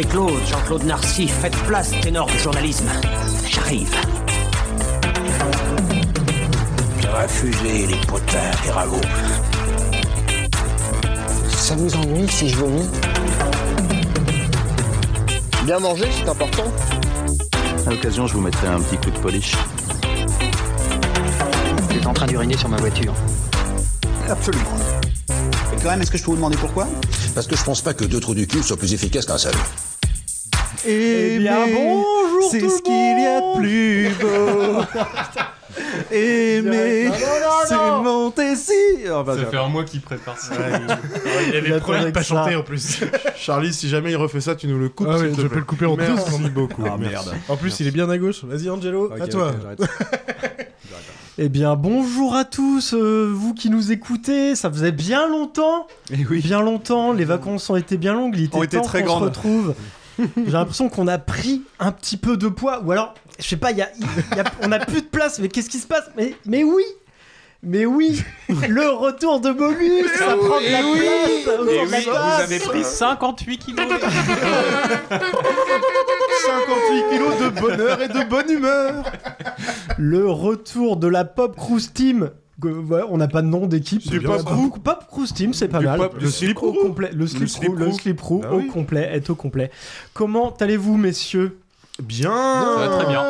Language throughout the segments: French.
avec l'autre, Jean-Claude Narcy. Faites place, ténor du journalisme. J'arrive. Ça va fuser les potins des ragots. Ça vous ennuie si je vomis Bien manger, c'est important. À l'occasion, je vous mettrai un petit coup de polish. T'es en train d'uriner sur ma voiture. Absolument. Et quand même, est-ce que je peux vous demander pourquoi? Parce que je pense pas que deux trous du cul soient plus efficaces qu'un seul. Eh bien, bonjour C'est ce qu'il y a de plus beau. Aimer, c'est monter si. Oh, bah, Ça fait un mois qu'il prépare ça. il avait le problème de pas chanter en plus. Charlie, si jamais il refait ça, tu nous le coupes. Ah oui, je plaît. peux le couper en deux. Merci beaucoup. Ah merde. En plus, il est bien à gauche. Vas-y, Angelo, à toi. ok, j'arrête. Eh bien, bonjour à tous, euh, vous qui nous écoutez. Ça faisait bien longtemps, Et oui. bien longtemps. Les vacances ont été bien longues. Il était temps très qu'on se retrouve. J'ai l'impression qu'on a pris un petit peu de poids, ou alors, je sais pas, il y a, il y a- on a plus de place. Mais qu'est-ce qui se passe? Mais, mais oui. Mais oui, le retour de Molus, ça prend de la place oui, vous avez pris 58 kilos. 58 kilos de bonheur et de bonne humeur. Le retour de la Pop Cruise Team. Ouais, on n'a pas de nom d'équipe. Du Pop. Crew. Pop Cruise Team, c'est pas Du mal. Pop- le slip au Crew. complet. Le slip Slip Crew, le slip Crew Bah au oui. complet est au complet. Comment allez-vous, messieurs? Bien. Ça va très bien.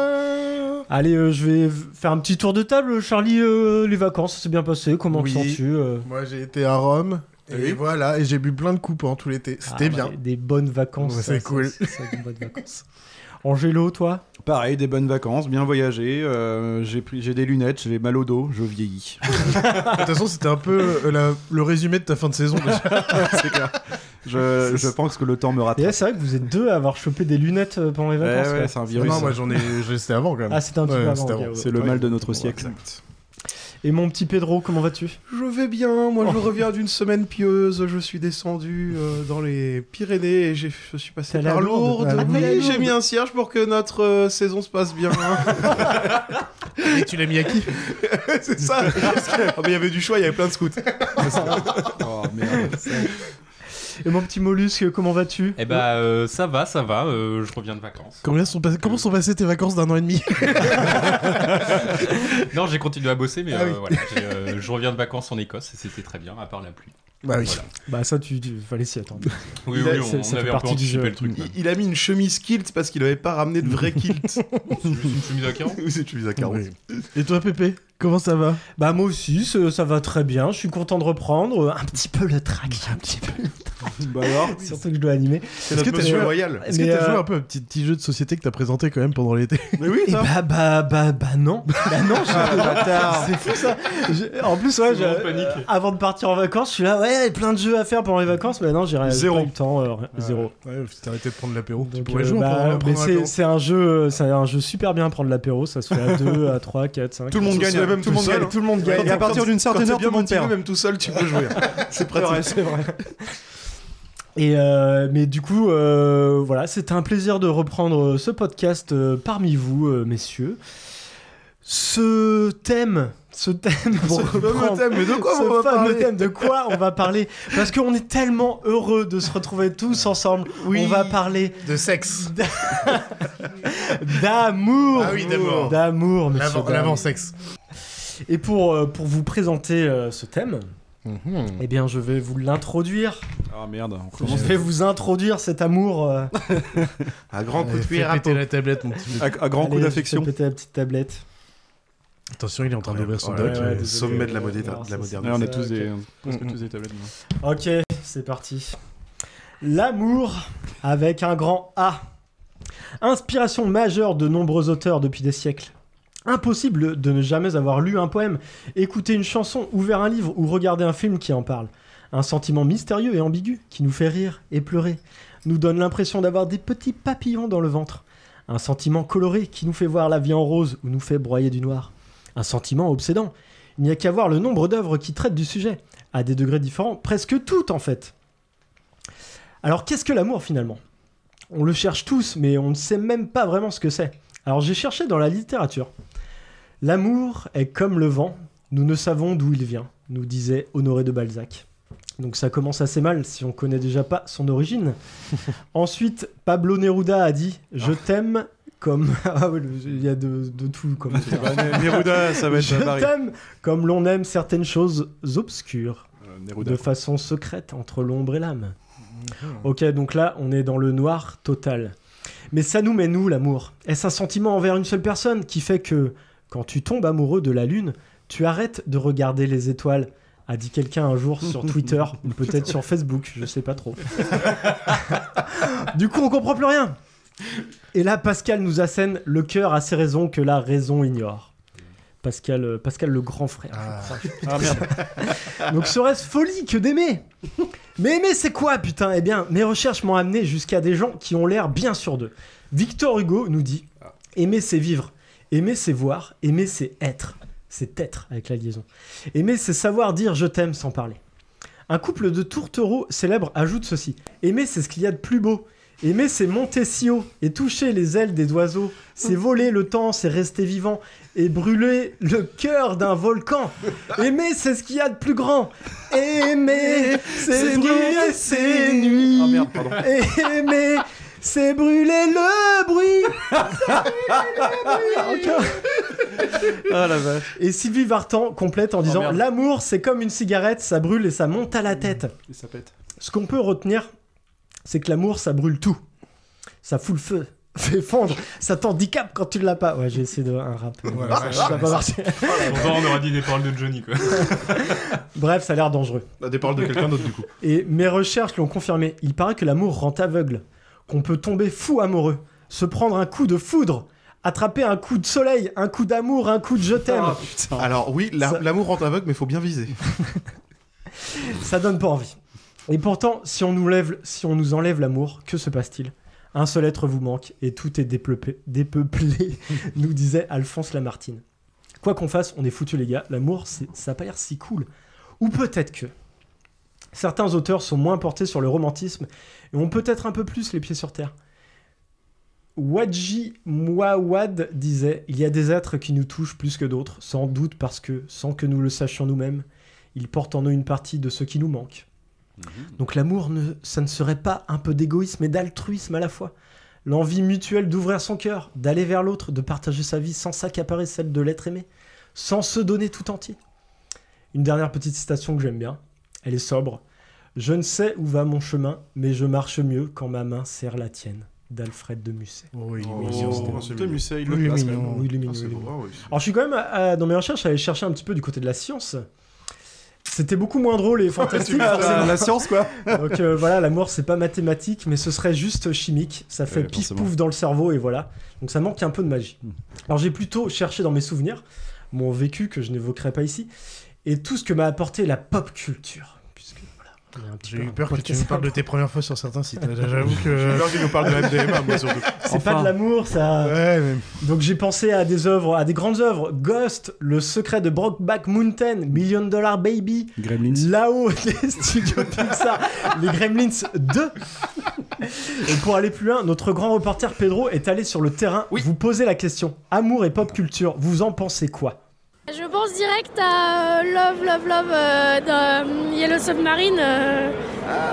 Allez, euh, je vais faire un petit tour de table. Charlie, euh, les vacances, ça s'est bien passé. Comment Oui. te sens-tu euh? Moi, j'ai été à Rome. Et Oui. voilà, et j'ai bu plein de pendant tout l'été. C'était Ah, bien. bah, Des bonnes vacances. Ouais, c'est cool. ça, c'est des bonnes vacances. Angelo, toi Pareil, des bonnes vacances, bien voyagé. euh, j'ai pris, j'ai des lunettes, j'ai mal au dos, je vieillis. De toute façon, c'était un peu euh, la- le résumé de ta fin de saison déjà. C'est clair. Je, je pense que le temps me Et rattrape. là, c'est vrai que vous êtes deux à avoir chopé des lunettes euh, pendant les vacances. ouais, c'est un virus. non, moi j'en ai. C'était avant quand même. Ah, c'était un petit Ouais, peu avant. c'était ok, avant. ouais. C'est le mal de notre siècle. Et mon petit Pedro, comment vas-tu? Je vais bien, moi je reviens d'une semaine pieuse, je suis descendu euh, dans les Pyrénées et j'ai- je suis passé à par Lourdes Lourdes. Ah, oui, j'ai mis un cierge pour que notre euh, saison se passe bien. Et tu l'as mis à qui? C'est ça mais il y avait du choix, il y avait plein de scouts. Oh merde. Et mon petit mollusque, comment vas-tu Eh bah, euh, ça va, ça va. euh, je reviens de vacances. Combien sont passés- Comment sont passées tes vacances d'un an et demi Non, j'ai continué à bosser, mais Ah euh, oui. voilà. j'ai, euh, je reviens de vacances en Écosse et c'était très bien, à part la pluie. Bah oui. Voilà. Bah ça, tu, tu fallait s'y attendre. Oui, Il a- oui, c'est- on, ça on fait avait un peu partie du anticipé jeu. le truc. Il, il a mis une chemise kilt parce qu'il avait pas ramené de vrai kilt. C'est une chemise à carreaux Oui, c'est une chemise à carreaux. Oui. Et toi, Pépé Comment ça va Bah moi aussi, ça, ça va très bien. Je suis content de reprendre. Euh, Un petit peu le track, un petit peu. le trac. Bah alors Surtout que je dois animer. C'est Est-ce que notre t'as monsieur joué- loyal. Est-ce que t'as joué euh, un peu un petit, petit jeu de société que t'as présenté quand même pendant l'été Mais oui, Et ça. bah bah bah bah non. Bah non, j'ai- c'est fou ça. En plus ouais, panique. avant de partir en vacances, je suis là ouais, il y a plein de jeux à faire pendant les vacances, mais non, j'ai rien- j'ai Zéro. pas eu le temps, euh, zéro. Ouais, t'as arrêté de prendre l'apéro. Tu Donc, pourrais euh, jouer bah, c'est un jeu, c'est un jeu super bien à prendre l'apéro. Ça se fait à 2, à 3, 4, 5. Tout le monde gagne, tout le monde gagne. Tout le monde gagne. Et à partir d'une certaine heure, tout le monde perd. même tout seul, tu peux jouer. C'est pratique. c'est vrai. Et euh, mais du coup, euh, voilà, c'était un plaisir de reprendre ce podcast euh, parmi vous, euh, messieurs. Ce thème, ce thème pour Ce reprendre- thème, mais de quoi ce on va parler thème, de quoi on va parler Parce qu'on est tellement heureux de se retrouver tous ensemble. Oui. On va parler De sexe. d'amour. Ah oui, d'amour. D'amour, messieurs, L'avant-. L'avant-sexe. Et pour, euh, pour vous présenter euh, ce thème, Mhm. eh bien, je vais vous l'introduire. Ah merde, on Je commence. vais vous introduire cet amour. euh, Un grand coup de cuillère à péter la tablette, mon petit. À, à grand coup d'affection. je péter la petite tablette. Attention, il est en train d'ouvrir son doc. désolé, sommet de la, euh, modernité. on est tous des, presque tous des tablettes. Ok, c'est parti. L'amour avec un grand A. Inspiration majeure de nombreux auteurs depuis des siècles. Impossible de ne jamais avoir lu un poème, écouter une chanson, ouvert un livre ou regarder un film qui en parle. Un sentiment mystérieux et ambigu qui nous fait rire et pleurer, nous donne l'impression d'avoir des petits papillons dans le ventre. Un sentiment coloré qui nous fait voir la vie en rose ou nous fait broyer du noir. Un sentiment obsédant. Il n'y a qu'à voir le nombre d'œuvres qui traitent du sujet, à des degrés différents, presque toutes en fait. Alors qu'est-ce que l'amour finalement? On le cherche tous, mais on ne sait même pas vraiment ce que c'est. Alors j'ai cherché dans la littérature. L'amour est comme le vent, nous ne savons d'où il vient, nous disait Honoré de Balzac. Donc ça commence assez mal si on connaît déjà pas son origine. Ensuite, Pablo Neruda a dit Je t'aime comme. Ah ouais, il y a de, de tout. Comme Neruda, ça va être Je t'aime comme l'on aime certaines choses obscures, Euh, de façon secrète entre l'ombre et l'âme. Ok, donc là, on est dans le noir total. Mais ça nous met où l'amour? Est-ce un sentiment envers une seule personne qui fait que, quand tu tombes amoureux de la lune, tu arrêtes de regarder les étoiles a dit quelqu'un un jour sur Twitter ou peut-être sur Facebook, je sais pas trop. du coup, on comprend plus rien. Et là, Pascal nous assène le cœur a ses raisons que la raison ignore. Pascal, euh, Pascal le grand frère. Ah merde. Donc serait-ce folie que d'aimer? Mais aimer c'est quoi putain? Eh bien, mes recherches m'ont amené jusqu'à des gens qui ont l'air bien sûrs d'eux. Victor Hugo nous dit Aimer c'est vivre, aimer c'est voir, aimer c'est être. C'est être avec la liaison. Aimer c'est savoir dire je t'aime sans parler. Un couple de tourtereaux célèbres ajoute ceci Aimer c'est ce qu'il y a de plus beau. Aimer, c'est monter si haut et toucher les ailes des oiseaux. C'est voler le temps, c'est rester vivant et brûler le cœur d'un volcan. Aimer, c'est ce qu'il y a de plus grand. Aimer, c'est brûler ses nuits. Ah merde, pardon. Aimer, c'est brûler le bruit. Ah la vache. Et Sylvie Vartan complète en disant merde. L'amour, c'est comme une cigarette, ça brûle et ça monte à la tête. Et ça pète. Ce qu'on peut retenir, c'est que l'amour, ça brûle tout. Ça fout le feu, fait fondre, ça t'handicape quand tu l'as pas. Ouais, j'ai essayé de un rap. Ouais, ça, ouais, ça va ouais, pas marcher. Pourtant, on aura dit des paroles de Johnny, quoi. Bref, ça a l'air dangereux. Ah, Des paroles de quelqu'un d'autre du coup. Et mes recherches l'ont confirmé. Il paraît que l'amour rend aveugle, qu'on peut tomber fou amoureux, se prendre un coup de foudre, attraper un coup de soleil, un coup d'amour, un coup de je t'aime. Alors oui, la- Ça- l'amour rend aveugle, mais faut bien viser. Ça donne pas envie. Et pourtant, si on nous, lève, si on nous enlève l'amour, que se passe-t-il? Un seul être vous manque et tout est dépeuplé, dépeuplé nous disait Alphonse Lamartine. Quoi qu'on fasse, on est foutu les gars. L'amour, c'est- ça a pas l'air si cool. Ou peut-être que certains auteurs sont moins portés sur le romantisme et ont peut-être un peu plus les pieds sur terre. Wadji Mouawad disait Il y a des êtres qui nous touchent plus que d'autres, sans doute parce que, sans que nous le sachions nous-mêmes, ils portent en eux une partie de ce qui nous manque. Donc l'amour, ne, ça ne serait pas un peu d'égoïsme et d'altruisme à la fois L'envie mutuelle d'ouvrir son cœur, d'aller vers l'autre, de partager sa vie sans s'accaparer celle de l'être aimé, sans se donner tout entier. Une dernière petite citation que j'aime bien, elle est sobre. Je ne sais où va mon chemin, mais je marche mieux quand ma main serre la tienne. D'Alfred de Musset. Oui, Oh, mignon. c'est de Musset, il le Oui, place, mignon. Oui, il est mignon, Ah, il est mignon. Ah, oui. Alors je suis quand même, euh, dans mes recherches, allé chercher un petit peu du côté de la science. C'était beaucoup moins drôle et fantastique. forcément. La science, quoi. Donc euh, voilà, l'amour c'est pas mathématique, mais ce serait juste chimique. Ça fait Ouais, pif forcément. pouf dans le cerveau et voilà. Donc ça manque un peu de magie. Alors j'ai plutôt cherché dans mes souvenirs mon vécu que je n'évoquerai pas ici et tout ce que m'a apporté la pop culture. Voilà, J'ai eu peur que tu nous parles de tes premières fois sur certains sites. J'avoue J'ai que. peur qu'il nous parle de MDMA, moi surtout. C'est pas de l'amour, ça. Ouais, mais. Donc j'ai pensé à des œuvres, à des grandes œuvres. Ghost, Le secret de Brokeback Mountain, Million Dollar Baby, Gremlins. là-haut des studios Pixar, les Gremlins 2. Et pour aller plus loin, notre grand reporter Pedro est allé sur le terrain. Vous posez la question amour et pop culture, vous en pensez quoi? Je pense direct à euh, Love, Love, Love euh, de Yellow Submarine. euh,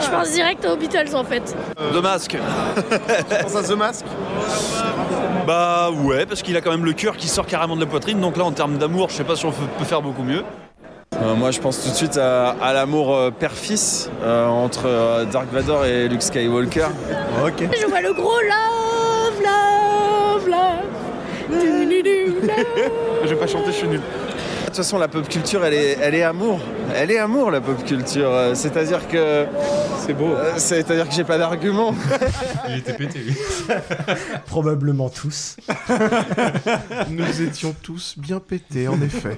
Je pense direct aux Beatles en fait. De masque Tu penses à The Mask? Bah ouais, parce qu'il a quand même le cœur qui sort carrément de la poitrine, donc là en termes d'amour, je sais pas si on peut faire beaucoup mieux. Euh, moi, je pense tout de suite à, à l'amour père-fils euh, entre euh, Dark Vador et Luke Skywalker. Ok. Je vois le gros Love, Love, Love. Je vais pas chanter, je suis nul. De toute façon, la pop culture, elle est, elle est amour. Elle est amour, la pop culture. Euh, C'est-à-dire que. C'est beau. euh, C'est-à-dire que j'ai pas d'argument. Il était pété, lui. Probablement tous. Nous étions tous bien pétés, en effet.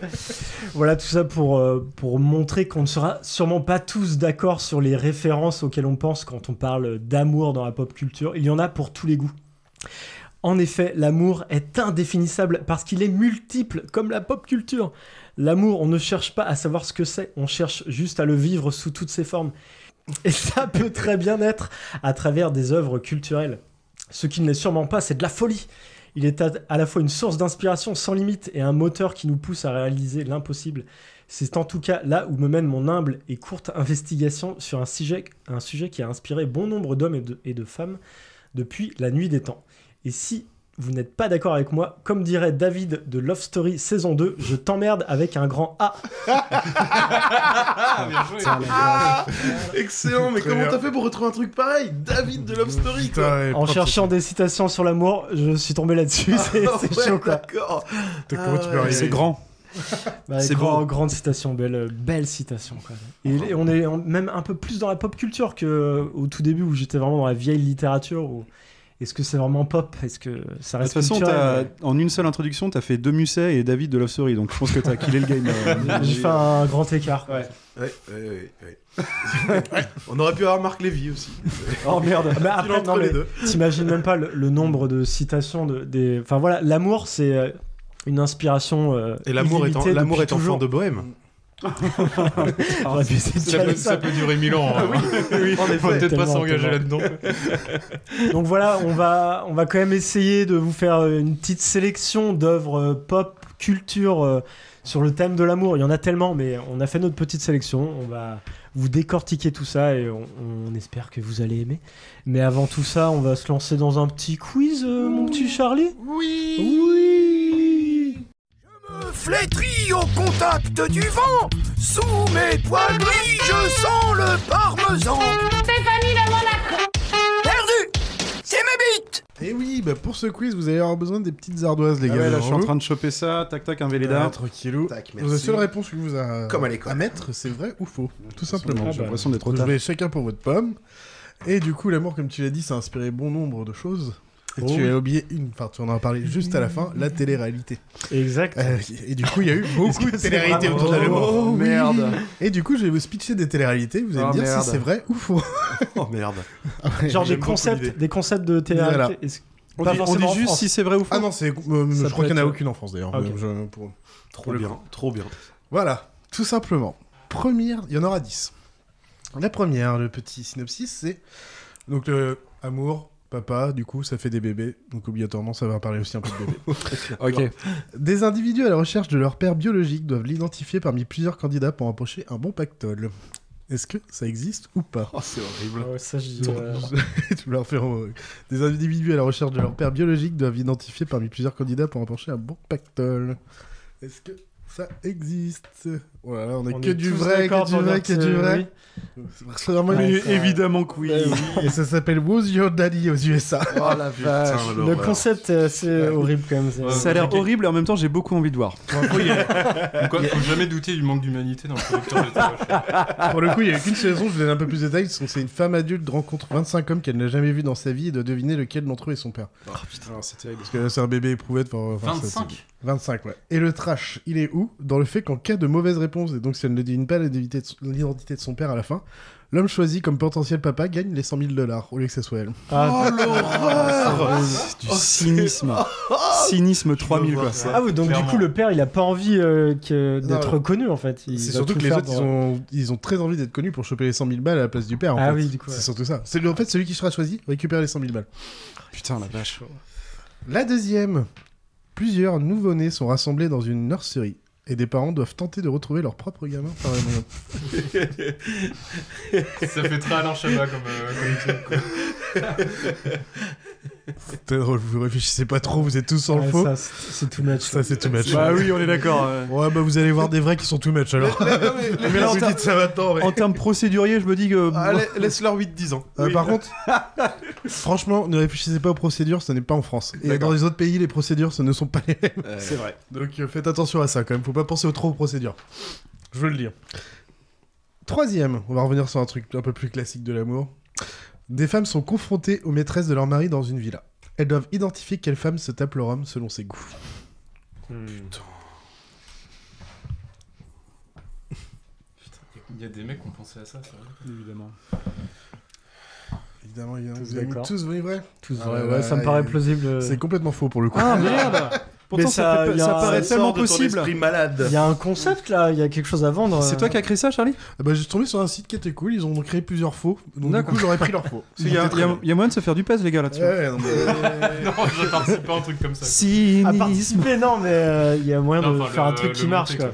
Voilà tout ça pour, euh, pour montrer qu'on ne sera sûrement pas tous d'accord sur les références auxquelles on pense quand on parle d'amour dans la pop culture. Il y en a pour tous les goûts. En effet, l'amour est indéfinissable parce qu'il est multiple, comme la pop culture. L'amour, on ne cherche pas à savoir ce que c'est, on cherche juste à le vivre sous toutes ses formes. Et ça peut très bien être à travers des œuvres culturelles. Ce qui ne l'est sûrement pas, c'est de la folie. Il est à, la fois une source d'inspiration sans limite et un moteur qui nous pousse à réaliser l'impossible. C'est en tout cas là où me mène mon humble et courte investigation sur un sujet, un sujet qui a inspiré bon nombre d'hommes et de femmes depuis la nuit des temps. Et si vous n'êtes pas d'accord avec moi, comme dirait David de Love Story saison 2, je t'emmerde avec un grand A. Excellent, mais comment t'as fait pour retrouver un truc pareil David de Love Story, quoi Putain, ouais, En propre, cherchant des citations sur l'amour, je suis tombé là-dessus. C'est c'est Ouais, chaud quoi. D'accord. Ah, C'est grand. Bah, C'est grand-. Grande citation, belle, belle citation. Quoi. Et, et on est même un peu plus dans la pop culture qu'au tout début où j'étais vraiment dans la vieille littérature. Où... Est-ce que c'est vraiment pop? Est-ce que ça De reste toute façon, en une seule introduction, t'as fait deux Musset et David de Love Story, donc je pense que t'as killé le game. euh. J'ai fait un grand écart. Ouais, ouais, ouais, ouais. On aurait pu avoir Marc Lévy aussi. Oh merde. Ah bah t'imagines même pas le, le nombre de citations de, des. Enfin voilà, l'amour c'est euh, une inspiration. euh, Et l'amour est, l'amour est enfant toujours. de bohème. De Ça peut, ça peut durer mille ans. hein. Faut peut-être pas s'engager là-dedans. Donc voilà, on va, on va quand même essayer de vous faire euh, une petite sélection d'œuvres euh, pop, culture euh, sur le thème de l'amour. Il y en a tellement, mais on a fait notre petite sélection. On va vous décortiquer tout ça et on, on espère que vous allez aimer. Mais avant tout ça, on va se lancer dans un petit quiz, euh, mon petit Charlie Oui Oui flétris au contact du vent. Sous mes poils gris, je sens le parmesan. Stéphanie le Monaco. Perdu C'est mes bites Et oui, bah pour ce quiz, vous allez avoir besoin des petites ardoises, les Ah gars. ouais, là, je suis en vous. train de choper ça. Tac, tac, un Ah, Véleda. tranquillou. Tac, La seule réponse que vous a Comme à l'école. à mettre, c'est vrai ou faux, tout simplement. J'ai l'impression d'être trop Vous tard. jouez chacun pour votre pomme. Et du coup, l'amour, comme tu l'as dit, ça a inspiré bon nombre de choses. Et Oh tu oui. as oublié une, enfin tu en as parlé juste à la fin, la télé-réalité. Exact. Euh, et du coup, il y a eu beaucoup de vraiment- autour de l'amour. Oh, merde. Et du coup, je vais vous pitcher des télé-réalités. Vous allez Oh, me dire merde. si c'est vrai ou faux. Oh merde. Genre des concepts, des concepts de télé Voilà. On Pas dit, on dit juste si c'est vrai ou faux. Ah non, c'est, euh, je crois qu'il n'y en a aucune en France d'ailleurs. Ah, je- pour- Trop bien, coup. trop bien. Voilà, tout simplement. Première, il y en aura 10. La première, le petit synopsis, c'est donc le amour, papa, du coup, ça fait des bébés. Donc obligatoirement, ça va parler aussi un peu de bébés. Ok. Des individus à la recherche de leur père biologique doivent l'identifier parmi plusieurs candidats pour approcher un bon pactole. Est-ce que ça existe ou pas? Oh, c'est horrible. Ah ouais, ça, euh, tu leur fais en- Des individus à la recherche de leur père biologique doivent identifier parmi plusieurs candidats pour approcher un bon pactole. Est-ce que ça existe? Voilà, on est on que est du tous vrai, que du pour vrai, que du que vrai. C'est vraiment Ouais, ça- évidemment que oui. Et ça s'appelle Was Your Daddy aux USA. Oh la vache. Le concept est assez horrible quand même. c'est- Ça a l'air horrible et en même temps, j'ai beaucoup envie de voir. Donc, quoi, faut jamais douter du manque d'humanité dans le producteur de. Pour le coup, il n'y a qu'une saison, je vous donne un peu plus de détails. C'est une femme adulte rencontre 25 hommes qu'elle n'a jamais vus dans sa vie et doit deviner lequel d'entre eux est son père. Oh putain, c'est terrible. Parce que c'est un bébé éprouvette. enfin, enfin, ça, 25 c'est- 25, ouais. Et le trash, il est où? Dans le fait qu'en cas de mauvaise réponse, et donc si elle ne devine pas l'identité de son- père à la fin, l'homme choisi comme potentiel papa gagne les 100 000 dollars au lieu que ce soit elle. Ah, Oh l'horreur Du cynisme. cynisme 3000 quoi. Ah oui, donc Clairement. du coup, le père, il a pas envie euh, d'être Non. reconnu en fait. C'est surtout tout que les autres, pour- ils, ont, ils ont très envie d'être connus pour choper les 100 000 balles à la place du père. En Ah fait. oui, du coup, C'est surtout ça. C'est en fait celui qui sera choisi récupère les 100 000 balles. Putain, la vache. La deuxième. Plusieurs nouveau-nés sont rassemblés dans une nurserie et des parents doivent tenter de retrouver leur propre gamin par les moyens. Ça fait très Alain Chabat comme, euh, comme truc. quoi. C'est drôle, vous réfléchissez pas trop, vous êtes tous sur le Ouais, faux. ça, c'est too much. Ça, c'est too much. Bah oui, on est d'accord. euh. Ouais, bah vous allez voir des vrais qui sont too much alors. Mais là, en, vous ter- dites ça maintenant, mais... en termes procéduriers, je me dis que. Allez, laisse-leur 8-10 ans. Euh, Par contre, franchement, ne réfléchissez pas aux procédures, ce n'est pas en France. Et dans les autres pays, les procédures, ce ne sont pas les mêmes. C'est vrai. Donc euh, faites attention à ça quand même, faut pas penser trop aux procédures. Je veux le dire. Troisième, on va revenir sur un truc un peu plus classique de l'amour. Des femmes sont confrontées aux maîtresses de leur mari dans une villa. Elles doivent identifier quelle femme se tape leur homme selon ses goûts. Il y a des mecs qui ont pensé à ça, c'est vrai. Évidemment. Évidemment, évidemment. Tous Vous avez mis d'accord. tous vos vrais Tous Ah vrai, ouais, ouais, ça me paraît et- plausible. C'est complètement faux pour le coup. Ah merde Pourtant, Mais ça, fait- un- paraît Ça tellement possible. malade. Il y a un concept là, il y a quelque chose à vendre. C'est euh. toi qui as créé ça, Charlie? Ah bah, j'ai tombé sur un site qui était cool, ils ont créé plusieurs faux. Donc du coup, j'aurais pris leurs faux. Il y, a- y y moyen de se faire du pèse, les gars, là-dessus. Ouais, non, mais- non, je participe pas à un truc comme ça. À participer, non, mais euh, il y a moyen Non, de enfin, faire le- un truc qui marche quoi.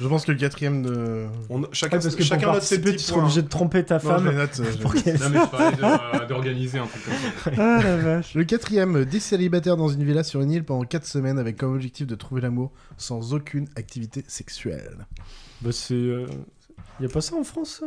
Je pense que le quatrième de. On- chacun, Ouais, parce que chacun pour note ses petits tu seras obligé de tromper ta Non, femme. je les note, je pour les qu'elle- Non, mais je parlais de- d'organiser un truc comme ça. Ah la vache. Le quatrième, des célibataires dans une villa sur une île pendant 4 semaines avec comme objectif de trouver l'amour sans aucune activité sexuelle. Bah c'est. euh, Y a pas ça en France ça?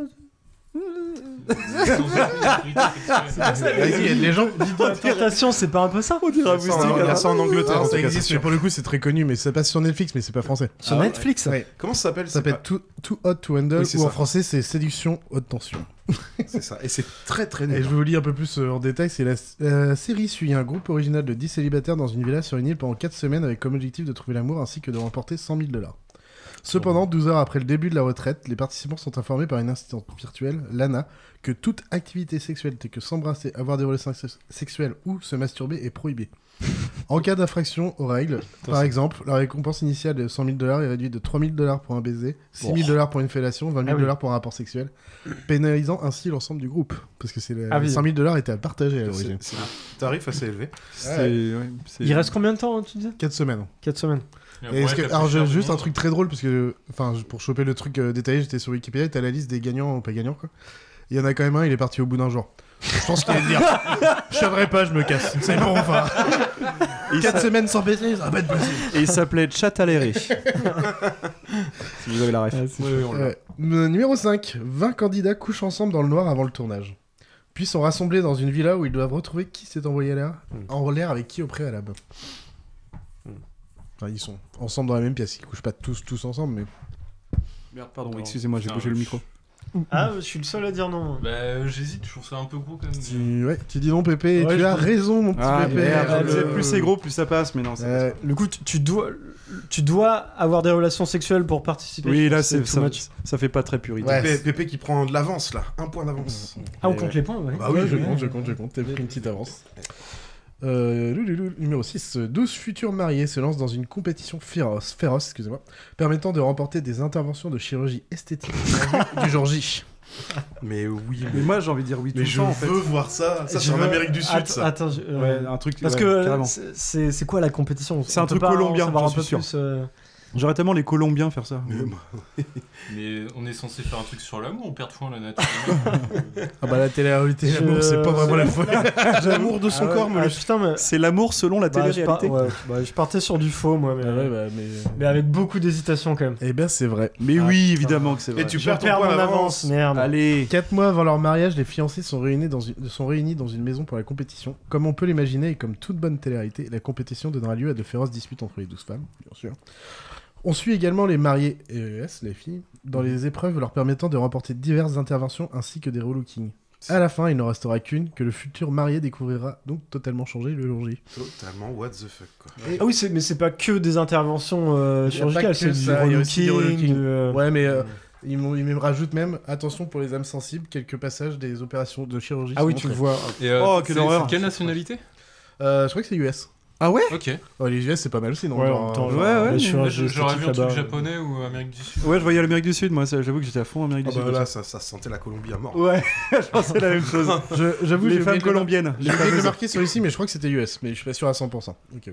Les gens. La tentation, c'est pas un peu ça y a ça en- il y a ça en Angleterre. tout ça existe, pour le coup, c'est très connu, mais ça passe sur Netflix, mais c'est pas français. Sur Netflix Ouais. Comment ça s'appelle Ça c'est s'appelle pas- too, Too Hot to Handle, ou en ça. français, c'est Séduction Haute Tension. C'est ça. Et c'est très très Et nul. je vais vous lire un peu plus euh, en détail. C'est la, la série suit un groupe original de 10 célibataires dans une villa sur une île pendant 4 semaines avec comme objectif de trouver l'amour ainsi que de remporter 100 000 dollars. Cependant, 12 heures après le début de la retraite, les participants sont informés par une assistante virtuelle, Lana, que toute activité sexuelle telle que s'embrasser, avoir des relations sex- sexuelles ou se masturber est prohibée. En cas d'infraction aux règles, par exemple, la récompense initiale de 100 000 dollars est réduite de 3 000 dollars pour un baiser, 6 000 Oh. dollars pour une fellation, 20 000 Ah oui. dollars pour un rapport sexuel, pénalisant ainsi l'ensemble du groupe. Parce que c'est le- Ah oui. 100 000 dollars étaient à partager à l'origine. C'est un tarif assez élevé. Ouais, Il reste combien de temps tu disais? 4 semaines. 4 semaines. Et est-ce que- alors, j'ai juste un truc très drôle, parce que, enfin, pour choper le truc euh, détaillé, j'étais sur Wikipédia, t'as la liste des gagnants ou pas gagnants, quoi. Il y en a quand même un, il est parti au bout d'un jour. Je pense qu'il allait dire Je viendrai pas, je me casse. C'est bon, enfin. 4 semaines sans baiser, ça va pas être possible. Et il s'appelait Chataléré. si vous avez la ref. Euh, n- numéro 5. 20 candidats couchent ensemble dans le noir avant le tournage. Puis sont rassemblés dans une villa où ils doivent retrouver qui s'est envoyé là, en l'air avec qui au préalable. Enfin, ils sont ensemble dans la même pièce, ils couchent pas tous tous ensemble, mais. Merde, pardon, excusez-moi, j'ai bougé le micro. Ah, je suis le seul à dire non. Bah, euh, j'hésite, je trouve ça un peu gros quand même. Tu, ouais, tu dis non, Pépé, et Ouais, tu je as pense- raison, mon petit Ah, Pépé. merde, Euh, plus c'est gros, plus ça passe, mais non, Euh, passe Le coup, tu, tu dois, tu dois avoir des relations sexuelles pour participer. Oui, là, c'est ça, ça fait pas très puritain. Ouais. Pépé, Pépé qui prend de l'avance là, un point d'avance. Ah, on compte les points, ouais. Bah oui, Ouais, je compte, je compte, je compte. T'as pris une petite avance. Euh, numéro 6. 12 futurs mariés se lancent dans une compétition féroce, féroce excusez-moi, permettant de remporter des interventions de chirurgie esthétique du jour J. Mais oui, Mais moi, j'ai envie de dire oui tout mais le je temps, en fait. veux voir ça. Ça, c'est en veux- Amérique du Sud, Attends, ça. Attends, je- euh, Ouais, un truc. Parce ouais, que c'est- quoi la compétition? C'est On un truc colombien, un peu suis sûr. plus, euh, J'aurais tellement les Colombiens faire ça. Mais on est censé faire un truc sur l'amour, on perd de la nature. Ah bah la télé-réalité, Je- l'amour, c'est pas vraiment la folie. L'amour de son ah ouais, corps, me ah, le putain, mais- C'est l'amour selon la bah, je, par- télé-réalité. ouais, bah, je partais sur du faux, moi, mais, Ah ouais, bah, mais... mais avec beaucoup d'hésitation quand même. Eh bien, c'est vrai. Mais Ah, oui, putain. évidemment que c'est vrai. Et tu Je perds ton perds point mon d'avance. avance, merde. Allez. 4 mois avant leur mariage, les fiancés sont réunis, dans une... sont réunis dans une maison pour la compétition. Comme on peut l'imaginer, et comme toute bonne télé-réalité, la compétition donnera lieu à de féroces disputes entre les 12 femmes, bien sûr. On suit également les mariés EES, les filles, dans les épreuves leur permettant de remporter diverses interventions ainsi que des relookings. À la fin, il n'en restera qu'une, que le futur marié découvrira donc totalement changé le jour J. Totalement what the fuck, quoi. Ah oui, mais c'est pas que des interventions euh, chirurgicales, c'est du relooking. euh, Ouais, mais euh, ils, m'ont- ils me rajoutent même, attention pour les âmes sensibles, quelques passages des opérations de chirurgie. Ah oui, tu le vois. Et, euh, Oh, quelle horreur. Quelle nationalité? Euh, je crois que c'est US. Ah ouais Ok. Oh, les US, c'est pas mal aussi, non Ouais, genre, en même temps, euh, genre, ouais, J'aurais vu un truc là-bas. japonais ou Amérique du Sud. Ouais, je voyais l'Amérique du Sud, moi, ça, j'avoue que j'étais à fond Amérique Ah du Sud. bah comme là, ça. ça, sentait la Colombie à mort. Ouais, je pensais la même chose. Je- J'avoue, Les j'ai femmes oublié de le mar- colombiennes. J'ai oublié de le marquer sur ici, mais je crois que c'était US, mais je suis pas sûr à 100%. Ok.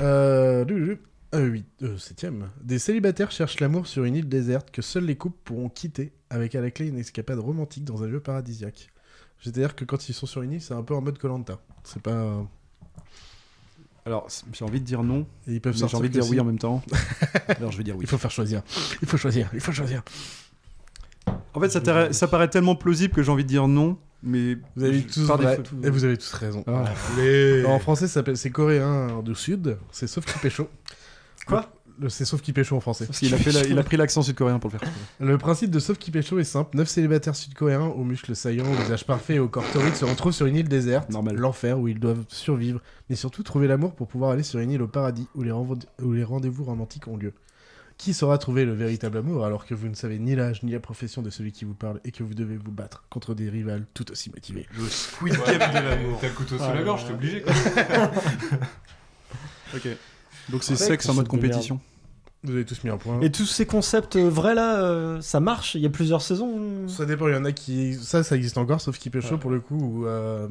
Euh, du- du- euh, oui, euh, septième. Des célibataires cherchent l'amour sur une île déserte que seuls les couples pourront quitter avec à la clé une escapade romantique dans un lieu paradisiaque. C'est-à-dire que quand ils sont sur une île, c'est un peu en mode Colanta. C'est pas. Alors, j'ai envie de dire non, Et ils peuvent j'ai envie de que dire oui en même temps. Alors, je vais dire oui. Il faut faire choisir. Il faut choisir. Il faut choisir. En fait, ça, ça paraît tellement plausible que j'ai envie de dire non, mais Vous avez je- tous par vrai. défaut. Et vous avez tous raison. Ah. Les... Alors, en français, ça s'appelle- c'est coréen du sud. C'est sauf qui pécho. Quoi? C'est sauf qui pécho en français. Parce qu'il a, fait la- il a pris l'accent sud-coréen pour le faire. Le principe de Sauf qui pécho est simple. Neuf célibataires sud-coréens aux muscles saillants, au visage parfait et au corps torride se retrouvent sur une île déserte, Normal. l'enfer où ils doivent survivre, mais surtout trouver l'amour pour pouvoir aller sur une île au paradis où les, renvo- où les rendez-vous romantiques ont lieu. Qui saura trouver le véritable amour alors que vous ne savez ni l'âge ni la profession de celui qui vous parle et que vous devez vous battre contre des rivales tout aussi motivés? Le Squid Game de l'amour. T'as le couteau sous Ah, la gorge, t'es obligé. Ok. Donc c'est sexe en mode compétition. Vous avez tous mis un point. Et tous ces concepts euh, vrais là, euh, ça marche Il y a plusieurs saisons Ça dépend, il y en a qui. Ça, ça existe encore, sauf Keep It Show Ouais. pour le coup, ou. euh.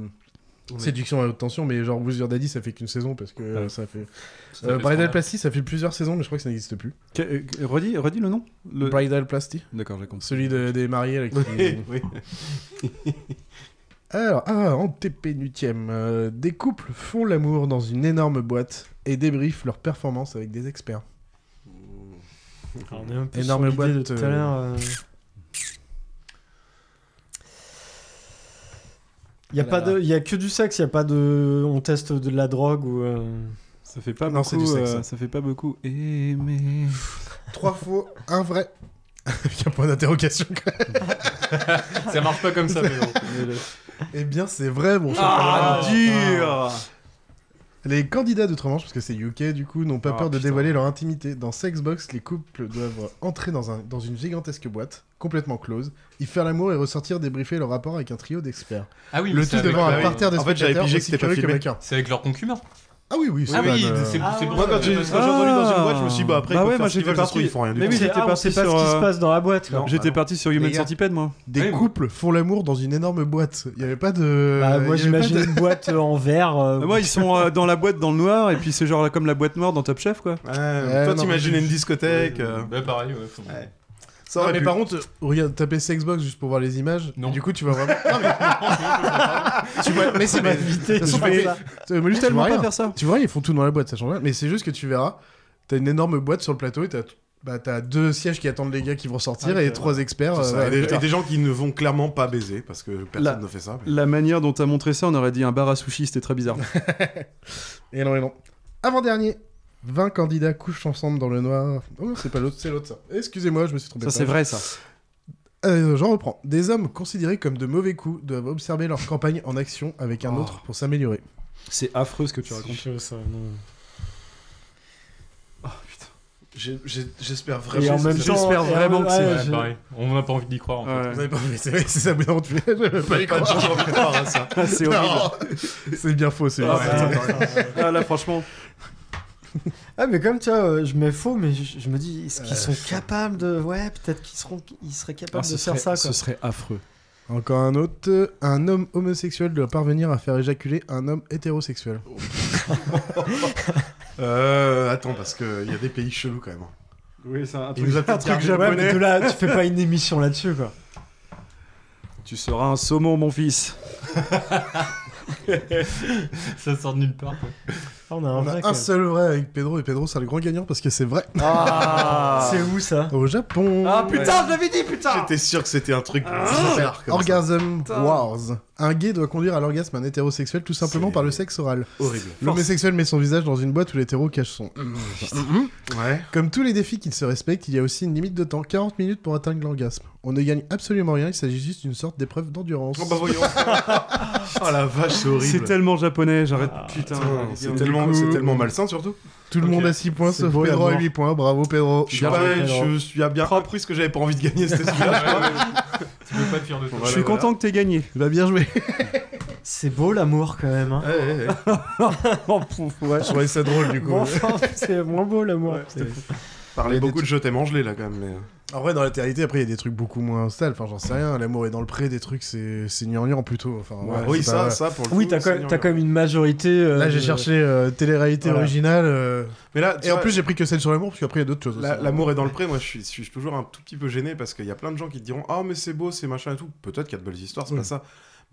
Séduction à haute tension, mais genre Vous Your Daddy, ça fait qu'une saison parce que Ouais. ça fait. Ça Euh, Bridal. Plasty, ça fait plusieurs saisons, mais je crois que ça n'existe plus. Que- euh, redis, redis le nom le... Bridal Plasty D'accord, j'ai compris. Celui de- des mariés là, qui. Alors, ah, en TP8ème, euh, des couples font l'amour dans une énorme boîte et débriefent leur performance avec des experts. Alors, on est un peu Énorme sur boîte, de tout à l'heure. euh. Il y a Ah pas de, il y a que du sexe, il y a pas de, on teste de la drogue ou. euh, Ça fait pas Non, beaucoup. du sexe, euh, ça. ça fait pas beaucoup. Aimer. Trois faux, un vrai. Avec un point d'interrogation. quand même. Ça marche pas comme ça, Pedro. Eh bien, c'est vrai, mon cher. Ah, dur Les candidats d'outre-Manche, parce que c'est UK du coup, n'ont pas Ah, peur de putain. dévoiler leur intimité. Dans Sexbox, les couples doivent entrer dans, un, dans une gigantesque boîte, complètement close, y faire l'amour et ressortir débriefer leur rapport avec un trio d'experts. Ah oui, Le tout devant un parterre de En fait, j'avais spectateurs pigé que c'était pas filmé. C'est avec leur concubin. Ah oui, oui, c'est Ah pas oui, de- c'est Ah c'est ouais. bon. Moi, quand j'ai quand j'ai entendu dans une boîte, je me suis dit, bah après, Bah ouais, moi, j'étais ça parti- ils font rien du Mais tout. oui, C'est- j'étais ah, parti pas sur, ce qui se euh, passe dans la boîte. J'étais bah parti sur Human. Centipede, moi. Des couples font l'amour dans une énorme boîte. Il n'y avait pas de. Bah, moi j'imagine une boîte euh, en verre. euh, Ah, Moi, ils sont euh, dans la boîte dans le noir, et puis c'est genre comme la boîte noire dans Top Chef, quoi. Ouais, Ouais, toi, mais- une discothèque. euh, Ouais, pareil, ouais. Ça Non, mais pu. par contre, regarde, tapez Sexbox juste pour voir les images. Non. Et du coup, tu vas vraiment. Non, mais... tu vois... mais c'est toute de façon, faire mais- juste, Tellement tu pas rien. faire ça. Tu vois, ils font tout dans la boîte, ça change rien. Mais c'est juste que tu verras, t'as une énorme boîte sur le plateau et t'as bah, t'as deux sièges qui attendent les gars qui vont sortir Ah, et trois experts. C'est euh, ouais, et, des, putain. et des gens qui ne vont clairement pas baiser parce que personne La- ne fait ça. mais- La manière dont t'as montré ça, on aurait dit un bar à sushi, c'était très bizarre. Et non, et non. Avant-dernier. 20 candidats couchent ensemble dans le noir. Oh non, c'est pas l'autre, c'est l'autre ça. Excusez-moi, je me suis trompé. Ça, c'est vrai, ça. Euh, J'en reprends. Des hommes considérés comme de mauvais coups doivent observer leur campagne en action avec un Oh. autre pour s'améliorer. C'est affreux ce que tu racontes. chaud, ça, non. J'ai- J'espère Et vraiment. en que même c'est- temps, J'espère et en vraiment même- que c'est ouais, Ouais, je- pareil. On n'a pas envie d'y croire. En. Ouais. Pas c'est ça, mais tu pas y croire. envie de croire à ça. Ah, c'est horrible. C'est bien faux, c'est Ah. Ah, là, franchement. Ah mais comme tu vois, euh, je mets faux, mais je, je me dis, est-ce qu'ils Euh, sont capables de, ouais, peut-être qu'ils seront, ils seraient capables Ah, de faire ça. Quoi. ce serait affreux. Encore un autre. Un homme homosexuel doit parvenir à faire éjaculer un homme hétérosexuel. Euh, attends, parce qu'il y a des pays chelous quand même. Oui, c'est un nous a Un truc gardé- ouais, mais de là, tu fais pas une émission là-dessus, quoi. Tu seras un saumon, mon fils. Ça sort de nulle part. quoi. On a un On vrai. a un seul vrai avec Pedro et Pedro c'est le grand gagnant parce que c'est vrai. Ah, c'est où ça? Au Japon. Ah putain, je l'avais dit, putain J'étais sûr que c'était un truc Ah. bizarre comme ça. Orgasm Wars. Un gay doit conduire à l'orgasme un hétérosexuel tout simplement par le sexe oral. Horrible. L'homosexuel met son visage dans une boîte où l'hétéro cache son. Ouais. Comme tous les défis qui se respectent, il y a aussi une limite de temps, 40 minutes pour atteindre l'orgasme. On ne gagne absolument rien, il s'agit juste d'une sorte d'épreuve d'endurance. Oh bah voyons. oh la vache, c'est horrible. C'est tellement japonais, j'arrête. Ah, putain. C'est coup, tellement, c'est tellement malsain surtout. Tout le monde a 6 points, sauf beau, Pedro à l'amour. 8 points. Bravo Pedro. Je suis Bien pareil, joué, je suis bien appris ce que j'avais pas envie de gagner, c'était celui-là. je. Tu peux pas te fier de toi. Je suis content que t'aies gagné. Va bien joué. C'est beau l'amour quand même. Hein. Ouais, ouais, ouais. Oh, pouf, ouais. Je trouvais ça drôle du coup. Bon, c'est moins beau l'amour. Parlait beaucoup de je t'aime Angelé là quand même. Mais... En vrai, dans la réalité, après, il y a des trucs beaucoup moins sales. Enfin, j'en sais rien. L'amour est dans le pré, des trucs, c'est c'est gnangnan plutôt. Enfin, ouais, oui, ça, pas- ça pour le Oui, coup, t'as c'est quand, même- t'as quand même une majorité. euh, Là, j'ai de- cherché euh, télé-réalité Voilà. originale. euh, Mais là, tu Et en plus, j'ai pris que celle sur l'amour, parce qu'après, il y a d'autres choses. la- l'amour est dans le pré. Moi, je suis, je suis toujours un tout petit peu gêné parce qu'il y a plein de gens qui te diront Ah, mais c'est beau, c'est machin et tout. Peut-être qu'il y a de belles histoires, c'est Oui. pas ça.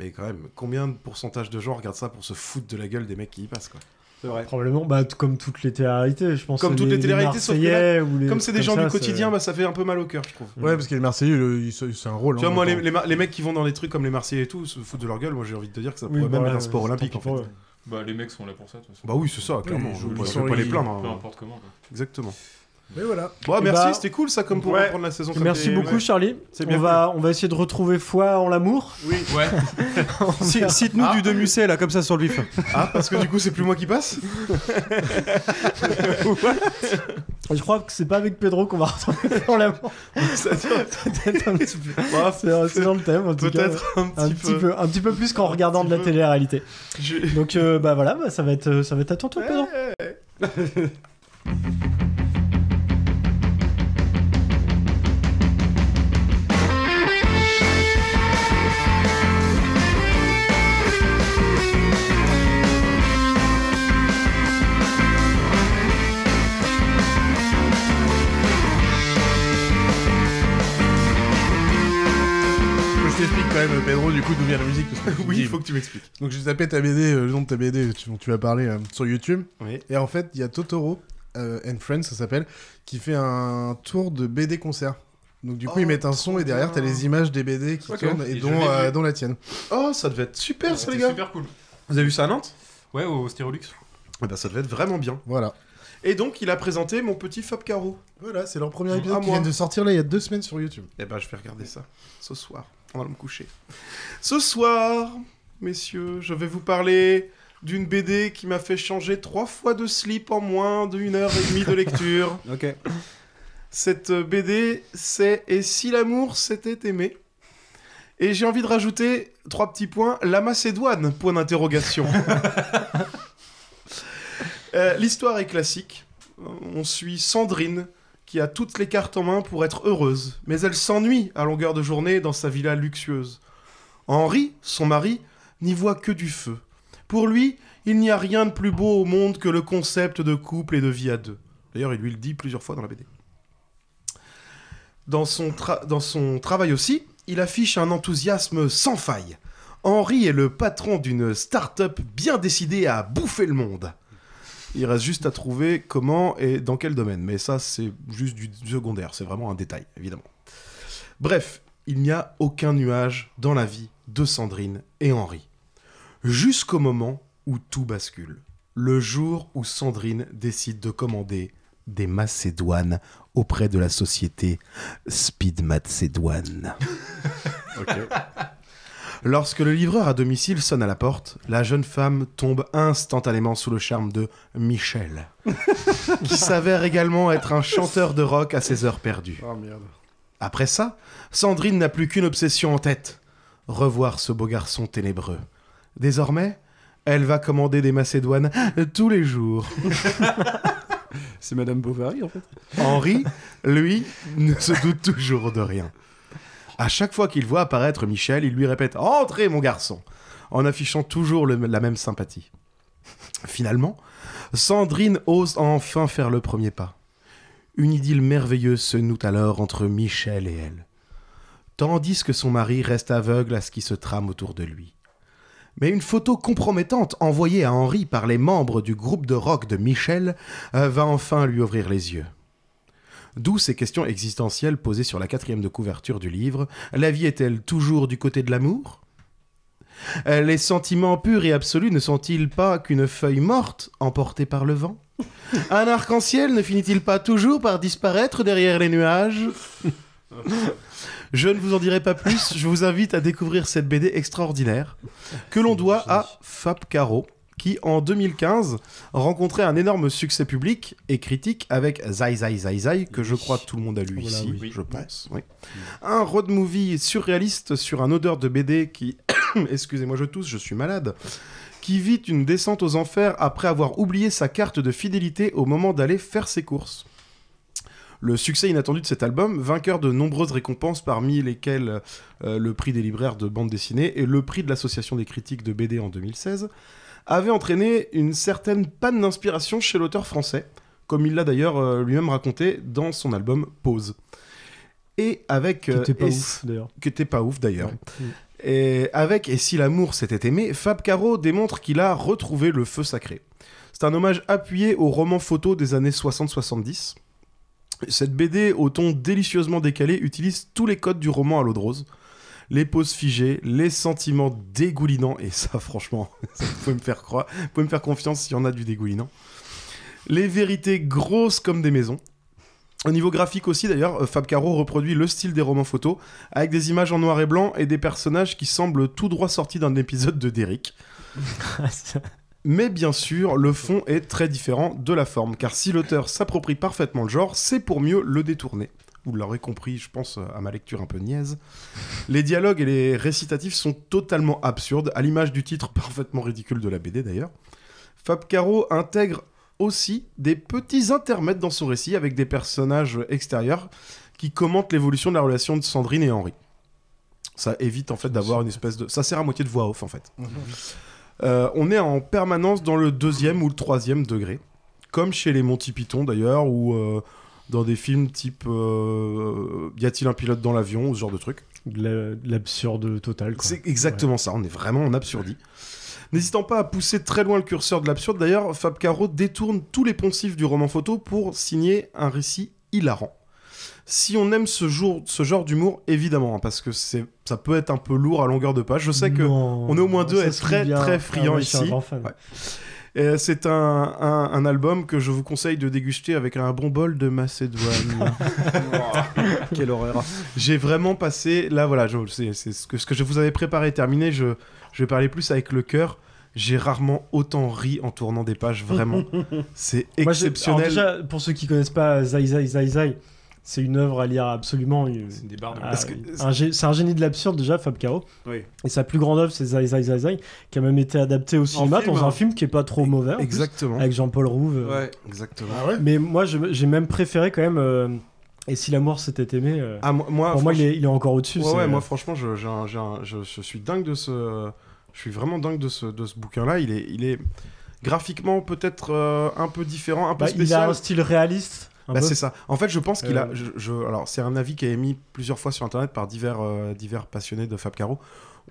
Mais quand même, combien de pourcentage de gens regardent ça pour se foutre de la gueule des mecs qui y passent quoi? Vrai. Probablement, bah, comme toutes les téléréalités, je pense. Comme toutes les téléréalités, sauf que là, Marseillais ou les Comme c'est des gens du quotidien, bah, ça fait un peu mal au cœur, je trouve. Ouais, parce que les Marseillais, le- c'est un rôle. Tu vois, hein, moi, les, les, les mecs qui vont dans des trucs comme les Marseillais et tout, se foutent de leur gueule, moi j'ai envie de te dire que ça Oui, pourrait même voilà, être un sport olympique en fait. Bah, les mecs sont là pour ça, de toute façon. Bah oui, c'est ça, clairement. ils je ne pas les plaindre. Peu hein. importe comment. Exactement. Mais voilà. Bon, Eh merci, bah, c'était cool ça comme pour ouais. reprendre la saison. Merci beaucoup, ouais. Charlie. C'est On va, on va essayer de retrouver foi en l'amour. Oui. Ouais. Si- Cite-nous Ah. du de Musset, là, comme ça, sur le vif. Ah, parce que du coup, c'est plus moi qui passe Je crois que c'est pas avec Pedro qu'on va retrouver en l'amour. Peut-être un petit peu. Bah, C'est dans le thème, en tout cas. Peut-être un petit Un peu. petit peu, un petit peu plus qu'en regardant de la télé-réalité. Je- Donc, euh, bah voilà, bah, ça va être, ça va être à ton tour, Pedro. quand même, Pedro, du coup, d'où vient la musique. Parce que tu Oui, il faut que tu m'expliques. Donc j'ai tapé ta BD, euh, le nom de ta BD tu- dont tu vas parler euh, sur YouTube. Et en fait, il y a Totoro euh, and Friends, ça s'appelle, qui fait un tour de BD concert. Donc du coup, Oh, ils mettent un son et derrière, t'as les images des BD qui Ok. tournent et Et je dont, l'ai euh, vu. dont la tienne. Oh, ça devait être super, ça, les C'était gars. super cool. Vous avez vu ça à Nantes? Ouais, au Styrolux. Eh ben, ça devait être vraiment bien. Voilà. Et donc, il a présenté mon petit Fab Caro. Voilà, c'est leur premier épisode qui moi. vient de sortir là il y a deux semaines sur YouTube. Eh ben, je vais regarder ça ce soir, avant de me coucher. Ce soir, messieurs, je vais vous parler d'une BD qui m'a fait changer trois fois de slip en moins d'une heure et demie de lecture. ok. Cette BD, c'est Et si l'amour s'était aimé? Et j'ai envie de rajouter trois petits points. La Macédoine, point d'interrogation. Euh, L'histoire est classique. On suit Sandrine, qui a toutes les cartes en main pour être heureuse, mais elle s'ennuie à longueur de journée dans sa villa luxueuse. Henri, son mari, n'y voit que du feu. Pour lui, il n'y a rien de plus beau au monde que le concept de couple et de vie à deux. D'ailleurs, il lui le dit plusieurs fois dans la BD. Dans son, travail aussi, il affiche un enthousiasme sans faille. Henri est le patron d'une start-up bien décidée à bouffer le monde. Il reste juste à trouver comment et dans quel domaine. Mais ça, c'est juste du secondaire. C'est vraiment un détail, évidemment. Bref, il n'y a aucun nuage dans la vie de Sandrine et Henri. Jusqu'au moment où tout bascule. Le jour où Sandrine décide de commander des Macédoines auprès de la société Speed Macédoine. Lorsque le livreur à domicile sonne à la porte, la jeune femme tombe instantanément sous le charme de Michel, qui s'avère également être un chanteur de rock à ses heures perdues. Oh merde. Après ça, Sandrine n'a plus qu'une obsession en tête revoir ce beau garçon ténébreux. Désormais, elle va commander des Macédoines tous les jours. C'est Madame Bovary en fait. Henri, lui, ne se doute toujours de rien. À chaque fois qu'il voit apparaître Michel, il lui répète Entrez, mon garçon en affichant toujours la même sympathie. Finalement, Sandrine ose enfin faire le premier pas. Une idylle merveilleuse se noue alors entre Michel et elle, tandis que son mari reste aveugle à ce qui se trame autour de lui. Mais une photo compromettante envoyée à Henri par les membres du groupe de rock de Michel euh, va enfin lui ouvrir les yeux. D'où ces questions existentielles posées sur la quatrième de couverture du livre. La vie est-elle toujours du côté de l'amour? Euh, Les sentiments purs et absolus ne sont-ils pas qu'une feuille morte emportée par le vent? Un arc-en-ciel ne finit-il pas toujours par disparaître derrière les nuages? Je ne vous en dirai pas plus, je vous invite à découvrir cette BD extraordinaire que l'on doit à Fab Caro, qui en 2015 rencontrait un énorme succès public et critique avec Zai Zai Zai Zai, que je crois tout le monde a lu Voilà, ici, oui. je pense. oui. Un road movie surréaliste sur un odeur de BD qui, excusez-moi je tousse, je suis malade, qui vit une descente aux enfers après avoir oublié sa carte de fidélité au moment d'aller faire ses courses. Le succès inattendu de cet album, vainqueur de nombreuses récompenses parmi lesquelles euh, le prix des libraires de bande dessinée et le prix de l'association des critiques de BD en 2016, avait entraîné une certaine panne d'inspiration chez l'auteur français, comme il l'a d'ailleurs euh, lui-même raconté dans son album Pause. Et avec... Qui était pas et- ouf, d'ailleurs. Qui était pas ouf d'ailleurs. Ouais. Et avec Et si l'amour s'était aimé, Fab Caro démontre qu'il a retrouvé le feu sacré. C'est un hommage appuyé au roman photo des années 60-70. Cette BD, au ton délicieusement décalé, utilise tous les codes du roman à l'eau de rose. Les poses figées, les sentiments dégoulinants, et ça, franchement, ça, vous pouvez me faire croire, vous pouvez me faire confiance s'il y en a du dégoulinant. Les vérités grosses comme des maisons. Au niveau graphique aussi, d'ailleurs, euh, Fab Caro reproduit le style des romans photos, avec des images en noir et blanc et des personnages qui semblent tout droit sortis d'un épisode de Derrick. Mais bien sûr, le fond est très différent de la forme, car si l'auteur s'approprie parfaitement le genre, c'est pour mieux le détourner. Vous l'aurez compris, je pense, à ma lecture un peu niaise. Les dialogues et les récitatifs sont totalement absurdes, à l'image du titre parfaitement ridicule de la BD d'ailleurs. Fab Caro intègre aussi des petits intermèdes dans son récit avec des personnages extérieurs qui commentent l'évolution de la relation de Sandrine et Henri. Ça évite en fait d'avoir une espèce de... Ça sert à moitié de voix off en fait. Euh, on est en permanence dans le deuxième ou le troisième degré, comme chez les Monty Python d'ailleurs, ou euh, dans des films type euh, Y a-t-il un pilote dans l'avion, ou ce genre de truc. De la- de l'absurde total. C'est exactement ça, on est vraiment en absurdie. N'hésitant pas à pousser très loin le curseur de l'absurde, d'ailleurs, Fab Caro détourne tous les poncifs du roman photo pour signer un récit hilarant. Si on aime ce, jour, ce genre d'humour, évidemment, hein, parce que c'est, ça peut être un peu lourd à longueur de page. Je sais que Non, on est au moins deux à être très bien. très friands ici. C'est un, un- un album que je vous conseille de déguster avec un bon bol de Macédoine. Quelle horreur. J'ai vraiment passé. Là, voilà, c'est ce que, ce que je vous avais préparé est terminé. Je, je vais parler plus avec le cœur. J'ai rarement autant ri en tournant des pages, vraiment. C'est Moi, exceptionnel. alors déjà, pour ceux qui connaissent pas Zai Zai Zai Zai, c'est une œuvre à lire absolument. C'est des barres de- Ah, Parce que- un gé- c'est un génie de l'absurde déjà, Fab Caro. Oui. Et sa plus grande œuvre, c'est Zai Zai Zai Zai, qui a même été adapté au cinéma film, dans hein. un film qui est pas trop mauvais. plus, Exactement. avec Jean-Paul Rouve. euh. Ouais, exactement. Mais moi, j'ai même préféré quand même. euh, et si l'amour s'était aimé, euh, Ah, moi, moi, pour moi, il est, il est encore au-dessus. Ouais, moi, franchement, je, j'ai un- j'ai un- je, je suis dingue de ce. Je suis vraiment dingue de ce, de ce bouquin-là. Il est, il est graphiquement peut-être euh, un peu différent, un peu Bah, il spécial. a un style réaliste. Bah, c'est ça. En fait, je pense qu'il a. Euh. Je, je- alors, c'est un avis qui est émis plusieurs fois sur Internet par divers, euh, divers passionnés de Fab Caro.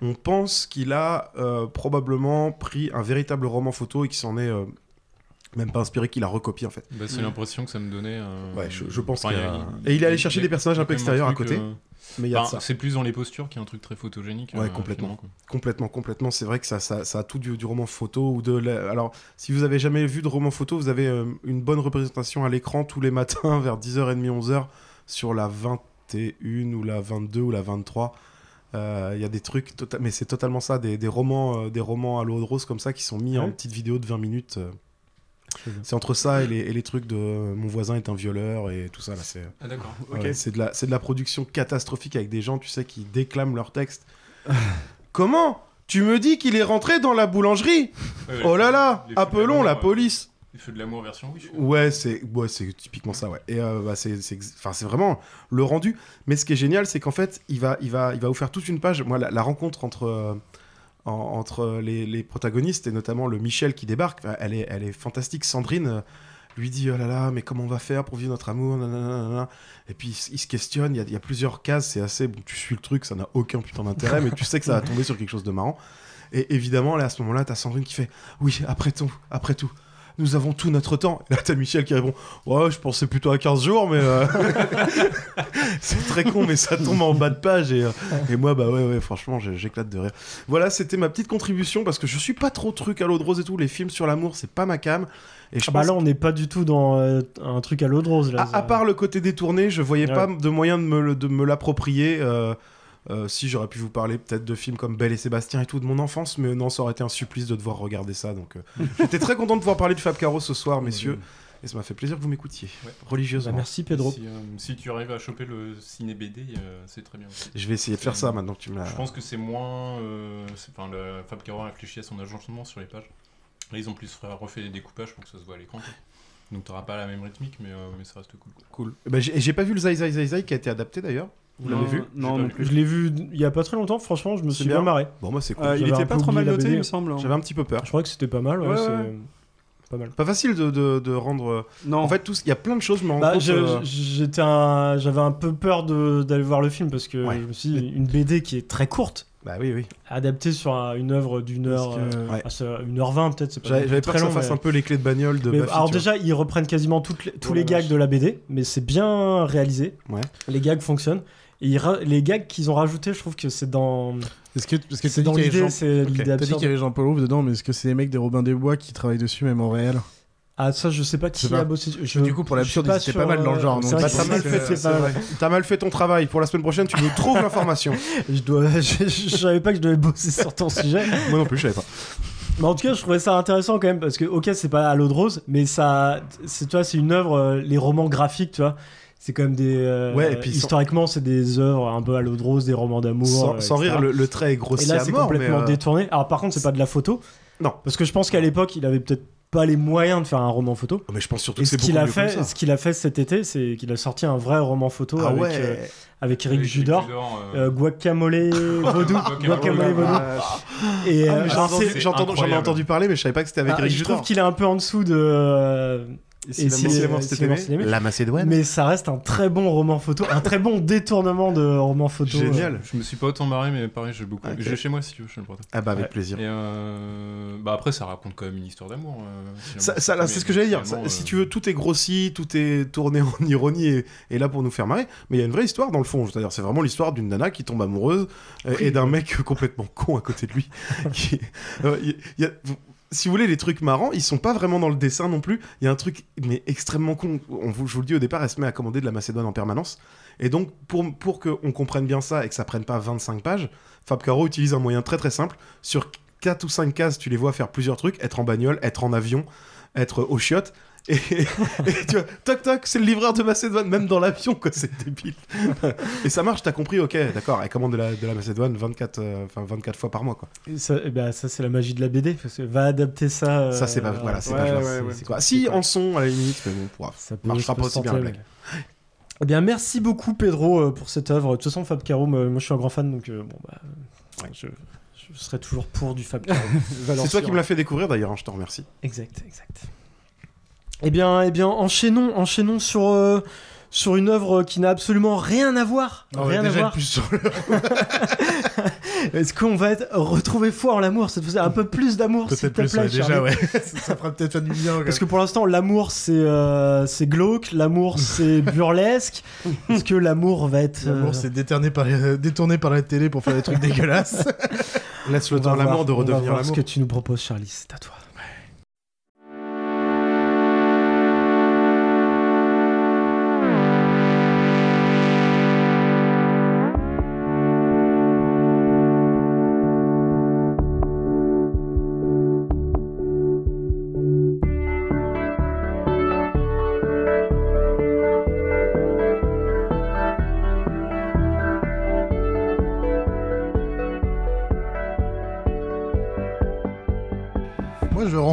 On pense qu'il a euh, probablement pris un véritable roman photo et qu'il s'en est euh, même pas inspiré, qu'il a recopié en fait. Bah, c'est l'impression que ça me donnait. euh, Ouais, je- je pense enfin, qu'il il y a- a- Et il est allé chercher des personnages un peu extérieurs à côté. Mais enfin. C'est plus dans les postures qu'il y a un truc très photogénique. Ouais, euh, complètement. Complètement, complètement. C'est vrai que ça, ça, ça a tout du, du roman photo ou de. la- Alors, si vous avez jamais vu de roman photo, vous avez euh, une bonne représentation à l'écran tous les matins vers 10h30, 11h sur la 21 ou la 22 ou la 23. Euh, Il y a des trucs, tota- mais c'est totalement ça, des, des romans, euh, des romans à l'eau de rose comme ça qui sont mis en Ouais. petites vidéos de 20 minutes. C'est entre ça et les, et les trucs de euh, mon voisin est un violeur et tout ça là. C'est Ah, d'accord. Ouais, Ok. c'est de la, c'est de la production catastrophique avec des gens, tu sais, qui déclament leur texte. Comment Tu me dis qu'il est rentré dans la boulangerie? Ouais, ouais, Oh là là Appelons la euh, police Les feux de l'amour version Wish. Ouais, c'est ouais, c'est typiquement ça, ouais. Et euh, bah, c'est c'est ex- enfin, c'est vraiment le rendu. Mais ce qui est génial, c'est qu'en fait, il va, il, va, il va vous faire toute une page. Moi, la, la rencontre entre, euh, en- entre les, protagonistes, et notamment le Michel qui débarque, elle est, elle fantastique. Sandrine euh, lui dit Oh là là, mais comment on va faire pour vivre notre amour. Et puis il, se questionne. Il y a, il y a plusieurs cases, c'est assez. bon, tu suis le truc, ça n'a aucun putain d'intérêt, mais tu sais que ça va tomber sur quelque chose de marrant. Et évidemment, là, à ce moment-là, t'as Sandrine qui fait Oui, après tout, après tout, nous avons tout notre temps. Et là, t'as Michel qui répond Ouais, je pensais plutôt à 15 jours, mais. euh, c'est très con, mais ça tombe en bas de page. Et, euh, et moi, bah ouais, ouais, franchement, j'éclate de rire. Voilà, c'était ma petite contribution parce que je suis pas trop truc à l'eau de rose et tout. Les films sur l'amour, c'est pas ma cam. Et je Ah bah là, on n'est pas du tout dans euh, un truc à l'eau de rose. Là, à, à part le côté détourné, je voyais Ouais. pas de moyen de me, le- de me l'approprier. euh, euh, si j'aurais pu vous parler peut-être de films comme Belle et Sébastien et tout de mon enfance, mais non, ça aurait été un supplice de devoir regarder ça. Donc, euh, j'étais très content de pouvoir parler de Fab Caro ce soir, messieurs, et ça m'a fait plaisir que vous m'écoutiez religieusement. Bah, merci Pedro. Si, euh, si tu arrives à choper le ciné BD, euh, c'est très bien. aussi. Je vais essayer de faire ça maintenant que tu me l'as- Je pense que c'est moins. euh, Enfin, le Fab Caro a réfléchi à son agencement sur les pages. Là, ils ont plus refait des découpages pour que ça se voit à l'écran. Donc, t'auras pas la même rythmique, mais, euh, mais ça reste cool. quoi. Cool. Eh ben, j'ai et j'ai pas vu le Zai Zai Zai Zai qui a été adapté d'ailleurs. Vous l'avez vu non, non plus. Je l'ai vu il y a pas très longtemps, franchement, je me suis bien marré. Bon, moi c'est cool. Euh, il était pas trop mal noté, il me semble. hein. J'avais un petit peu peur. Je crois que c'était pas mal, ouais, Ouais, c'est ouais. pas mal. Pas facile de, de, de rendre. Non. En fait, tout ce- il y a plein de choses, mais en Bah, compte, je- euh, j'étais un- j'avais un peu peur de- d'aller voir le film parce que Ouais. je me suis dit, une BD qui est très courte, Bah oui, oui. adaptée sur un- une œuvre d'une heure, que- euh, Ouais. ah, une heure vingt peut-être, J'avais peur très que ça long. fasse mais- un peu les clés de bagnole de mais alors déjà, ils reprennent quasiment toutes les- tous les gags vache. de la BD, mais c'est bien réalisé. Ouais. Les gags fonctionnent. Et ils ra- les gags qu'ils ont rajoutés, je trouve que c'est dans. Est-ce que, parce que C'est dans qu'il y avait l'idée, c'est l'idée T'as dit qu'il y avait Jean-Paul Rouve dedans, mais est-ce que c'est les mecs des Robin des Bois qui travaillent dessus, même en réel? Ah, ça, je sais pas qui pas. a bossé. Je, Du coup, pour l'absurde, ils étaient pas mal dans le genre, t'as mal fait, pas mal. Ton travail. Pour la semaine prochaine, tu me trouves l'information. Je, dois, je, je savais pas que je devais bosser sur ton sujet. Moi non plus, je savais pas. Mais en tout cas, je trouvais ça intéressant quand même parce que, ok, c'est pas à l'eau de rose, mais ça, c'est, tu vois, c'est une œuvre, euh, les romans graphiques, tu vois. C'est quand même des. euh, Ouais, et puis sans- historiquement, c'est des œuvres un peu à l'eau de rose, des romans d'amour. Sans, rire, le, le trait est Et grossier là, à c'est complètement mais, euh, détourné. Alors, par contre, c'est pas de la photo. Non. Parce que je pense qu'à l'époque, il avait peut-être pas les moyens de faire un roman photo. Mais je pense surtout Et que ce c'est qu'il beaucoup a fait, ça. ce qu'il a fait cet été, c'est qu'il a sorti un vrai roman photo Ah avec, ouais. euh, avec Eric Avec Judor, Eric Judor, euh, euh, Guacamole Vaudou, Guacamole Vaudou. Et Ah, j'ai entendu- J'en ai entendu parler, mais je savais pas que c'était avec ah, Eric je Judor. trouve qu'il est un peu en dessous de euh, Et si la Macédoine, euh, aimé. La mais ça reste un très bon roman photo, un très bon détournement de roman photo. Génial. Je me suis pas autant marré, mais pareil, j'ai beaucoup. Ok. J'ai chez moi si tu veux, je le prête. Ah bah avec Ouais. plaisir. Et euh... bah après, ça raconte quand même une histoire d'amour. euh. Ça, c'est ce que j'allais dire. Ça- Si euh, tu veux, tout est grossi, tout est tourné en ironie et, et là pour nous faire marrer. Mais il y a une vraie histoire dans le fond. C'est-à-dire, c'est vraiment l'histoire d'une nana qui tombe amoureuse euh, et d'un mec complètement con à côté de lui. qui- euh, il y a- si vous voulez, les trucs marrants, ils sont pas vraiment dans le dessin non plus. Il y a un truc, mais extrêmement con. On vous, je vous le dis au départ, elle se met à commander de la Macédoine en permanence. Et donc, pour, pour qu'on comprenne bien ça et que ça prenne pas 25 pages, Fab Caro utilise un moyen très très simple. Sur 4 ou 5 cases, tu les vois faire plusieurs trucs être en bagnole, être en avion, être au chiottes. Et, et tu vois, toc toc, c'est le livreur de Macédoine, même dans l'avion, quoi, c'est débile. et ça marche, t'as compris, ok, d'accord, elle commande de la, de la Macédoine 24, euh, enfin 24 fois par mois, quoi. Et Ça, eh ben, ça c'est la magie de la BD, parce que va adapter ça. euh, Ça, c'est pas, voilà, c'est ouais, pas ouais, jouable. ouais, C'est ouais. quoi. Si, en son, à la limite, mais bon, pourra. Ça peut, marchera pas aussi bien la blague. Eh bien, merci beaucoup Pedro euh, pour cette œuvre. De toute façon, Fab Caro, moi, je suis un grand fan, donc euh, bon bah, je, je serai toujours pour du Fab Caro. C'est toi qui me l'as fait découvrir d'ailleurs, hein, je te remercie. Exact, exact. Eh bien, eh bien, enchaînons, enchaînons sur euh, sur une œuvre qui n'a absolument rien à voir. On rien à voir. le- Est-ce qu'on va être retrouver foi en l'amour cette fois Un peu plus d'amour, s'il Peut-être te plus, plaît, ouais, déjà, ouais. ça fera peut-être du bien. Parce que pour l'instant, l'amour c'est euh, c'est glauque, l'amour c'est burlesque. Est-ce que l'amour va être euh, L'amour, c'est détourné par, les- détourné par la télé pour faire des trucs dégueulasses. Laisse le temps l'amour de redevenir voir ce l'amour. que tu nous proposes, Charlie. C'est à toi.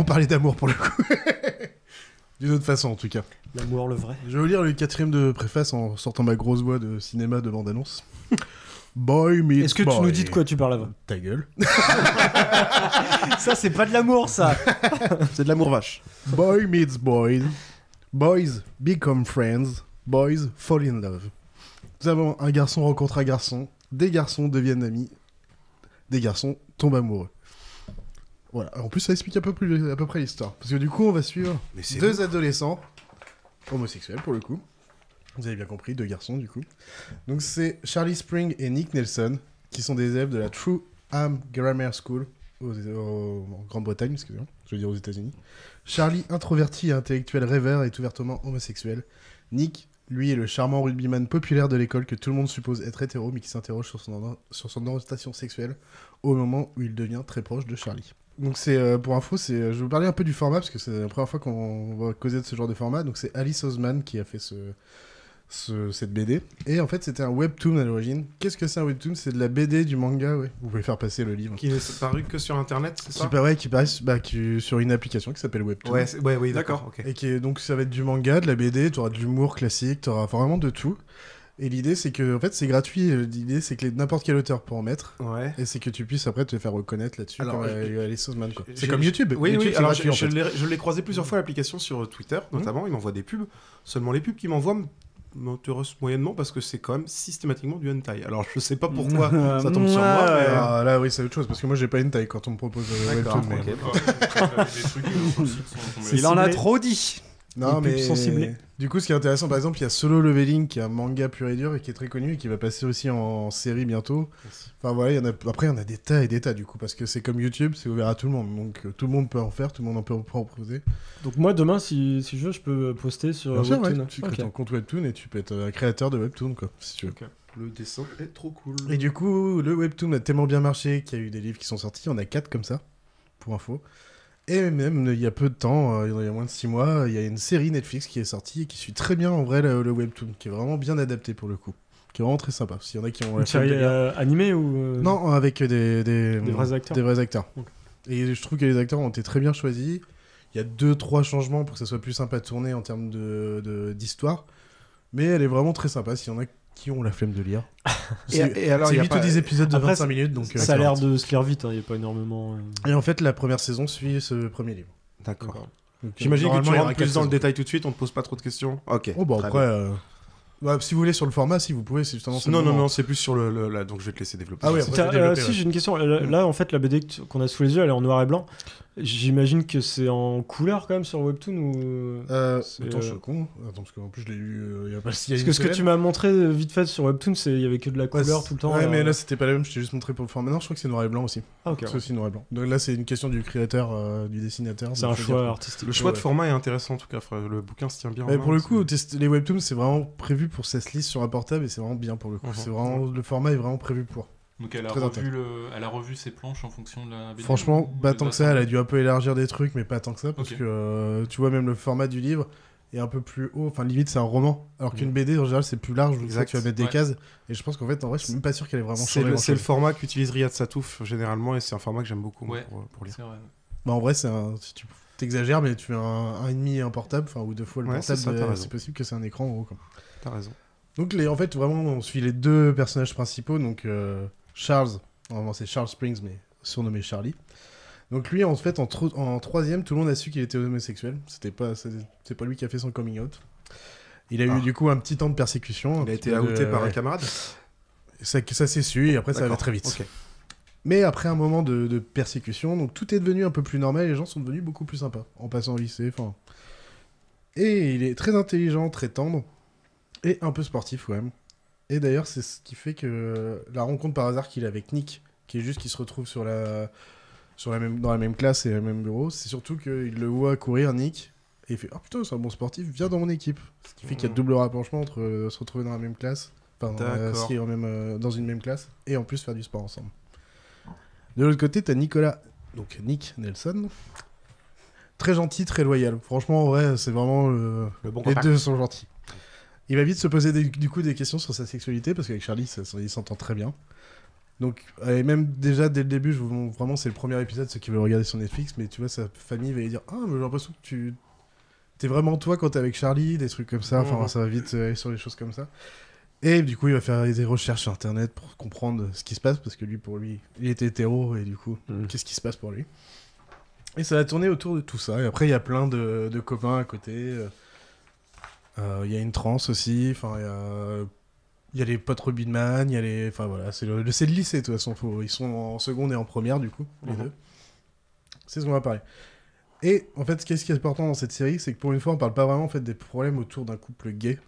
Parler d'amour pour le coup. D'une autre façon, en tout cas. L'amour, le vrai. Je vais vous lire le quatrième de préface en sortant ma grosse voix de cinéma de bande-annonce. Boy meets Est-ce que tu nous dis de quoi tu parles avant Ta gueule. Ça, c'est pas de l'amour, ça. C'est de l'amour vache. Boy meets boy. Boys become friends. Boys fall in love. Nous avons un garçon rencontre un garçon. Des garçons deviennent amis. Des garçons tombent amoureux. Voilà. En plus, ça explique à peu, plus, à peu près l'histoire. Parce que du coup, on va suivre Mais c'est deux adolescents homosexuels pour le coup. Vous avez bien compris, deux garçons du coup. Donc c'est Charlie Spring et Nick Nelson qui sont des élèves de la True Am Grammar School aux- au- en Grande-Bretagne, excusez-moi, je veux dire aux États-Unis. Charlie, introverti et intellectuel rêveur, est ouvertement homosexuel. Nick, lui, est le charmant rugbyman populaire de l'école que tout le monde suppose être hétéro, mais qui s'interroge sur son, or- sur son orientation sexuelle au moment où il devient très proche de Charlie. Donc c'est euh, pour info, c'est je vais vous parler un peu du format parce que c'est la première fois qu'on va causer de ce genre de format. Donc c'est Alice Osman qui a fait ce, ce- cette BD et en fait c'était un webtoon à l'origine. Qu'est-ce que c'est un webtoon? C'est de la BD du manga, ouais. Vous pouvez faire passer le livre. Qui n'est paru que sur internet, c'est ça? Qui, paraît- qui paraît bah, qui- sur une application qui s'appelle Webtoon. Ouais, ouais, oui, d'accord. Et qui est, donc ça va être du manga, de la BD, tu auras de l'humour classique, tu auras vraiment de tout. Et l'idée c'est que en fait c'est gratuit, euh, l'idée c'est que n'importe quel auteur peut en mettre. Ouais. Et c'est que tu puisses après te faire reconnaître là-dessus Alors, comme je- euh, quoi. C'est comme YouTube. Oui, YouTube, oui, alors gratuit, je, je l'ai- je l'ai croisé plusieurs fois l'application sur Twitter, notamment, il m'envoie des pubs. Seulement les pubs qu'il m'envoie m- m'intéressent moyennement parce que c'est quand même systématiquement du hentai. Alors je sais pas pourquoi ça tombe sur moi, mais... euh, Ah, là oui c'est autre chose parce que moi j'ai pas une taille quand on me propose euh, Webtoon. mais- Il en a trop dit. Non, mais. Du coup, ce qui est intéressant, par exemple, il y a Solo Leveling, qui est un manga pur et dur et qui est très connu et qui va passer aussi en série bientôt. Enfin voilà, il y en a... après, il y en a des tas et des tas du coup, parce que c'est comme YouTube, c'est ouvert à tout le monde. Donc euh, tout le monde peut en faire, tout le monde en peut en proposer. Donc moi demain si, si je veux je peux poster sur Bien sûr, Webtoon. ouais, tu crées ton compte Webtoon et tu peux être un créateur de Webtoon, quoi, si tu veux. Le dessin est trop cool. Et du coup, le Webtoon a tellement bien marché qu'il y a eu des livres qui sont sortis. Il y en a 4 comme ça, pour info. Et même il y a peu de temps, euh, il y a moins de 6 mois, il y a une série Netflix qui est sortie et qui suit très bien en vrai le, le Webtoon, qui est vraiment bien adapté pour le coup. Qui est vraiment très sympa. S'il y en a qui ont Une série de euh, animée ou euh, Non, avec des, des, Des vrais acteurs Des vrais acteurs. Et je trouve que les acteurs ont été très bien choisis. Il y a deux, trois changements pour que ça soit plus sympa à tourner en termes de- de- d'histoire. Mais elle est vraiment très sympa s'il y en a qui ont la flemme de lire. Et- et alors, c'est il y a 8 pas- ou 10 épisodes de Après, 25 minutes. Donc, euh, ça a l'air de se lire vite, hein, il n'y a pas énormément. euh. Et en fait, la première saison suit ce premier livre. D'accord. J'imagine que tu rentres plus dans le détail tout de suite, on te pose pas trop de questions. Ok. Oh, bah après, euh, bah, si vous voulez sur le format, si vous pouvez, c'est justement. Non, non, non, c'est plus sur le, le- là, donc je vais te laisser développer. Ah ouais, après, développer, euh, si j'ai une question. Là, là, en fait, la BD qu'on a sous les yeux, elle est en noir et blanc. J'imagine que c'est en couleur quand même sur Webtoon ou. Euh, c'est, attends, je euh, suis con. Attends, parce qu'en plus, je l'ai lu euh, il y a pas si Parce que ce que tu m'as montré euh, vite fait sur Webtoon, c'est il y avait que de la couleur tout le temps. Ouais, euh. mais là, c'était pas la même, je t'ai juste montré pour le format. Non, je crois que c'est noir et blanc aussi. Ah, ok, C'est ouais. aussi noir et blanc. Donc là, c'est une question du créateur, euh, du dessinateur. C'est un choix artistique. Le choix de format est intéressant en tout cas. frère. Le bouquin se tient bien. en Mais main, pour le coup, les webtoons, c'est vraiment prévu pour ça se lise sur un portable et c'est vraiment bien pour le coup. Mhm. C'est vraiment le format est vraiment prévu pour. Donc elle a, Très revu le... elle a revu ses planches en fonction de la BD Franchement, pas tant que ça. Elle a dû un peu élargir des trucs, mais pas tant que ça parce que euh, tu vois même le format du livre est un peu plus haut. Enfin, limite, c'est un roman. Alors qu'une BD en général, c'est plus large. Donc tu vas mettre des Ouais. cases. Et je pense qu'en fait, en vrai, je suis même pas sûr qu'elle ait vraiment C'est le, format qu'utilise Riyad Satouf généralement et c'est un format que j'aime beaucoup Ouais, pour, pour lire. vrai. Bah, en vrai, c'est un. Si tu t'exagères, mais tu fais un, un et un portable, enfin, ou deux fois le Ouais, portable, c'est euh, c'est possible que c'est un écran en. Quoi. T'as raison. Donc, les, en fait, vraiment, on suit les deux personnages principaux. Donc, euh, Charles, normalement, c'est Charles Springs, mais surnommé Charlie. Donc, lui, en fait, en, tro- en troisième, tout le monde a su qu'il était homosexuel. C'était pas, c'est pas lui qui a fait son coming out. Il a Ah. eu du coup un petit temps de persécution. Il a été de- outé par un camarade? Ça, ça s'est su et après ça D'accord, très vite. Mais après un moment de, de persécution, donc tout est devenu un peu plus normal et les gens sont devenus beaucoup plus sympas en passant au lycée. Et il est très intelligent, très tendre et un peu sportif quand même. Et d'ailleurs, c'est ce qui fait que la rencontre par hasard qu'il a avec Nick, qui est juste qu'il se retrouve sur la, sur la même, dans la même classe et le même bureau, c'est surtout qu'il le voit courir, Nick, et il fait Oh putain, c'est un bon sportif, viens dans mon équipe. Ce qui fait qu'il y a double rapprochement entre euh, se retrouver dans la même classe, enfin, euh, en même, euh, dans une même classe, et en plus faire du sport ensemble. De l'autre côté, t'as Nicolas, donc Nick Nelson. Très gentil, très loyal. Franchement, en vrai, c'est vraiment. euh, Le bon les deux sont gentils. Il va vite se poser des- du coup des questions sur sa sexualité parce qu'avec Charlie, ça- ça- il s'entend très bien. Donc, et même déjà dès le début, je vous montre vraiment, c'est le premier épisode, ceux qui veulent regarder sur Netflix, mais tu vois, sa famille va lui dire Ah, mais j'ai l'impression que tu. T'es vraiment toi quand t'es avec Charlie, des trucs comme ça. Enfin, Mhm. ça va vite euh, aller sur des choses comme ça. Et du coup, il va faire des recherches sur internet pour comprendre ce qui se passe parce que lui, pour lui, il était hétéro et du coup, qu'est-ce qui se passe pour lui? Et ça va tourner autour de tout ça. Et après, il y a plein de, de copains à côté. Euh, Il y a une transe aussi. Enfin, il y a, il y a les potes Rubinman. Il y a les. Enfin voilà, c'est le, le- lycée de toute façon. Faut- ils sont en seconde et en première du coup, les Mhm. deux. C'est ce qu'on va parler. Et en fait, qu'est-ce qui est important dans cette série, c'est que pour une fois, on parle pas vraiment en fait des problèmes autour d'un couple gay.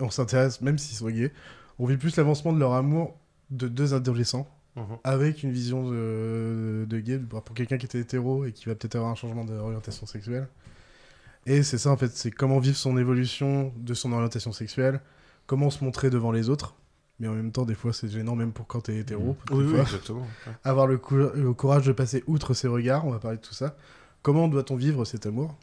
On s'intéresse, même s'ils sont gays, on vit plus l'avancement de leur amour de deux adolescents Mhm. avec une vision de, de gay pour pour quelqu'un qui était hétéro et qui va peut-être avoir un changement d'orientation sexuelle. Et c'est ça en fait, c'est comment vivre son évolution de son orientation sexuelle, comment se montrer devant les autres. Mais en même temps, des fois, c'est gênant même pour quand t'es hétéro. Oui, des oui, exactement, ouais. Avoir le, cou- le courage de passer outre ses regards, on va parler de tout ça. Comment doit-on vivre cet amour?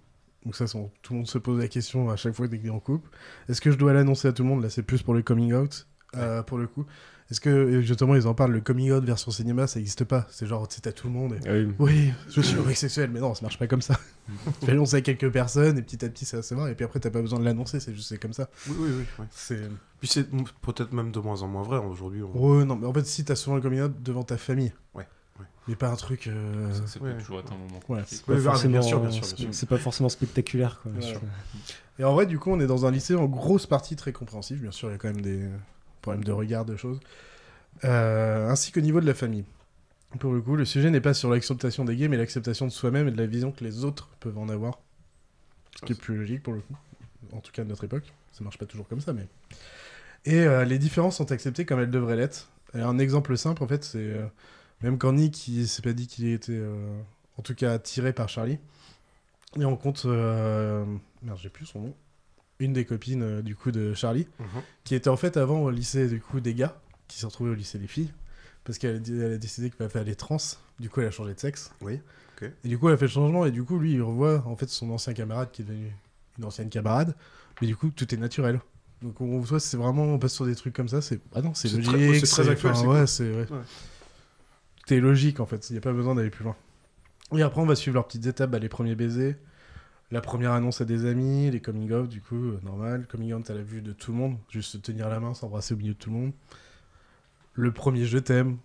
Donc ça, tout le monde se pose la question à chaque fois dès qu'il est en couple. Est-ce que je dois l'annoncer à tout le monde? Là, c'est plus pour le coming out, euh, pour le coup. Est-ce que, et justement, ils en parlent, le coming out version cinéma, ça n'existe pas? C'est genre, c'est à tout le monde. et, oui. oui, je suis homosexuel, mais non, ça marche pas comme ça. tu fais l'annoncer à quelques personnes, et petit à petit, ça va se voir, et puis après, t'as pas besoin de l'annoncer, c'est juste c'est comme ça. Oui, oui, oui. C'est... Puis c'est peut-être même de moins en moins vrai aujourd'hui. on- Ouais, non, mais en fait, si t'as souvent le coming out devant ta famille. Ouais, ouais. Mais pas un truc. euh, peut ouais. toujours être un moment Ouais. C'est pas, forcément, sûr, bien sûr, bien sûr. c'est pas forcément spectaculaire. Quoi. Ouais. Je- Et en vrai, du coup, on est dans un lycée en grosse partie très compréhensif. Bien sûr, il y a quand même des problèmes de regard, de choses. Euh, ainsi qu'au niveau de la famille. Pour le coup, le sujet n'est pas sur l'acceptation des gays, mais l'acceptation de soi-même et de la vision que les autres peuvent en avoir. Ce qui est plus logique pour le coup. En tout cas, de notre époque. Ça marche pas toujours comme ça, mais. Et euh, les différences sont acceptées comme elles devraient l'être. Un exemple simple, en fait, c'est. euh, même quand Nick, il s'est pas dit qu'il était. en tout cas, attiré par Charlie. Et on compte. Merde, j'ai plus son nom. Une des copines, euh, du coup, de Charlie. Mhm. Qui était en fait avant au lycée, du coup, des gars. Qui s'est retrouvée au lycée des filles. Parce qu'elle a, décidé qu'elle allait trans. Du coup, elle a changé de sexe. Oui. Et du coup, elle a fait le changement. Et du coup, lui, il revoit en fait son ancien camarade qui est devenu une ancienne camarade. Mais du coup, tout est naturel. Donc, on voit, c'est vraiment, on passe sur des trucs comme ça. C'est, ah non, c'est logique. très- c'est très actuel, enfin, c'est ouais, c'est, ouais. Ouais. Tout est logique en fait. Il n'y a pas besoin d'aller plus loin. Et après, on va suivre leurs petites étapes. Bah, les premiers baisers. La première annonce à des amis, les coming out, du coup, euh, normal. Coming out à la vue de tout le monde, juste se tenir la main, s'embrasser au milieu de tout le monde. Le premier je t'aime.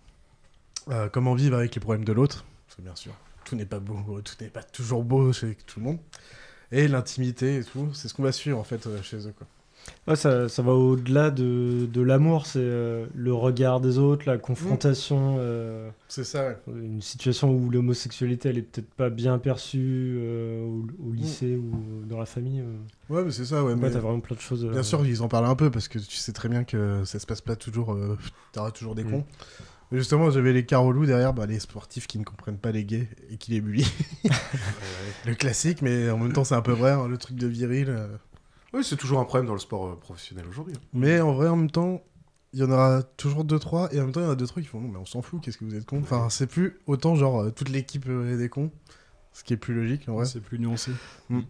Euh, comment vivre avec les problèmes de l'autre? Parce que bien sûr, tout n'est pas beau, tout n'est pas toujours beau chez tout le monde. Et l'intimité et tout, c'est ce qu'on va suivre en fait euh, chez eux. Quoi. Ouais, ça, ça va au-delà de, de l'amour, c'est euh, le regard des autres, la confrontation. euh, C'est ça, ouais. Une situation où l'homosexualité, elle est peut-être pas bien perçue euh, au, au lycée ou dans la famille. Ouais, mais c'est ça, ouais. Ouais, t'as vraiment plein de choses. Bien sûr, ils en parlent un peu parce que tu sais très bien que ça se passe pas toujours. T'auras toujours des Mm. cons. Mais justement, j'avais les carolous derrière, bah, les sportifs qui ne comprennent pas les gays et qui les bully. le classique, mais en même temps, c'est un peu vrai, hein, le truc de viril. Oui, c'est toujours un problème dans le sport euh, professionnel aujourd'hui. Mais en vrai, en même temps, il y en aura toujours deux trois et en même temps, il y en a deux trois qui font non, mais on s'en fout, qu'est-ce que vous êtes cons Enfin, c'est plus autant genre euh, toute l'équipe euh, est des cons, ce qui est plus logique en vrai. C'est plus nuancé. Mm.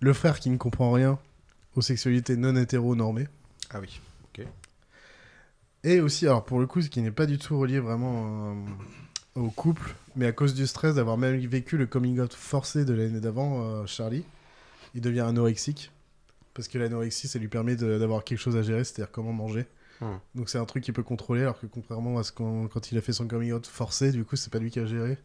Le frère qui ne comprend rien aux sexualités non hétéro-normées. Ah oui, ok. Et aussi, alors pour le coup, ce qui n'est pas du tout relié vraiment euh, au couple, mais à cause du stress d'avoir même vécu le coming out forcé de l'année d'avant, euh, Charlie, il devient anorexique. Parce que l'anorexie, ça lui permet d'avoir quelque chose à gérer, c'est-à-dire comment manger. Hmm. Donc c'est un truc qu'il peut contrôler, alors que contrairement à ce qu'on quand il a fait son coming out forcé, du coup, c'est pas lui qui a géré.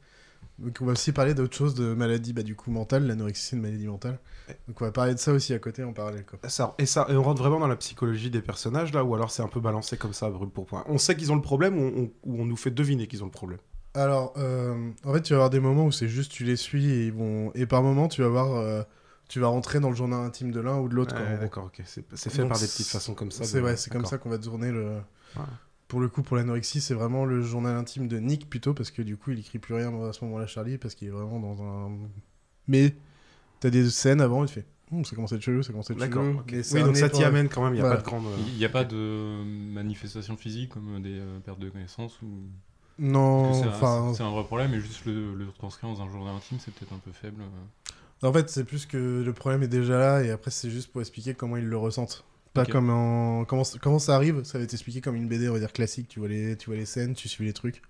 Donc on va aussi parler d'autres choses, de maladies bah, du coup mentales. L'anorexie, c'est une maladie mentale. Donc on va parler de ça aussi à côté en parallèle. Quoi. Ça, et, ça, et on rentre vraiment dans la psychologie des personnages là, ou alors c'est un peu balancé comme ça, brûle pour point. On sait qu'ils ont le problème ou on, ou on nous fait deviner qu'ils ont le problème. Alors, euh, en fait, tu vas avoir des moments où c'est juste tu les suis et ils vont et par moment tu vas voir, euh, tu vas rentrer dans le journal intime de l'un ou de l'autre. Ouais, d'accord, ok. C'est- fait Donc, par des petites façons comme ça C'est de- ouais, c'est comme ça qu'on va tourner le. Ouais. Pour le coup, pour l'anorexie, c'est vraiment le journal intime de Nick plutôt parce que du coup, il écrit plus rien à ce moment-là, Charlie, parce qu'il est vraiment dans un. Mais t'as des scènes avant, il fait. Hum, ça commence à être chelou, ça commence à être D'accord, chelou. ok. Et Oui, donc ça t'y amène quand même, il y a Voilà. pas de grande. Il n'y a pas de manifestation physique comme des euh, pertes de connaissances ou... Non, Parce que c'est un- enfin- C'est un vrai problème et juste le, le transcrire dans un journal intime, c'est peut-être un peu faible. euh. En fait, c'est plus que le problème est déjà là et après, c'est juste pour expliquer comment ils le ressentent. Pas Ok. comme en. Comment, comment ça arrive, ça va être expliqué comme une BD, on va dire classique. Tu vois les, tu vois les scènes, tu suis les trucs.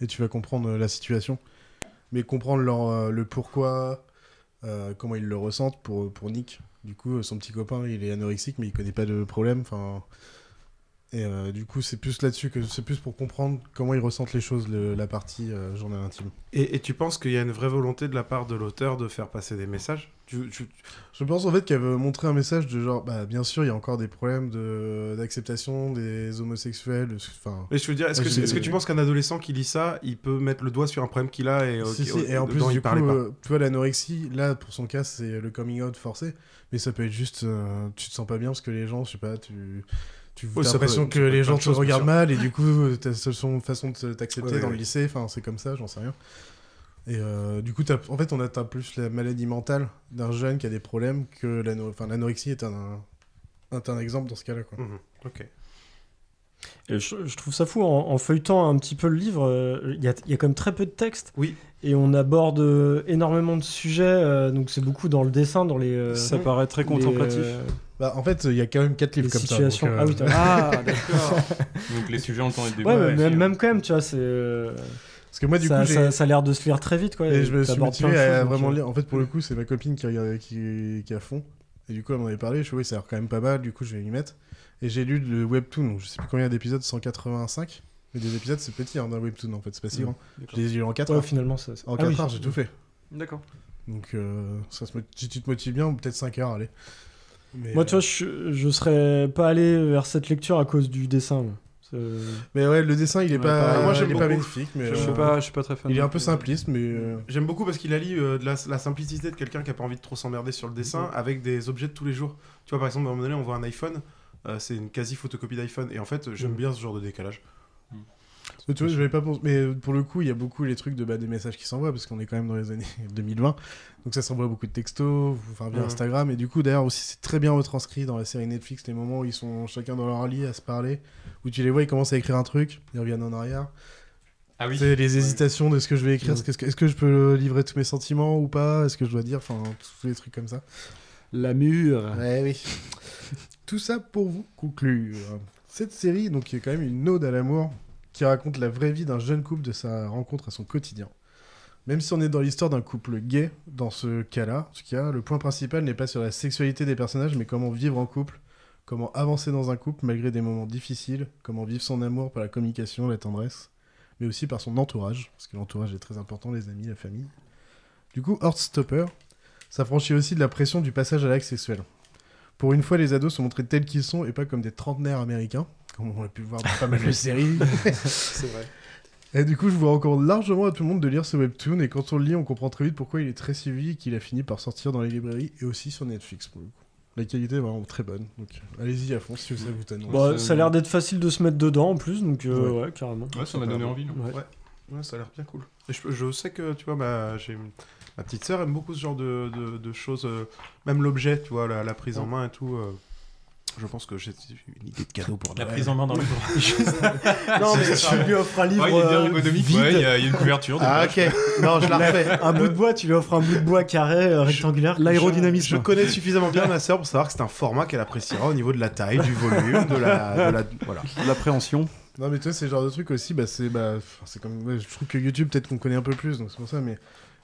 Et tu vas comprendre euh, la situation. Mais comprendre leur, euh, le pourquoi, euh, comment ils le ressentent pour, pour Nick. Du coup, son petit copain, il est anorexique, mais il connaît pas de problème. Enfin. Et euh, du coup, c'est plus là-dessus que c'est plus pour comprendre comment ils ressentent les choses, le- la partie euh, journal intime. Et, et tu penses qu'il y a une vraie volonté de la part de l'auteur de faire passer des messages? Tu, tu- Je pense en fait qu'elle veut montrer un message de genre, bah bien sûr, il y a encore des problèmes de- d'acceptation des homosexuels. Enfin, Mais je veux dire, est-ce que, tu penses qu'un adolescent qui lit ça, il peut mettre le doigt sur un problème qu'il a et, Si, euh, si, et en plus, du coup, euh, tu vois, l'anorexie, là, pour son cas, c'est le coming out forcé, mais ça peut être juste, euh, tu te sens pas bien parce que les gens, je sais pas, tu, tu peut- l'impression que les gens te regardent mal et du coup, ta seule façon de t'accepter Ouais, dans ouais. le lycée, enfin, c'est comme ça, j'en sais rien. Et euh, du coup, en fait, on atteint plus la maladie mentale d'un jeune qui a des problèmes que l'anorexie est un, est un exemple dans ce cas-là. Quoi. Mhm, Ok. Et je, je trouve ça fou, en, en feuilletant un petit peu le livre, euh, il y, a, il y a quand même très peu de texte. Oui. Et on aborde euh, énormément de sujets, euh, donc c'est beaucoup dans le dessin, dans les... euh, Ça paraît très les, contemplatif. euh, Bah, en fait, il y a quand même quatre livres les comme situations. ça. donc, Ah euh, oui, t'as- Ah, d'accord. Donc les sujets ont le temps d'être Ouais, mais même, quand même, tu vois, c'est... euh, Parce que moi, du ça, coup, j'ai- ça, ça a l'air de se lire très vite, quoi. Et je me suis motivé à vraiment euh, lire. En fait, pour le coup, c'est ma copine qui, regarde- qui, qui est à fond. Et du coup, elle m'en avait parlé. Je suis oui, ça a l'air quand même pas mal. Du coup, je vais y mettre. Et j'ai lu le webtoon. Donc, je sais plus combien d'épisodes, 185. Mais des épisodes, c'est petit hein, d'un webtoon en fait. C'est pas si Mm. grand. Je les ai lus en 4 Ouais, heures. finalement, ça... En Ah 4 oui. heures, j'ai tout fait. D'accord. Donc, euh, ça se mot- si tu te motives bien, peut-être 5 heures, allez. Mais, Moi, tu euh, vois, je, je serais pas allé vers cette lecture à cause du dessin. moi. C'est- Mais ouais, le dessin, il est Ouais, pas, pareil. Moi, il j'aime est pas beaucoup. magnifique. Mais Je euh, suis pas, je suis pas très fan. il est un peu simpliste, mais. euh, J'aime beaucoup parce qu'il allie euh, de la, la simplicité de quelqu'un qui a pas envie de trop s'emmerder sur le dessin avec des objets de tous les jours. Tu vois, par exemple, à un moment donné, on voit un iPhone, euh, c'est une quasi photocopie d'iPhone, et en fait, j'aime Mm. bien ce genre de décalage. Mais tu vois, j'avais pas pensé. Mais pour le coup, il y a beaucoup les trucs de bah, des messages qui s'envoient parce qu'on est quand même dans les années 2020. Donc ça s'envoie beaucoup de textos, enfin via. Instagram. Et du coup, d'ailleurs aussi, c'est très bien retranscrit dans la série Netflix les moments où ils sont chacun dans leur lit à se parler, où tu les vois, ils commencent à écrire un truc, ils reviennent en arrière. Ah oui. C'est les hésitations de ce que je vais écrire. Mhm. Est-ce que, est-ce que je peux livrer tous mes sentiments ou pas Est-ce que je dois dire Enfin, tous les trucs comme ça. La mûre. Ouais, oui. Tout ça pour vous conclure. Cette série, donc, qui est quand même une ode à l'amour, qui raconte la vraie vie d'un jeune couple de sa rencontre à son quotidien. Même si on est dans l'histoire d'un couple gay, dans ce cas-là, le point principal n'est pas sur la sexualité des personnages, mais comment vivre en couple, comment avancer dans un couple malgré des moments difficiles, comment vivre son amour par la communication, la tendresse, mais aussi par son entourage, parce que l'entourage est très important, les amis, la famille. Du coup, Heartstopper s'affranchit aussi de la pression du passage à l'acte sexuel. Pour une fois, les ados sont montrés tels qu'ils sont et pas comme des trentenaires américains, comme on a pu le voir dans pas mal de séries. C'est vrai. Et du coup, je vous recommande largement à tout le monde de lire ce webtoon. Et quand on le lit, on comprend très vite pourquoi il est très suivi et qu'il a fini par sortir dans les librairies et aussi sur Netflix pour le coup. La qualité est vraiment très bonne. Donc allez-y à fond si ça vous tente. Bah, ça a l'air d'être facile de se mettre dedans en plus, donc euh, Ouais. ouais. carrément. Ouais, ça m'a donné envie. non Ouais. Ouais, ça a l'air bien cool. Et je, je sais que, tu vois, ma, j'ai, ma petite sœur aime beaucoup ce genre de, de, de choses, euh, même l'objet, tu vois, la, la prise en main et tout. euh, je pense que j'ai une idée de cadeau pour La Noël. prise en main dans le Non, mais tu lui offres un livre Ouais, il est bien euh, ergonomique, ouais, il y, a il y a une couverture. Ah, ok. Non, je la refais. un bout de bois, tu lui offres un bout de bois carré, euh, rectangulaire. L'aérodynamisme. Je connais suffisamment bien ma sœur pour savoir que c'est un format qu'elle appréciera au niveau de la taille, du volume, de la, de la voilà. L'appréhension. Non, mais tu vois, c'est le genre de truc aussi, bah, c'est bah, comme. ouais, je trouve que YouTube, peut-être qu'on connaît un peu plus, donc c'est pour ça, mais.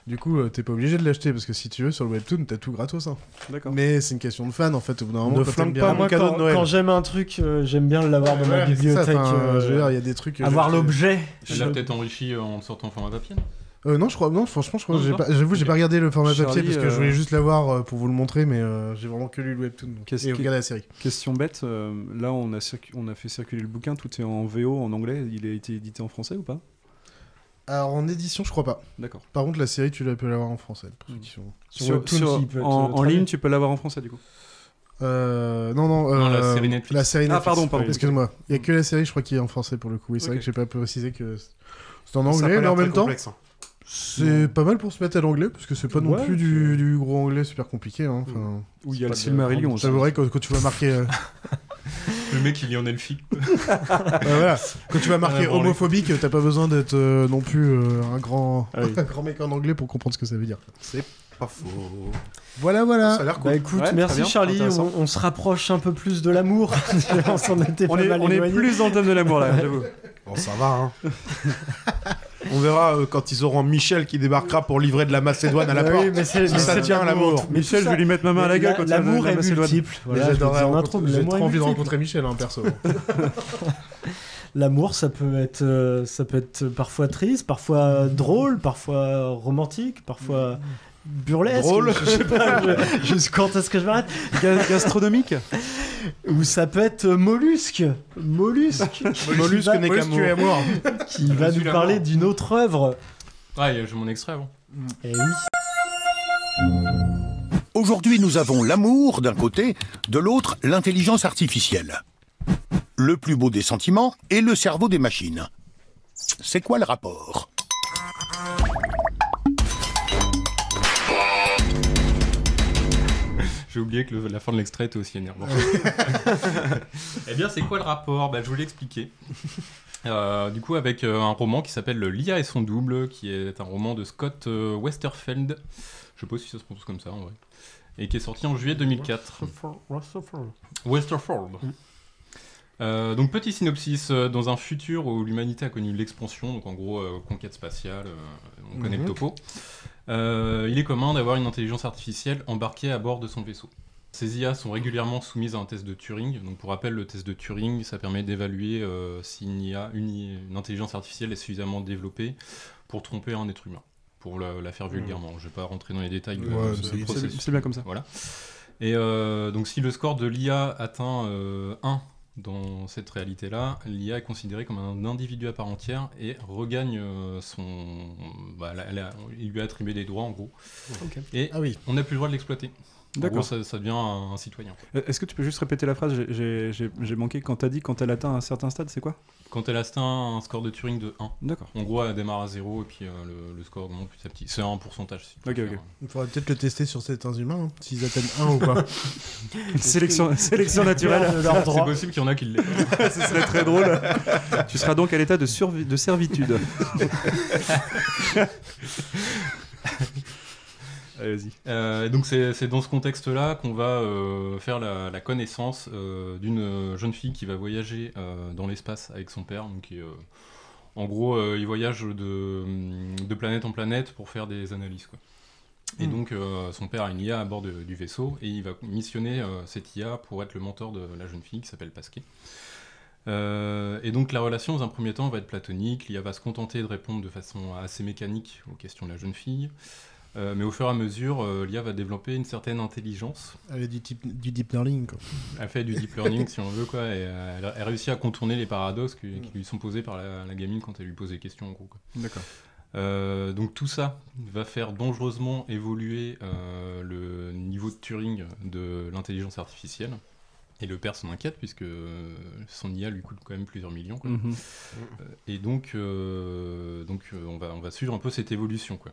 Du coup, euh, t'es pas obligé de l'acheter parce que si tu veux, sur le webtoon, t'as tout gratos. Hein. D'accord. Mais c'est une question de fan en fait. Au bout d'un moment, Ne quand flingue t'aimes pas Moi, cadeau quand, de Noël. quand j'aime un truc, euh, j'aime bien l'avoir dans ma Ouais, ça, bibliothèque. euh, je veux dire, il y a des trucs. euh, avoir je- l'objet. Elle l'a peut-être enrichi euh, en le sortant en format papier. non? Euh, non, je crois, non, franchement, je crois, Non, j'ai non. pas- j'avoue, j'ai pas regardé le format papier parce que je voulais juste l'avoir euh, pour vous le montrer, mais euh, j'ai vraiment que lu le webtoon donc, Qu'est-ce et regardé la série. Question bête, là on a, circu- on a fait circuler le bouquin, tout est en VO, en anglais, il a été édité en français ou pas? Alors en édition, je crois pas. D'accord. Par contre, la série, tu la peux l'avoir en français. Pour ceux qui sont... Sur Webtoon, sur- te en, en traduire. ligne, tu peux l'avoir en français du coup. Euh, non, non, Non, la euh, série Netflix. La série Ah, Netflix. pardon, pardon. Excuse-moi. Il y a que la série, je crois, qui est en français pour le coup. Oui, c'est Ok. vrai que j'ai pas précisé que c'est en Ça a anglais, mais l'air en très même temps, complexe, hein. c'est pas mal pour se mettre à l'anglais parce que c'est pas non Ouais, plus du, du gros anglais super compliqué. Hein. Enfin, Où il y a le Silmarillion aussi. J'avouerais que quand tu vas marquer. euh, Le mec, il est en elfique. bah voilà. Quand tu vas marquer bon, homophobique, t'as pas besoin d'être euh, non plus euh, un grand Ah oui. un grand mec en anglais pour comprendre ce que ça veut dire. C'est pas faux. Voilà, voilà. Ça a l'air cool. Bah écoute, Ouais, merci bien, Charlie, on, on se rapproche un peu plus de l'amour. on s'en était On pas est, mal on est plus dans le thème de l'amour là, j'avoue. Bon, ça va, hein. On verra euh, quand ils auront Michel qui débarquera pour livrer de la Macédoine à la Bah porte. oui, mais c'est Si mais ça c'est tient l'amour. Michel, je vais lui mettre ma main à la gueule quand il va L'amour est Macédoine. multiple. Voilà, j'adorerais J'ai trop envie de rencontrer Michel, hein, perso. L'amour, ça peut être, euh, ça peut être parfois triste, parfois drôle, parfois romantique, parfois burlesque. Drôle. Je sais pas. je- Juste quand est-ce que je m'arrête Ga- Gastronomique Ou ça peut être mollusque, mollusque, Mollusque qui va- mot. à moi. qui va nous parler d'une autre œuvre. Ah, j'ai mon extrait avant. Et oui. Aujourd'hui, nous avons l'amour d'un côté, de l'autre, l'intelligence artificielle. Le plus beau des sentiments est le cerveau des machines. C'est quoi le rapport? J'ai oublié que le- la fin de l'extrait était aussi énervant. eh bien, c'est quoi le rapport? Bah, Je vous l'ai expliqué. Euh, du coup, avec euh, un roman qui s'appelle L'IA et son double, qui est un roman de Scott euh, Westerfeld. Je sais pas si ça se prononce comme ça en vrai. Et qui est sorti en juillet 2004. Westerford. Euh, donc petit synopsis, dans un futur où l'humanité a connu l'expansion, donc en gros conquête spatiale, on connaît Mhm. le topo, euh, il est commun d'avoir une intelligence artificielle embarquée à bord de son vaisseau. Ces IA sont régulièrement soumises à un test de Turing. Donc pour rappel, le test de Turing, ça permet d'évaluer euh, si une IA, une, intelligence artificielle est suffisamment développée pour tromper un être humain. Pour la, la faire vulgairement. Je vais pas rentrer dans les détails de, Ouais, ce c'est- bien comme ça. Voilà. Et euh, donc si le score de l'IA atteint euh, 1 dans cette réalité-là, l'IA est considérée comme un individu à part entière et regagne euh, son... bah, la- la- il lui a attribué des droits en gros. Et Ah oui. on n'a plus le droit de l'exploiter. D'accord. ça, ça devient un, un citoyen. Euh, Est-ce que tu peux juste répéter la phrase? J'ai- manqué quand t'as dit quand elle atteint un certain stade, c'est quoi? Quand elle atteint un score de Turing de 1. D'accord. En gros, elle démarre à 0 et puis euh, le, le score monte petit à petit. C'est un pourcentage. si tu Ok, veux ok. Il faudrait peut-être le tester sur certains humains, hein, s'ils atteignent un ou pas. sélection, sélection naturelle. C'est possible qu'il y en a qui l'aient. Ce serait très drôle. tu seras donc à l'état de, de servitude. Allez, vas-y. Euh, donc c'est dans ce contexte-là qu'on va euh, faire la, la connaissance euh, d'une jeune fille qui va voyager dans l'espace avec son père, donc qui En gros, il voyage de, de planète en planète pour faire des analyses. Quoi. Et Mm. donc, son père a une IA à bord de- du vaisseau et il va missionner cette IA pour être le mentor de la jeune fille qui s'appelle Pasquet. Euh, et donc, la relation, dans un premier temps, va être platonique. L'IA va se contenter de répondre de façon assez mécanique aux questions de la jeune fille. Euh, mais au fur et à mesure, euh, l'IA va développer une certaine intelligence. Elle est du, type, du deep learning, quoi. Elle fait du deep learning, si on veut, quoi. Et euh, elle, elle réussit à contourner les paradoxes qui, qui lui sont posés par la, la gamine quand elle lui pose des questions, en gros. quoi. D'accord. Euh, donc tout ça va faire dangereusement évoluer euh, le niveau de Turing de l'intelligence artificielle. Et le père s'en inquiète puisque son IA lui coûte quand même plusieurs millions. quoi. Mhm. Euh, et donc, euh, donc on, va, on va suivre un peu cette évolution. Quoi.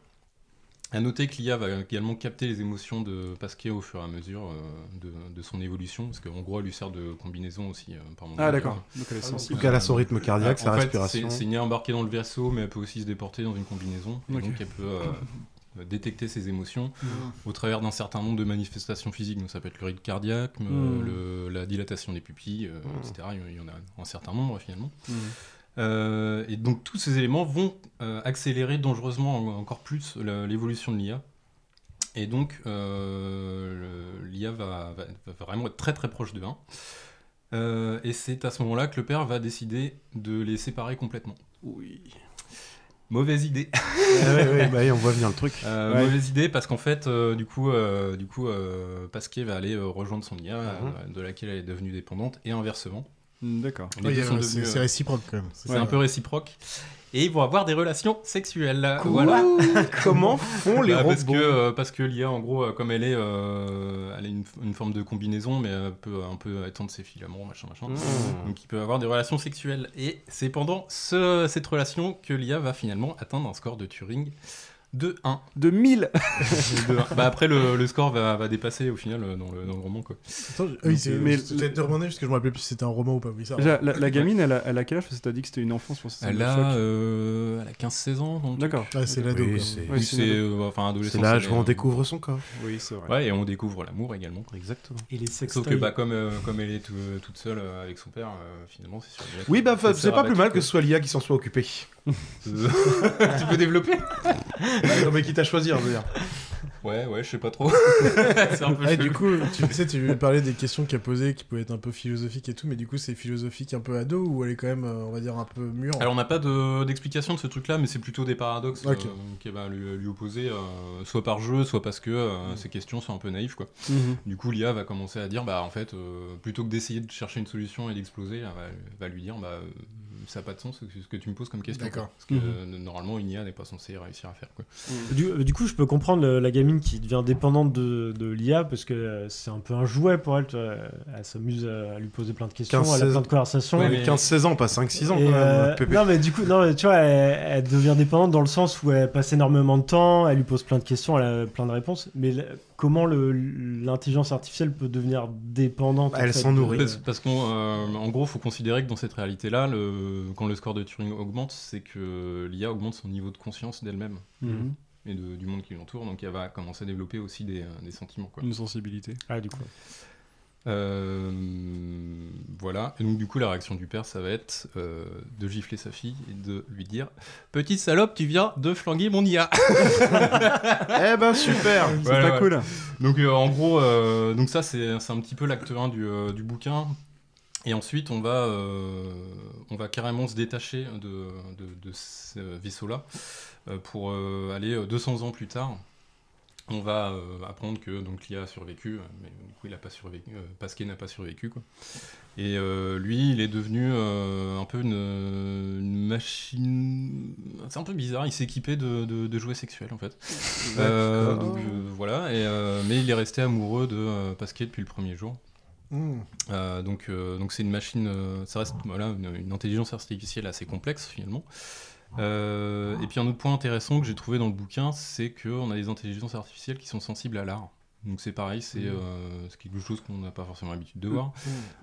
À noter que l'IA va également capter les émotions de Pasquier au fur et à mesure euh, de, de son évolution, parce qu'en gros, elle lui sert de combinaison aussi euh, par moment. Ah, d'accord. Donc elle est. Donc elle a son rythme cardiaque, sa fait, respiration. C'est c'est une IA embarquée dans le vaisseau, mais elle peut aussi se déporter dans une combinaison. Et donc elle peut euh, détecter ses émotions Mhm. au travers d'un certain nombre de manifestations physiques. Donc ça peut être le rythme cardiaque, euh, le- la dilatation des pupilles, euh, Mhm. etc. Il y en a un certain nombre finalement. Mhm. Euh, et donc tous ces éléments vont euh, accélérer dangereusement en- encore plus l'évolution de l'IA. Et donc euh, l'IA va, va- va vraiment être très très proche de 1. Euh, et c'est à ce moment-là que le père va décider de les séparer complètement. Oui. Mauvaise idée. Ah ouais, ouais, bah oui, on voit venir le truc. Euh, Ouais. Mauvaise idée parce qu'en fait, euh, du coup, euh, du coup, Pasquier va aller rejoindre son IA, euh, de laquelle elle est devenue dépendante, et inversement. Mm, D'accord. Oui, c'est- euh, réciproque, quand même. C'est Ouais. un peu réciproque. Et ils vont avoir des relations sexuelles. Quoi voilà. Comment font les Bah, parce robots que euh, parce que l'IA en gros euh, comme elle est euh, elle a une, une forme de combinaison mais elle peut un peu étendre ses filaments machin machin Mmh. donc il peut avoir des relations sexuelles et c'est pendant ce- cette relation que l'IA va finalement atteindre un score de Turing de 1 de 1000 bah après le, le score va, va dépasser au final euh, dans le, dans le roman quoi Attends, je- oui, euh, mais peut-être de demander parce que je me rappelais plus si c'était un roman ou pas. Oui, ça. Déjà, la, la gamine, elle a, elle a quel âge? Parce que t'as dit que c'était une enfance elle a, euh, elle a 15-16 ans D'accord. Ah, c'est l'ado, Oui, c'est- euh, enfin adolescent C'est l'âge où on découvre son corps. Oui, c'est vrai. Ouais, et on découvre l'amour également. Exactement. Et les Sauf que bah, comme, euh, comme elle est tout- toute seule avec son père, euh, finalement, c'est sûr. Oui, bah c'est pas plus mal que ce soit l'IA qui s'en soit occupé. tu peux développer non, mais quitte à choisir, je veux dire. Ouais, ouais, je sais pas trop. c'est un peu Ah, du coup, tu sais, tu parlais des questions qu'elle posait qui pouvaient être un peu philosophiques et tout, mais du coup, c'est philosophique un peu ado ou elle est quand même, euh, on va dire, un peu mûre? Alors on n'a pas de- d'explication de, ce truc-là, mais c'est plutôt des paradoxes Ok. euh, qu'elle va lui, lui opposer, euh, soit par jeu, soit parce que euh, ces questions sont un peu naïves. Quoi. Mhm. Du coup, l'IA va commencer à dire, bah en fait, euh, plutôt que d'essayer de chercher une solution et d'exploser, elle va, va lui dire, bah euh, ça n'a pas de sens ce que, ce que tu me poses comme question. D'accord. Parce que Mhm. euh, normalement, une IA n'est pas censée réussir à faire. Quoi. Du, du coup, je peux comprendre le- la gamine qui devient dépendante de, de l'IA parce que euh, c'est un peu un jouet pour elle. tu vois. Elle s'amuse à, lui poser plein de questions, 15, elle a 16 plein de conversations. Ouais, mais- mais 15-16 ans, pas 5-6 ans quand même. euh, non mais du coup non mais tu vois elle, elle devient dépendante dans le sens où elle passe énormément de temps elle lui pose plein de questions elle a plein de réponses mais comment l'intelligence artificielle peut devenir dépendante en Elle s'en nourrit. Parce, parce qu'en euh, gros, il faut considérer que dans cette réalité-là, le- quand le score de Turing augmente, c'est que l'IA augmente son niveau de conscience d'elle-même Mhm. et de- du monde qui l'entoure, donc elle va commencer à développer aussi des, euh, des sentiments. Quoi. Une sensibilité. ah du coup Euh, voilà, et donc du coup, la réaction du père, ça va être euh, de gifler sa fille et de lui dire Petite salope, tu viens de flanguer mon IA Eh ben super C'est Voilà, pas ouais. cool. Donc euh, en gros, euh, donc ça c'est un petit peu l'acte 1 du, euh, du bouquin. Et ensuite, on va, euh, on va carrément se détacher de, de, de ce vaisseau-là pour euh, aller euh, 200 ans plus tard. On va euh, apprendre que donc l'IA a survécu, euh, mais du coup il n'a pas survécu, euh, Pasquier n'a pas survécu quoi. Et euh, lui, il est devenu un peu une, une machine. C'est un peu bizarre. Il s'est équipé de, de, de jouets sexuels en fait. Donc voilà. Et, mais il est resté amoureux de Pasquier depuis le premier jour. Hmm. Donc donc c'est une machine. ça reste voilà une, une intelligence artificielle assez complexe finalement. Euh, et puis un autre point intéressant que j'ai trouvé dans le bouquin, c'est qu'on a des intelligences artificielles qui sont sensibles à l'art. Donc c'est pareil, c'est Mhm. euh, quelque chose qu'on n'a pas forcément l'habitude de voir.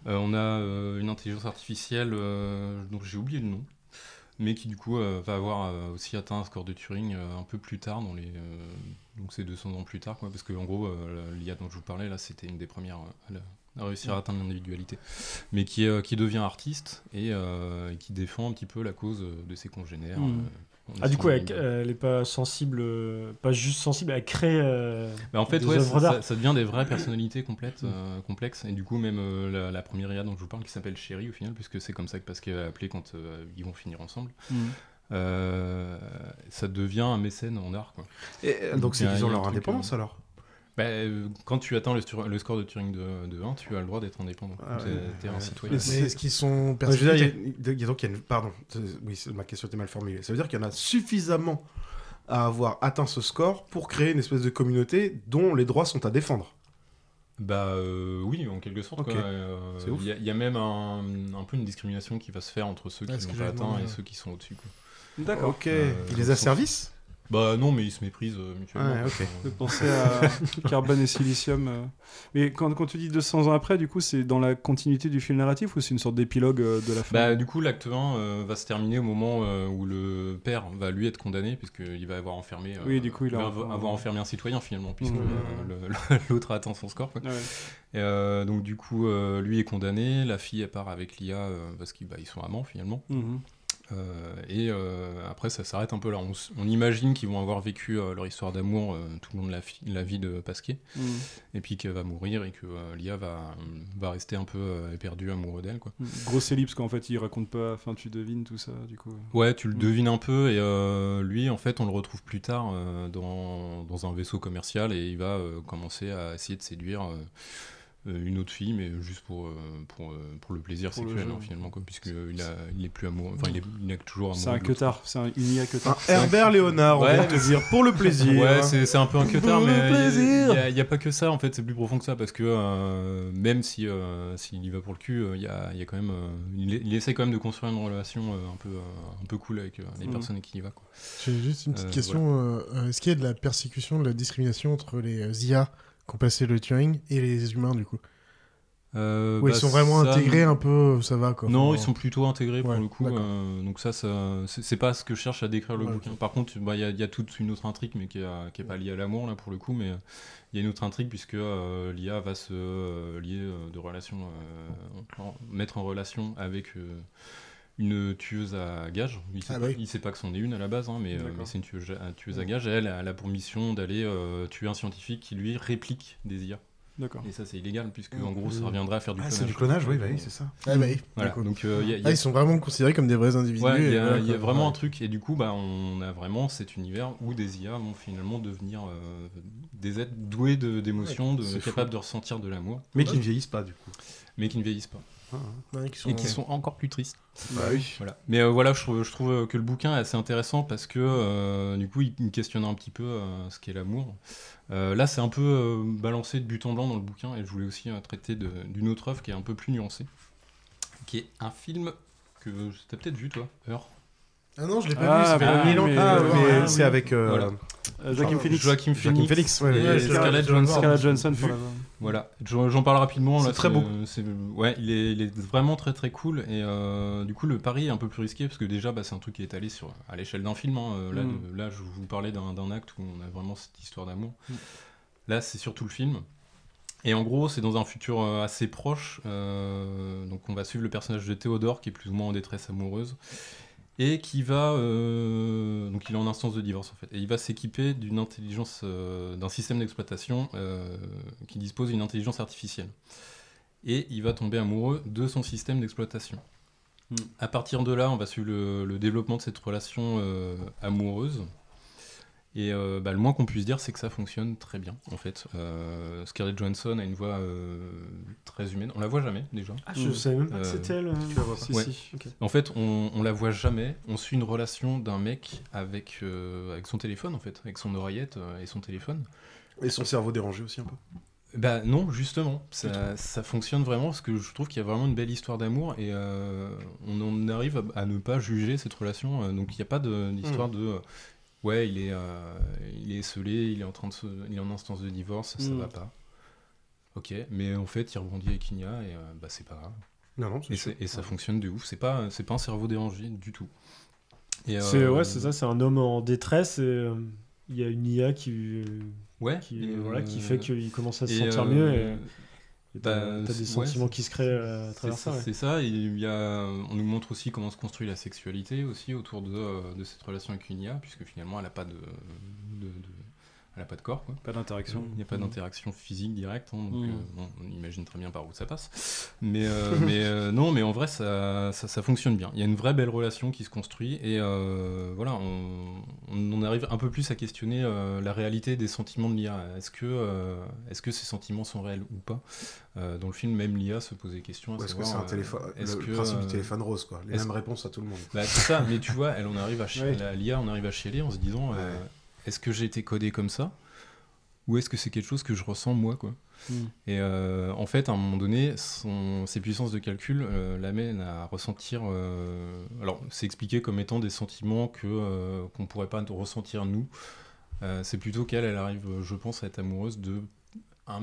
Euh, on a une intelligence artificielle dont j'ai oublié le nom, mais qui du coup va avoir aussi atteint un score de Turing un peu plus tard, dans les, donc c'est 200 ans plus tard, quoi, parce que en gros l'IA dont je vous parlais là, c'était une des premières à, la- à réussir à atteindre l'individualité, mais qui, euh, qui devient artiste et euh, et qui défend un petit peu la cause euh, de ses congénères. Euh, en Ah, du coup, elle, elle est pas sensible, euh, pas juste sensible, elle crée euh, Bah, en fait, des ouais, œuvres ça, d'art. ça- ça devient des vraies personnalités complètes, euh, complexes. Et du coup, même euh, la, la première IA dont je vous parle, qui s'appelle Chérie au final, puisque c'est comme ça que Pascal a appelé quand euh, ils vont finir ensemble, euh, ça devient un mécène en art. Quoi. Et, donc, c'est il y a- qu'ils il ont leur indépendance, alors? Bah, euh, Quand tu atteins le, score de Turing de, de 1, tu as le droit d'être indépendant. Ah ouais, t'es un ouais. citoyen. Mais c'est- est-ce qu'ils sont Ouais, je veux dire, il y a- persécutés il y a donc il y a une- Pardon, oui, ma question était mal formulée. Ça veut dire qu'il y en a suffisamment à avoir atteint ce score pour créer une espèce de communauté dont les droits sont à défendre. Bah euh, oui, en quelque sorte. Ok. quoi. Euh, C'est ouf. Il y, y a même un, un peu une discrimination qui va se faire entre ceux Ouais, qui ce l'ont que pas atteint et ceux qui sont au-dessus. D'accord. Ok. Euh, il les a sauf- service Bah non, mais ils se méprisent euh, mutuellement. Ouais, ok. De penser à carbone et silicium. euh. Mais quand, quand tu dis 200 ans après, du coup, c'est dans la continuité du fil narratif ou c'est une sorte d'épilogue euh, de la fin? Bah, du coup, l'acte 1 euh, va se terminer au moment euh, où le père va lui être condamné, puisqu'il va avoir enfermé, euh, Oui, du coup, il a va avoir enfermé un citoyen finalement, puisque Mhm. euh, le- l'autre a atteint son score. quoi. Ouais. Et, euh, donc, du coup, euh, lui est condamné, la fille elle part avec l'IA euh, parce qu'ils bah, ils sont amants finalement. Mhm. Euh, et euh, après, ça s'arrête un peu là. On, imagine qu'ils vont avoir vécu euh, leur histoire d'amour tout le long de la, vie de Pasquier, Mhm. et puis qu'elle va mourir et que l'IA va, va rester un peu euh, éperdu amoureux d'elle. quoi. Grosse ellipse qu'en fait il raconte pas, enfin tu devines tout ça du coup. Ouais, tu le Mm. devines un peu, et lui, en fait, on le retrouve plus tard dans, dans un vaisseau commercial, et il va commencer à essayer de séduire une autre fille, mais juste pour, euh, pour, euh, pour le plaisir Pour sexuel, hein, finalement, puisque il, est plus amoureux, enfin, il est, il est toujours amoureux. C'est un queutard, c'est un une IA queutard. Un Herbert Léonard, on Ouais, te dire, pour le plaisir. Ouais, c'est c'est un peu un queutard, Pour le mais plaisir. il n'y a, pas que ça, en fait, c'est plus profond que ça, parce que euh, même si euh, s'il y va pour le cul, euh, il y, a, il y a quand même, euh, il, il essaie quand même de construire une relation euh, un, peu, euh, un peu cool avec euh, les Mhm. personnes avec qui il va. Quoi. J'ai juste une petite Euh, question. euh, euh, Est-ce qu'il y a de la persécution, de la discrimination entre les euh, IA qui ont passé le Turing et les humains du coup Euh, ils bah, sont vraiment ça, intégrés un peu, ça va quoi. Non, Enfin, ils sont plutôt intégrés pour Ouais, le coup. euh, donc ça, ça c'est pas ce que cherche à décrire le Ouais, bouquin. Par contre, bah, il y, a- il y a toute une autre intrigue, mais qui est, qui est pas liée à l'amour là pour le coup, mais euh, il y a une autre intrigue puisque euh, l'IA va se lier de relation, mettre en relation avec une tueuse à gages. Il sait, Ah bah oui. il sait pas que c'en est une à la base, hein, mais, euh, mais c'est une tueuse, à- tueuse à gages. Et elle, elle a pour mission d'aller euh, tuer un scientifique qui lui réplique des IA. D'accord. Et ça, c'est illégal, puisque en gros, ça reviendrait à faire du Ah, clonage. c'est du clonage, oui, bah oui, c'est ça. Ah bah oui, Voilà, donc euh, y a- Ah, ils sont vraiment considérés comme des vrais individus. Ouais, il y a, voilà, il y a quoi. vraiment Ouais. un truc, et du coup, bah, on a vraiment cet univers où des IA vont finalement devenir euh, des êtres doués de- d'émotions, Ouais, de, c'est capables de ressentir de l'amour. Mais qui ne vieillissent pas, du coup. Mais qui ne vieillissent pas. Ouais, qui sont- Et qui sont encore plus tristes. Bah oui. Voilà. Mais euh, voilà, je trouve, je trouve que le bouquin est assez intéressant parce que euh, du coup, il, il questionne un petit peu euh, ce qu'est l'amour. Euh, là, c'est un peu euh, balancé de but en blanc dans le bouquin, et je voulais aussi euh, traiter d'une autre œuvre qui est un peu plus nuancée, qui est un film que tu as peut-être vu, toi, Heure. Ah non, je l'ai pas Ah, vu, ça fait mille ans. mais- Ah, euh, mais ah, c'est oui. avec. euh, Voilà. Euh, Joaquin Joaquin Phoenix. Joaquin Joaquin Phoenix, Phoenix, ouais, et Scarlett. Johansson. Johansson Vu. la Voilà, j'en j'en parle rapidement. C'est très beau. c'est- Ouais, il est, il est vraiment très très cool. Et euh, du coup, le pari est un peu plus risqué parce que déjà, bah, c'est un truc qui est allé sur, à l'échelle d'un film. hein. Euh, Là, Mm. là, je vous parlais d'un d'un acte où on a vraiment cette histoire d'amour. Mm. Là, c'est surtout le film. Et en gros, c'est dans un futur euh, assez proche. euh, donc, on va suivre le personnage de Théodore qui est plus ou moins en détresse amoureuse et qui va euh, donc il est en instance de divorce en fait. Et il va s'équiper d'une intelligence euh, d'un système d'exploitation euh, qui dispose d'une intelligence artificielle. Et il va tomber amoureux de son système d'exploitation. Hmm. à partir de là on va suivre le, le développement de cette relation amoureuse et euh, bah, le moins qu'on puisse dire c'est que ça fonctionne très bien en fait Euh, Scarlett Johansson a une voix euh, très humaine on la voit jamais déjà Ah, je savais même pas que c'était elle. Tu la vois pas. Si, Ouais. si. Ok. En fait, on, on la voit jamais. On suit une relation d'un mec avec, euh, avec son téléphone, en fait, avec son oreillette euh, et son téléphone. Et son cerveau dérangé aussi un peu. Bah non, justement, ça, ça fonctionne vraiment parce que je trouve qu'il y a vraiment une belle histoire d'amour et euh, on en arrive à, à ne pas juger cette relation. euh, donc il n'y a pas de- d'histoire de, euh, ouais, il est, euh, il est esselé, il est en train de se, il est en instance de divorce, ça Mm. va pas. Ok, mais en fait, il rebondit avec Inia et euh, bah c'est pas grave. Non, non, Et, c'est sûr. c'est- et ça fonctionne de ouf. C'est pas, c'est pas un cerveau dérangé du tout. Et, C'est euh, ouais, c'est ça, c'est un homme en détresse et euh, il y a une IA qui, Ouais. qui, voilà, euh, qui fait qu'il commence à se sentir euh, mieux. Et... T'as Bah, t'as des sentiments ouais, qui se créent euh, à travers ça. ça, ouais. c'est ça, et il y a, on nous montre aussi comment se construit la sexualité aussi autour de, euh, de cette relation avec une IA, puisque finalement elle n'a pas de, de- de- elle a pas de corps. Quoi. Pas d'interaction. Il n'y a pas Mhm. d'interaction physique directe, hein, donc Mhm. euh, bon, on imagine très bien par où ça passe. Mais, euh, mais euh, non, mais en vrai ça, ça, ça fonctionne bien. Il y a une vraie belle relation qui se construit, et euh, voilà, on, on en arrive un peu plus à questionner euh, la réalité des sentiments de l'IA. Est-ce que, euh, est-ce que ces sentiments sont réels ou pas? Euh, Dans le film, même l'IA se pose des questions. à Ou est-ce que c'est un euh, téléphone- est-ce le que, principe du téléphone rose, quoi. Les mêmes réponses à tout le monde. Bah, c'est ça, mais tu vois, elle, on arrive à Ouais. l'IA, on arrive à chialer en se disant euh, est-ce que j'ai été codé comme ça Ou est-ce que c'est quelque chose que je ressens moi quoi Mm. Et euh, en fait, à un moment donné, son, ses puissances de calcul euh, l'amènent à ressentir. euh, alors, c'est expliqué comme étant des sentiments que qu'on pourrait pas ressentir nous. C'est plutôt qu'elle, elle arrive, je pense, à être amoureuse de un-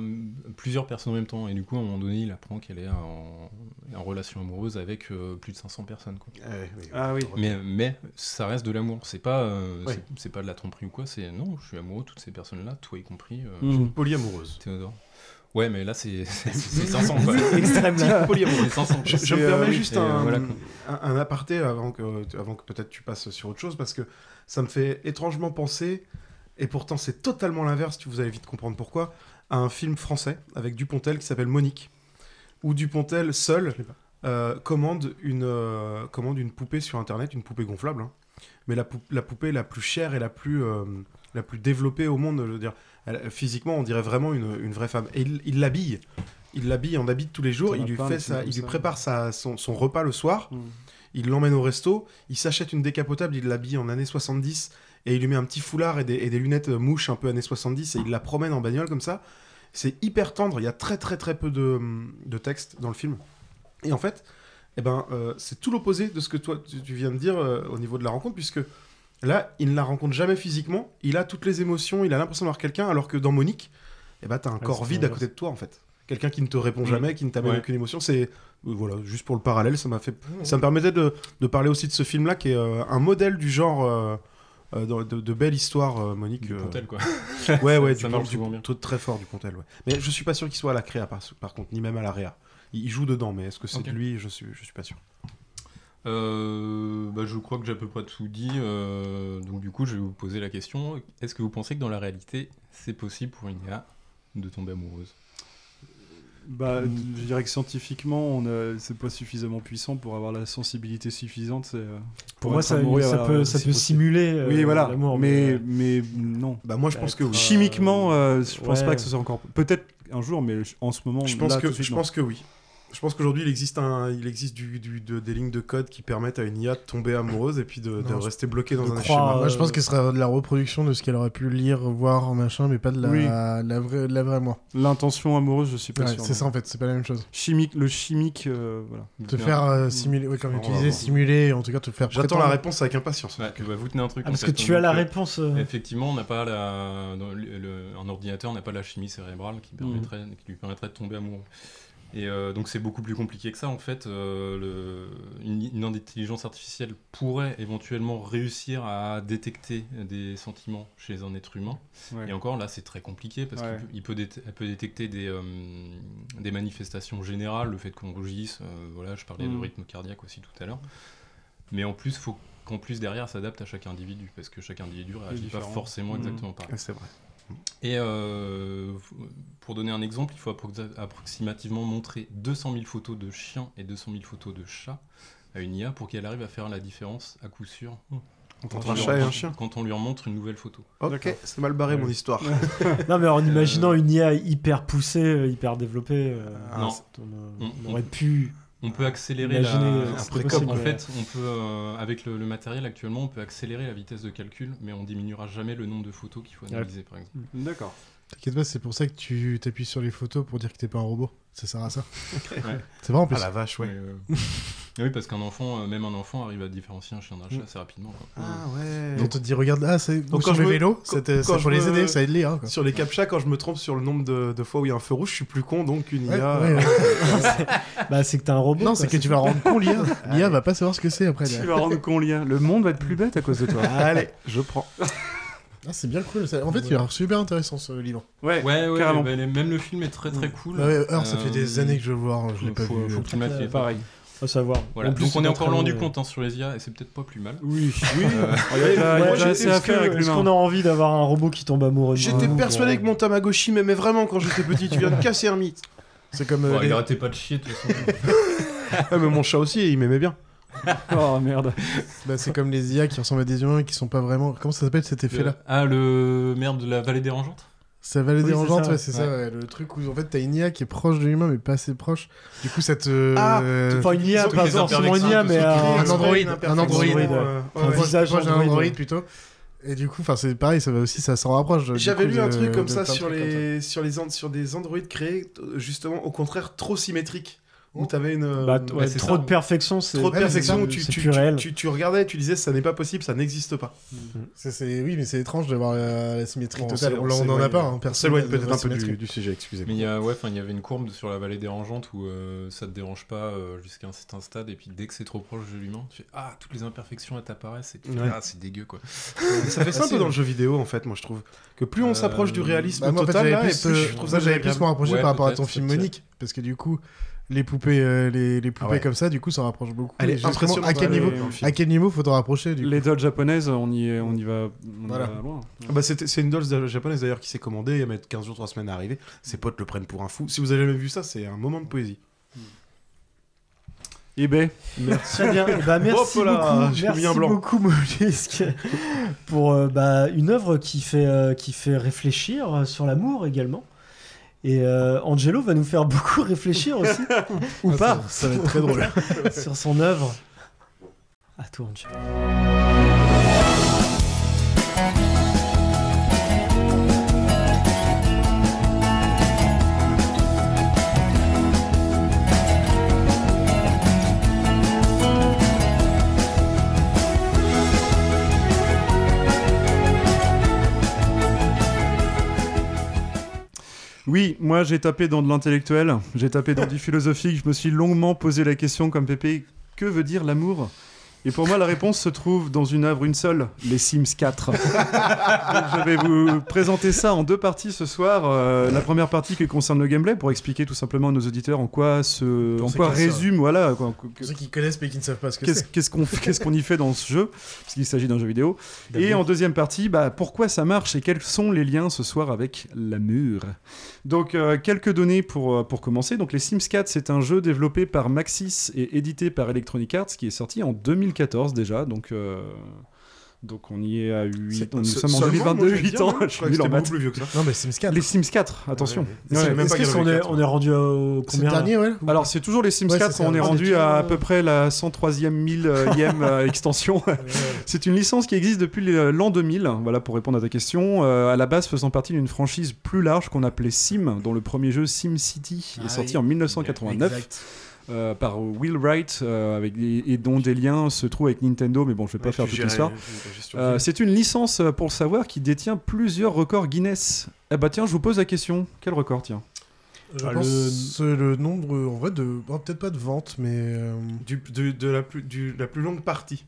plusieurs personnes en même temps. Et du coup, à un moment donné, il apprend qu'elle est en, en relation amoureuse avec euh, plus de 500 personnes. Quoi. Ah oui. Mais, mais ça reste de l'amour. C'est pas, euh, Ouais. c'est- c'est pas de la tromperie ou quoi. C'est non, je suis amoureux de toutes ces personnes-là, toi y compris. euh, Je suis une polyamoureuse. Théodore. Ouais, mais là, c'est c'est- c'est 500 quoi. Extrême là. Polyamoureux. C'est 500. Je, me permets juste euh, un, voilà, quoi. un, un aparté avant que, avant que peut-être tu passes sur autre chose, parce que ça me fait étrangement penser, et pourtant c'est totalement l'inverse, tu- vous allez vite comprendre pourquoi, à un film français avec Dupontel qui s'appelle Monique, où Dupontel seul euh, commande, une, euh, commande une poupée sur Internet, une poupée gonflable, hein. mais la, pou- la poupée la plus chère et la plus, euh, la plus développée au monde, je veux dire, elle- physiquement on dirait vraiment une, une vraie femme. Et il il l'habille. Il l'habille en habite tous les jours, il lui, fait il prépare sa, son, son repas le soir, Mm. Il l'emmène au resto, il s'achète une décapotable, il l'habille en années 70, et il lui met un petit foulard et des, et des lunettes euh, mouches un peu années 70, et il la promène en bagnole comme ça. C'est hyper tendre, il y a très très très peu de, de texte dans le film. Et en fait, eh ben, euh, c'est tout l'opposé de ce que toi tu, tu viens de dire euh, au niveau de la rencontre, puisque là, il ne la rencontre jamais physiquement, il a toutes les émotions, il a l'impression d'avoir quelqu'un, alors que dans Monique, eh ben, t'as un Ouais, corps vide à côté de toi en fait. Quelqu'un qui ne te répond Mm. jamais, qui ne t'amène Ouais. aucune émotion, c'est euh, voilà, juste pour le parallèle, ça m'a fait, ça me permettait de, de parler aussi de ce film-là qui est euh, un modèle du genre euh, de, de- de belle histoire, euh, Monique. Du euh, Pontel, quoi. ouais, ouais, Ça du, marche du- bien. tout- très fort du Pontel, ouais. Mais je suis pas sûr qu'il soit à la créa par, par contre, ni même à la réa. Il, il joue dedans, mais est-ce que c'est de lui Je suis, je suis pas sûr. Euh, bah, je crois que j'ai à peu près tout dit. euh, donc du coup, je vais vous poser la question est-ce que vous pensez que dans la réalité, c'est possible pour une IA de tomber amoureuse? Bah, je dirais que scientifiquement, on a- c'est pas suffisamment puissant pour avoir la sensibilité suffisante. c'est, euh, Pour moi, être ça- amoureux, ça voilà, peut- ça simuler, euh, oui, voilà. l'amour, mais, mais, mais non. Bah moi, je pense que oui. Chimiquement, euh, je pense ouais. pas que ce soit encore. Peut-être un jour, mais en ce moment, Je pense là, que, tout de suite, je non. pense que oui. Je pense qu'aujourd'hui, il existe, un, il existe du, du- de- des lignes de code qui permettent à une IA de tomber amoureuse et puis de, Non, rester bloquée dans un schéma. Moi, je pense que ce serait de la reproduction de ce qu'elle aurait pu lire, voir, machin, mais pas de la, Oui. la, vraie, de la vraie moi. L'intention amoureuse, je suis pas Ouais, sûr. c'est ça en fait, c'est pas la même chose. Chimique, le chimique, euh, voilà. Te faire euh, simuler, ouais, comme voir. simuler, en tout cas te faire J'attends la réponse avec impatience. Ouais, bah, vous tenez un truc. Ah, parce que tu as la euh, réponse. euh, Effectivement, on n'a pas la, dans le- le- un ordinateur n'a pas la chimie cérébrale qui, permettrait, qui lui permettrait de tomber amoureux. Et euh, donc c'est beaucoup plus compliqué que ça en fait. euh, le- une, une intelligence artificielle pourrait éventuellement réussir à détecter des sentiments chez un être humain. Ouais. Et encore là c'est très compliqué parce Ouais. qu'il peut, il peut dé- elle peut détecter des, euh, des manifestations générales, le fait qu'on rougisse. euh, voilà, je parlais Mm. de rythme cardiaque aussi tout à l'heure. Mais en plus, faut qu'en plus derrière s'adapte à chaque individu, parce que chaque individu réagit pas forcément Mhm. exactement pareil. Ouais, c'est vrai. Et euh, pour donner un exemple, il faut appro- approximativement montrer 200 000 photos de chiens et 200 000 photos de chats à une IA pour qu'elle arrive à faire la différence à coup sûr. Entre Quand un on lui chat et en- un chien. Quand on lui en montre une nouvelle photo. Ok, c'est mal barré mon histoire. Non, mais en imaginant une IA hyper poussée, euh, hyper développée, euh, non. on, On- on aurait pu. On peut accélérer imaginer, la... euh, En possible, ouais. fait, on peut, euh, avec le, le matériel actuellement, on peut accélérer la vitesse de calcul, mais on diminuera jamais le nombre de photos qu'il faut analyser, par exemple. D'accord. T'inquiète pas, c'est pour ça que tu t'appuies sur les photos pour dire que t'es pas un robot. Ça sert à ça. Ouais. C'est vrai en plus. Ah la vache, ouais. Mais, euh, oui, parce qu'un enfant, euh, même un enfant, arrive à différencier un chien d'un chat assez rapidement. quoi. Ah ouais. On te dit, regarde, ah, c'est Donc sur quand le je me- vélo, quand- c'était- quand c'est je pour les me- aider, ça aide les hein, quoi. Sur les captchas, quand je me trompe sur le nombre de, de fois où il y a un feu rouge, je suis plus con, donc une Ouais, IA. ouais, ouais. Bah, c'est que t'es un robot. Non, quoi, c'est que tu vas rendre con l'IA. L'IA va pas savoir ce que c'est après. Tu vas rendre con lien. Le monde va être plus bête à cause de toi. Allez, je prends. Ah, c'est bien cool. ça- En fait, il a l'air super intéressant ce livre. Ouais, Ouais, ouais, carrément. bah, les- même le film est très très cool. Bah ouais, Heure, ça fait Euh, des années que je veux le voir, je l'ai pas faut, vu. Faut que tu le il est Pareil. Faut savoir. Voilà. En plus, Donc c'est on est encore loin du ouais. compte hein, sur les IA et c'est peut-être pas plus mal. Oui, oui. Euh, Il il il est-ce à Est-ce l'humain. qu'on a envie d'avoir un robot qui tombe amoureux J'étais persuadé que mon Tamagotchi m'aimait vraiment quand j'étais petit. Tu viens de casser un mythe. C'est comme. bon, euh, il les- arrêtait pas de chier de toute façon. Ah, mais mon chat aussi, il m'aimait bien. Oh merde. bah, c'est comme les IA qui ressemblent à des humains et qui sont pas vraiment. Comment ça s'appelle cet effet-là? Ah, le merde de la vallée dérangeante? Ça va les Oui, c'est dérangeante, ça. ouais, c'est ça, ouais, le truc où en fait t'as une IA qui est proche de l'humain mais pas assez proche. Du coup, ça te. Ah, Enfin, une IA, pas forcément une IA, mais un, un Android, une un euh, un visage proche d'un Android. Plutôt. Et du coup, enfin c'est pareil, ça va aussi, ça s'en rapproche. J'avais lu un truc comme ça sur trucs comme les sur les an- sur des androïdes créés euh, justement au contraire trop symétriques où t'avais une euh, Bah, ouais, c'est trop ça. de perfection, c'est trop de Ouais, perfection où tu, c'est tu, plus tu- réel. tu- tu regardais tu disais ça n'est pas possible ça n'existe pas ça. C'est- Oui, mais c'est étrange d'avoir la, la symétrie Bon, totale. on On, on en s'éloigne- a pas, hein, on personne peut-être un peu du, du sujet excusez-moi Mais il y a, ouais, enfin, il y avait une courbe sur la vallée dérangeante où euh, ça te dérange pas euh, jusqu'à un certain stade et puis dès que c'est trop proche de l'humain, tu fais ah toutes les imperfections elles t'apparaissent et tu fais, Ouais. ah c'est dégueu quoi. ça fait ça un peu dans ouais. le jeu vidéo en fait moi je trouve que plus on Euh, s'approche du réalisme Bah, moi, en fait, total euh, je trouve ça, j'avais plus me rapprocher Ouais, par rapport à ton film. Monique, parce que du coup, les poupées, euh, les, les poupées Ah ouais. comme ça, du coup, ça rapproche beaucoup. Est justement, À quel niveau. À quel niveau faut t'en rapprocher du Les dolls japonaises, on y, est- on y va, on y Voilà. va loin. Ah bah, c'est une doll japonaise d'ailleurs qui s'est commandée, elle met 15 jours, 3 semaines à arriver. Ses potes le prennent pour un fou. Si vous avez jamais vu ça, c'est un moment de poésie. eBay. Très bien. Eh ben, merci Hop là, beaucoup, merci blanc. beaucoup Mollusque pour euh, bah, une œuvre qui fait euh, qui fait réfléchir sur l'amour également. Et euh, Angelo va nous faire beaucoup réfléchir aussi, ou Ah, pas, ça- ça va être très drôle. sur son œuvre. À toi, Angelo. Oui, moi j'ai tapé dans de l'intellectuel, j'ai tapé dans du philosophique, je me suis longuement posé la question comme Pépé, que veut dire l'amour? Et pour moi la réponse se trouve dans une œuvre, une seule, les Sims 4. Donc, je vais vous présenter ça en deux parties ce soir. Euh, la première partie qui concerne le gameplay pour expliquer tout simplement à nos auditeurs en quoi, ce, Pour en quoi résume, voilà, quoi, ceux qui connaissent mais qui ne savent pas ce que c'est. qu'est-ce qu'on y fait dans ce jeu Puisqu'il s'agit d'un jeu vidéo. Et en deuxième partie, bah, pourquoi ça marche et quels sont les liens ce soir avec l'amour? Donc, euh, quelques données pour, euh, pour commencer. Donc, les Sims 4, c'est un jeu développé par Maxis et édité par Electronic Arts qui est sorti en 2014 déjà. Donc, euh, donc on y est à 8 C'est- Nous sommes en seulement, 2022, moi, j'allais 8 dire, ans. Je suis nul en maths. plus vieux que ça. Non, mais Sims 4. Les Sims 4, attention. Ouais, Ouais. C'est même pas Est-ce qu'on est, quatre, on est rendu au C'est le combien dernier, ouais Alors c'est toujours les Sims Ouais, 4, c'est ça. on est rendu à à euh, peu près la 103e millième euh, extension. c'est une licence qui existe depuis l'an 2000, voilà pour répondre à ta question, euh, à la base faisant partie d'une franchise plus large qu'on appelait Sim, dont le premier jeu Sim City est Ah sorti en 1989. Euh, par Will Wright euh, avec des- et dont des liens se trouvent avec Nintendo mais bon je vais pas Ouais, faire toute l'histoire Euh, c'est une licence pour le savoir qui détient plusieurs records Guinness eh bah tiens je vous pose la question quel record tiens? Je Ah, pense le... le nombre, en vrai, de. bon, Peut-être pas de vente, mais. euh, du, de, de la plus, du, la plus longue partie.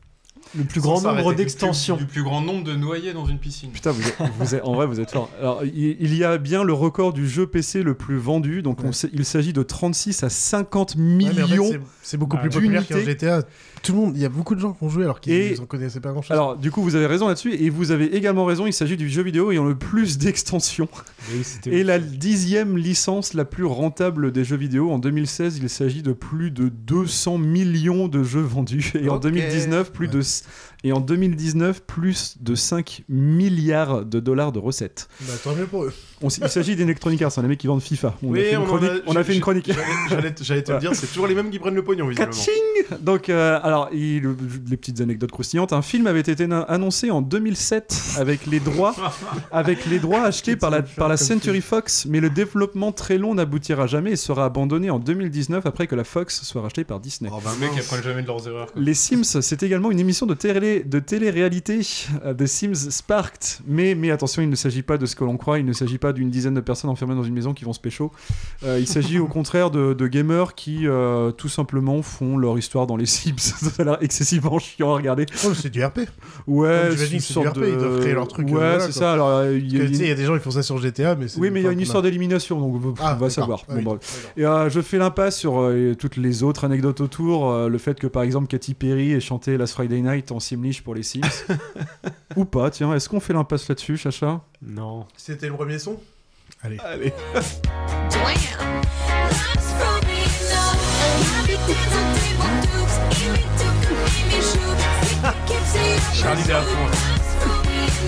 Le plus grand nombre d'extensions. Du plus grand nombre de noyés dans une piscine. Putain, vous êtes, vous êtes- en vrai, vous êtes fort. Alors, il, il y a bien le record du jeu PC le plus vendu. Donc, Ouais. il s'agit de 36 à 50 ouais, mais en fait, millions. c'est- c'est beaucoup Ah, plus populaire qu'un d'unités. GTA. Tout le monde, il y a beaucoup de gens qui ont joué alors qu'ils Et- en connaissaient pas grand chose. Alors, du coup, vous avez raison là-dessus. Et vous avez également raison. Il s'agit du jeu vidéo ayant le plus d'extensions. Et la dixième licence la plus rentable des jeux vidéo. En 2016, il s'agit de plus de 200 millions de jeux vendus. Et en Ok. 2019, plus Ouais. de. Et en 2019, plus de 5 milliards de dollars de recettes. Bah, tant mieux pour eux. On il s'agit d'Electronic Arts, hein, les mecs qui vendent FIFA. On a fait une chronique. a- on a fait j'ai- une chronique. j'allais- te le dire, c'est toujours les mêmes qui prennent le pognon, visiblement. Kaching Donc, euh, alors, il- les petites anecdotes croustillantes. Un film avait été annoncé en 2007 avec les droits, avec les droits achetés par la, par la Century Fox, mais le développement très long n'aboutira jamais et sera abandonné en 2019 après que la Fox soit rachetée par Disney. Oh, bah, Les mecs, ils jamais de leurs erreurs. quoi. Les Sims, c'est également une émission de télé de télé-réalité, euh, The Sims Sparked. Mais, mais attention, il ne s'agit pas de ce que l'on croit, il ne s'agit pas d'une dizaine de personnes enfermées dans une maison qui vont se pécho. Euh, il s'agit au contraire de, de gamers qui euh, tout simplement font leur histoire dans les Sims. Ça a l'air excessivement chiant à regarder. Oh, c'est du RP. Ouais, c'est du RP, ils doivent créer leur truc. Ouais, voilà, c'est ça. Alors, il y a y des gens qui font ça sur GTA, mais c'est. Oui, mais il y a une histoire d'élimination, donc on Ah, va d'accord. savoir. Ah Bon, oui. Et euh, je fais l'impasse sur toutes les autres anecdotes autour. le fait que, par exemple, Katy Perry ait chanté Last Friday Night en Pour les Sims. Ou pas, tiens. Est-ce qu'on fait l'impasse là-dessus, Chacha? Non. C'était le premier son? Allez. Allez. Charlie est à fond.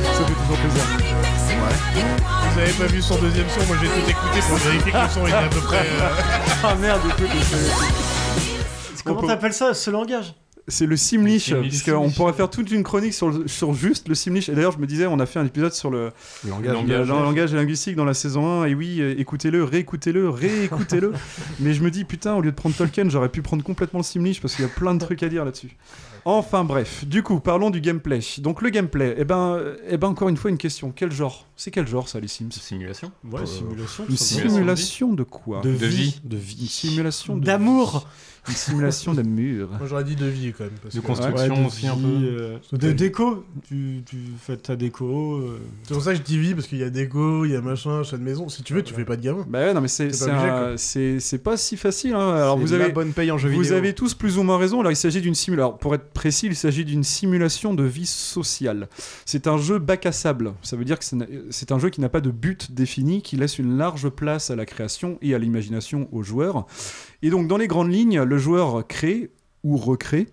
Ça fait toujours plaisir. Vous avez pas vu son deuxième son? Moi j'ai tout écouté pour vérifier que le son était à peu près. euh, ah merde, écoute. Comment t'appelles ça, ce langage? C'est le Simlish, puisqu'on pourrait faire toute une chronique sur, le- sur juste le Simlish. Et d'ailleurs, je me disais, on a fait un épisode sur le, Le langage. langage linguistique dans la saison 1. Et oui, euh, écoutez-le, réécoutez-le, réécoutez-le. Mais je me dis, putain, au lieu de prendre Tolkien, j'aurais pu prendre complètement le Simlish parce qu'il y a plein de trucs à dire là-dessus. Enfin bref, du coup, parlons du gameplay. Donc le gameplay, eh ben, euh, eh ben encore une fois une question. Quel genre? C'est quel genre ça, les Sims? Simulation Ouais, simulation. Une simulation de quoi? De vie. De vie. Une simulation de D'amour. Une simulation d'amour. Moi j'aurais dit de vie quand même. Parce De que- construction Ouais, de aussi un peu. euh, de déco. Tu, tu fais ta déco. euh. C'est pour ça que je dis vie, parce qu'il y a déco, il y a machin, chat de maison. Si tu veux, tu fais pas de gamin. Bah ouais, non, mais c'est pas si facile. hein. Alors vous de la avez bonne paye en jeu vous vidéo. avez tous plus ou moins raison. Alors il s'agit d'une simulation. Alors pour être précis, il s'agit d'une simulation de vie sociale. C'est un jeu bac à sable. Ça veut dire que c'est un jeu qui n'a pas de but défini, qui laisse une large place à la création et à l'imagination aux joueurs. Et donc dans les grandes lignes, le joueur crée ou recrée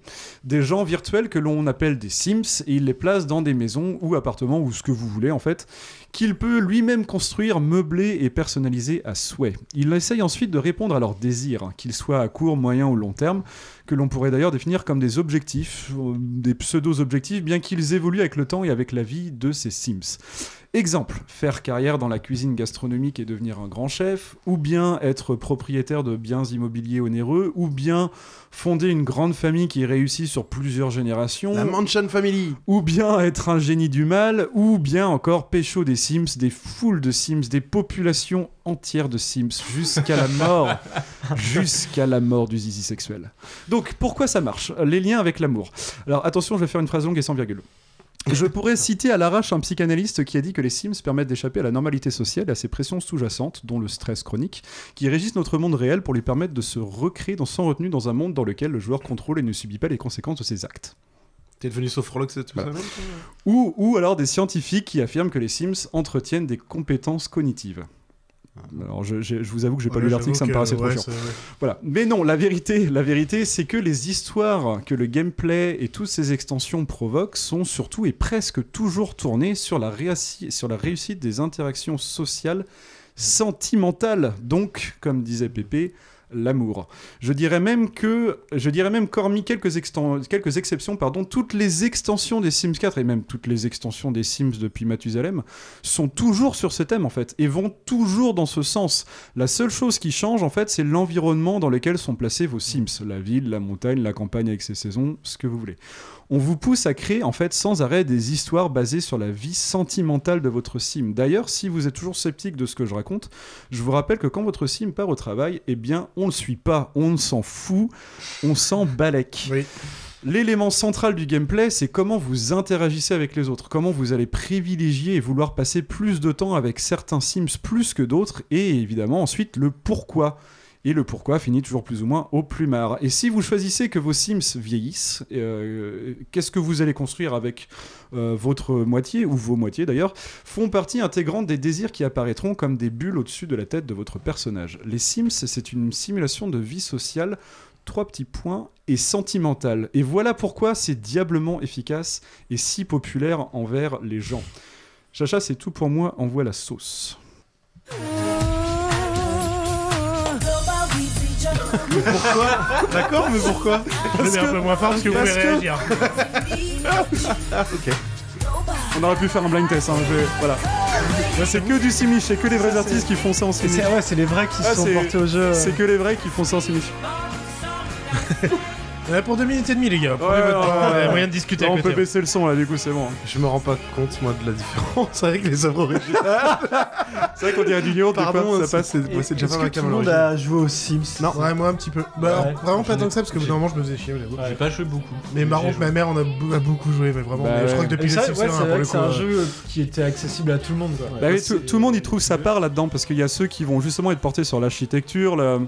des gens virtuels que l'on appelle des Sims et il les place dans des maisons ou appartements ou ce que vous voulez en fait qu'il peut lui-même construire, meubler et personnaliser à souhait. Il essaye ensuite de répondre à leurs désirs, qu'ils soient à court, moyen ou long terme, que l'on pourrait d'ailleurs définir comme des objectifs, euh, des pseudo-objectifs, bien qu'ils évoluent avec le temps et avec la vie de ces Sims. Exemple, faire carrière dans la cuisine gastronomique et devenir un grand chef, ou bien être propriétaire de biens immobiliers onéreux, ou bien fonder une grande famille qui réussit sur plusieurs générations, La Mansion Family. ou bien être un génie du mal, ou bien encore pécho des Sims, des foules de Sims, des populations entières de Sims, jusqu'à la mort, jusqu'à la mort du zizi sexuel. Donc pourquoi ça marche? Les liens avec l'amour. Alors attention, je vais faire une phrase longue et sans virgule. Je pourrais citer à l'arrache un psychanalyste qui a dit que les Sims permettent d'échapper à la normalité sociale et à ses pressions sous-jacentes, dont le stress chronique, qui régissent notre monde réel pour lui permettre de se recréer dans, sans retenue dans un monde dans lequel le joueur contrôle et ne subit pas les conséquences de ses actes. T'es devenu sophrologue cette Voilà. semaine Ou, ou alors des scientifiques qui affirment que les Sims entretiennent des compétences cognitives. Alors je, je- je vous avoue que j'ai pas Ouais, lu l'article, ça me paraissait trop chiant. ouais. Voilà. Mais non, la vérité, la vérité, c'est que les histoires que le gameplay et toutes ces extensions provoquent sont surtout et presque toujours tournées sur la, réassi- sur la réussite des interactions sociales sentimentales. Donc, comme disait Pépé, l'amour. Je dirais même que, je qu'hormis quelques, exceptions, toutes les extensions des Sims 4 et même toutes les extensions des Sims depuis Mathusalem sont toujours sur ce thème en fait et vont toujours dans ce sens. La seule chose qui change en fait, c'est l'environnement dans lequel sont placés vos Sims, la ville, la montagne, la campagne avec ses saisons, ce que vous voulez. On vous pousse à créer en fait sans arrêt des histoires basées sur la vie sentimentale de votre sim. D'ailleurs, si vous êtes toujours sceptique de ce que je raconte, je vous rappelle que quand votre sim part au travail, eh bien, on ne le suit pas, on ne s'en fout, on s'en balèque. L'élément central du gameplay, c'est comment vous interagissez avec les autres, comment vous allez privilégier et vouloir passer plus de temps avec certains Sims plus que d'autres, et évidemment ensuite le pourquoi. Et le pourquoi finit toujours plus ou moins au plumard. Et si vous choisissez que vos Sims vieillissent, euh, qu'est-ce que vous allez construire avec euh, votre moitié, ou vos moitiés d'ailleurs, font partie intégrante des désirs qui apparaîtront comme des bulles au-dessus de la tête de votre personnage. Les Sims, c'est une simulation de vie sociale trois petits points et sentimentale. Et voilà pourquoi c'est diablement efficace et si populaire envers les gens. Chacha, c'est tout pour moi, envoie la sauce. Pourquoi D'accord, mais pourquoi mets un peu moins fort parce que vous pouvez réagir. ok. On aurait pu faire un blind test, hein, je- voilà. Là, c'est que du simlish, c'est que les vrais artistes qui font ça en simlish. c'est- ouais, c'est les vrais qui se sont c'est- portés au jeu. C'est que les vrais qui font ça en simlish. On est pour deux minutes et demie, les gars. Prenez Ouais, votre ouais, temps. ouais, Il y a ouais. moyen de discuter on avec peut le baisser le son là, du coup, c'est bon. Je me rends pas compte, moi, de la différence avec les œuvres originales. C'est vrai qu'on dirait du yaourt, des Pardon, fois, ça c'est- passe. c'est moi, c'est déjà Est-ce pas que ma tout le monde a joué aux Sims Non, ouais, moi un petit peu. Bah, alors, Ouais. vraiment pas tant que ça, parce que au bout J'ai- d'un moment, je me faisais chier, j'avoue. J'ai pas joué beaucoup. Mais marrant que ma mère en a, bou- a beaucoup joué, mais vraiment. Bah mais je crois ouais. que depuis Et les ça, Sims ouais, 1, c'est pour vrai le que c'est coup. un euh, jeu qui était accessible à tout le monde. Quoi. Bah oui, C'est- tout, tout le monde y trouve sa part là-dedans parce qu'il y a ceux qui vont justement être portés sur l'architecture, le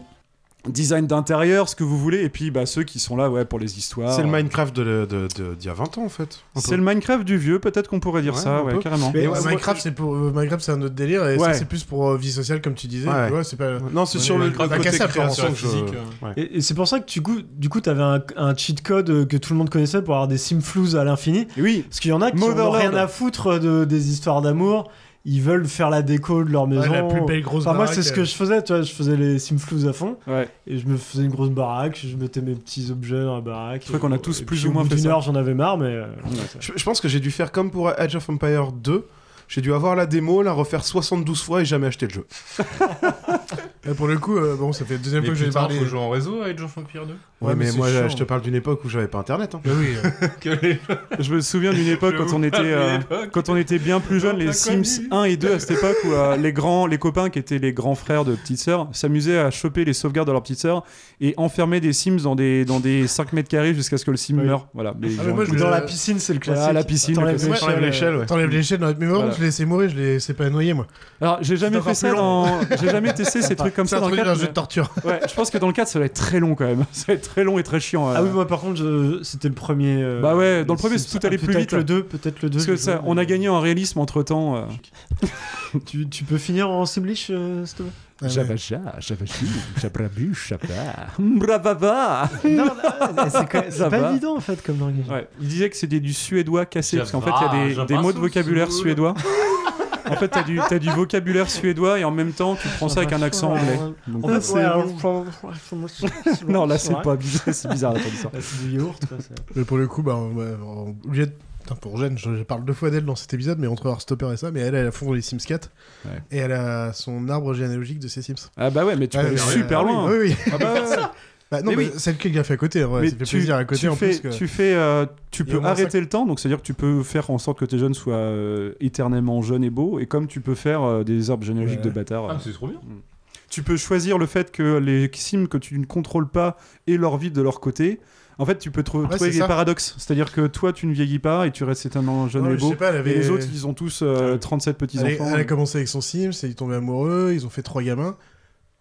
design d'intérieur, ce que vous voulez, et puis bah, ceux qui sont là ouais, pour les histoires. C'est le Minecraft de, de, de- d'il y a 20 ans, en fait. C'est le Minecraft du vieux, peut-être qu'on pourrait dire Ouais, ça, un ouais, peu. carrément. Mais ouais, Minecraft, c'est pour euh, Minecraft, c'est un autre délire, et Ouais. ça, c'est plus pour euh, vie sociale, comme tu disais. Ouais. Ouais, c'est pas. Non, c'est sur le, côté cassable, création physique, ouais. Et, et c'est pour ça que tu, goût- du coup, tu avais un, un cheat code euh, que tout le monde connaissait pour avoir des simflouz à l'infini. Oui, Parce qu'il y en a qui n'ont rien à foutre de, des histoires d'amour. Ils veulent faire la déco de leur maison. la plus belle grosse Enfin, moi, c'est ce que euh. je faisais. Tu vois, je faisais les simflouz à fond. ouais. Et je me faisais une grosse baraque. Je mettais mes petits objets dans la baraque. Je crois qu'on a tous plus puis, ou moins fait d'une ça. heure, j'en avais marre, mais. euh, Je, je pense que j'ai dû faire comme pour Age of Empire 2. J'ai dû avoir la démo, la refaire 72 fois et jamais acheter le jeu. Et pour le coup, euh, bon, ça fait la deuxième Mais fois que je vais parler. faut jouer en réseau avec Jean Empire 2 Ouais, Ouais, mais mais, c'est moi, chiant. je te parle d'une époque où j'avais pas internet. hein. Bah oui. euh, Je me souviens d'une époque quand on était euh, quand on était bien plus jeunes, On les Sims connu. 1 et 2 à cette époque où euh, les grands, les copains qui étaient les grands frères de petites sœurs s'amusaient à choper les sauvegardes de leurs petites sœurs et enfermer des Sims dans des dans des 5 mètres carrés jusqu'à ce que le Sim Oui. meure. Voilà. Les Ah, mais moi, je dans la piscine, c'est le classique. Voilà, la piscine, T'enlèves l'échelle, ouais. T'enlèves l'échelle dans Mais Voilà. je l'ai laissé mourir, je l'ai laissé pas noyer, moi. Alors j'ai jamais fait ça j'ai jamais testé ces trucs comme C'est ça un dans le truc d'un 4. jeu de torture. Ouais, je pense que dans le 4 ça va être très long quand même. Ça va être très long et très chiant. Ah euh. oui, moi par contre, je- c'était le premier. euh, Bah ouais, dans le premier, Sims. tout allait plus peut-être vite. le 2, peut-être le 2. Parce que ça, on a gagné en réalisme entre temps. Tu, tu peux finir en Simlish, euh, s'il te plaît Ouais, ouais. Bravava. Non, c'est quand c'est pas évident en fait comme langage. Ouais, il disait que c'était du suédois cassé, parce qu'en fait, il y a des, mots de vocabulaire suédois. En fait, t'as du, t'as du vocabulaire suédois et en même temps, tu prends ça avec un accent anglais. Donc, En fait, ouais, Non, là, c'est pas bizarre, c'est bizarre d'entendre ça. Là, c'est du yaourt, quoi. Mais pour le coup, bah, ouais, on- obligé de- Putain, pour Jeanne, je, je parle deux fois d'elle dans cet épisode, mais entre Heartstopper et ça, mais elle, elle a fond les Sims 4. Ouais. Et elle a son arbre généalogique de ses Sims. Ah bah ouais, mais tu Ouais, peux aller super ah oui, loin. Oui, oui. Ah bah ouais. Bah, non, Mais mais oui. c'est lequel qui a fait à côté, ouais, Mais ça fait tu, plaisir à côté tu en fais, plus. Que... tu fais, euh, tu peux arrêter le temps, donc c'est-à-dire que tu peux faire en sorte que tes jeunes soient euh, éternellement jeunes et beaux, et comme tu peux faire euh, des arbres généalogiques Ouais. de bâtards. Ah, euh, c'est trop bien. tu peux choisir le fait que les sims que tu ne contrôles pas aient leur vie de leur côté. En fait, tu peux Ouais, trouver c'est des ça. paradoxes. C'est-à-dire que toi, tu ne vieillis pas et tu restes éternellement jeune Ouais, et je beau. sais pas, elle avait- Et les autres, ils ont tous euh, 37 Elle, a- petits-enfants. elle a commencé avec son Sims, ils tombaient amoureux, ils ont fait trois gamins.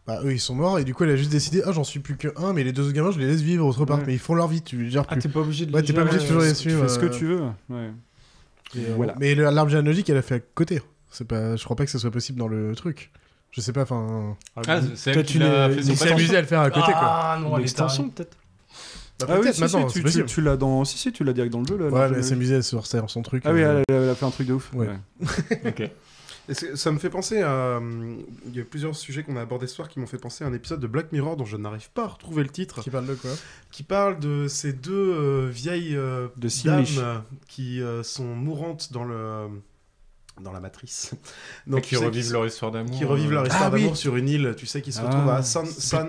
Bah, eux, ils sont morts, et du coup, elle a juste décidé Ah, j'en suis plus que un, mais les deux autres gamins, je les laisse vivre autre part. Ouais. Mais ils font leur vie, tu les gères Ah, plus. t'es pas obligé de Ouais, les t'es pas obligé de toujours euh, les tu suivre. fais ce que euh, tu veux. Ouais. et, euh, voilà. Mais l'arbre généalogique, elle a fait à côté. C'est pas... Je crois pas que ce soit possible dans le truc. Je sais pas, enfin. Ah, c'est Toi, elle tu qui l'a fait Il s'est amusé à le faire à côté, quoi. Ah non, Une elle est extension tarée. peut-être Bah, Ah oui, si, maintenant, si, c'est tu, tu, possible. tu l'as dans. Si, si, tu l'as direct dans le jeu. Là, Ouais, elle s'est amusée sur sa- son truc. Ah oui, euh, elle, a fait un truc de ouf. Ouais. Ok. Ça me fait penser à. hum, Il y a plusieurs sujets qu'on a abordés ce soir qui m'ont fait penser à un épisode de Black Mirror dont je n'arrive pas à retrouver le titre. Qui parle de quoi? Qui parle de ces deux euh, vieilles euh, De dames euh, qui euh, sont mourantes dans le. dans la matrice. Donc, qui revivent leur histoire d'amour. Qui revivent leur histoire Ah oui. d'amour sur une île, tu sais, qui se Ah. retrouvent à San. San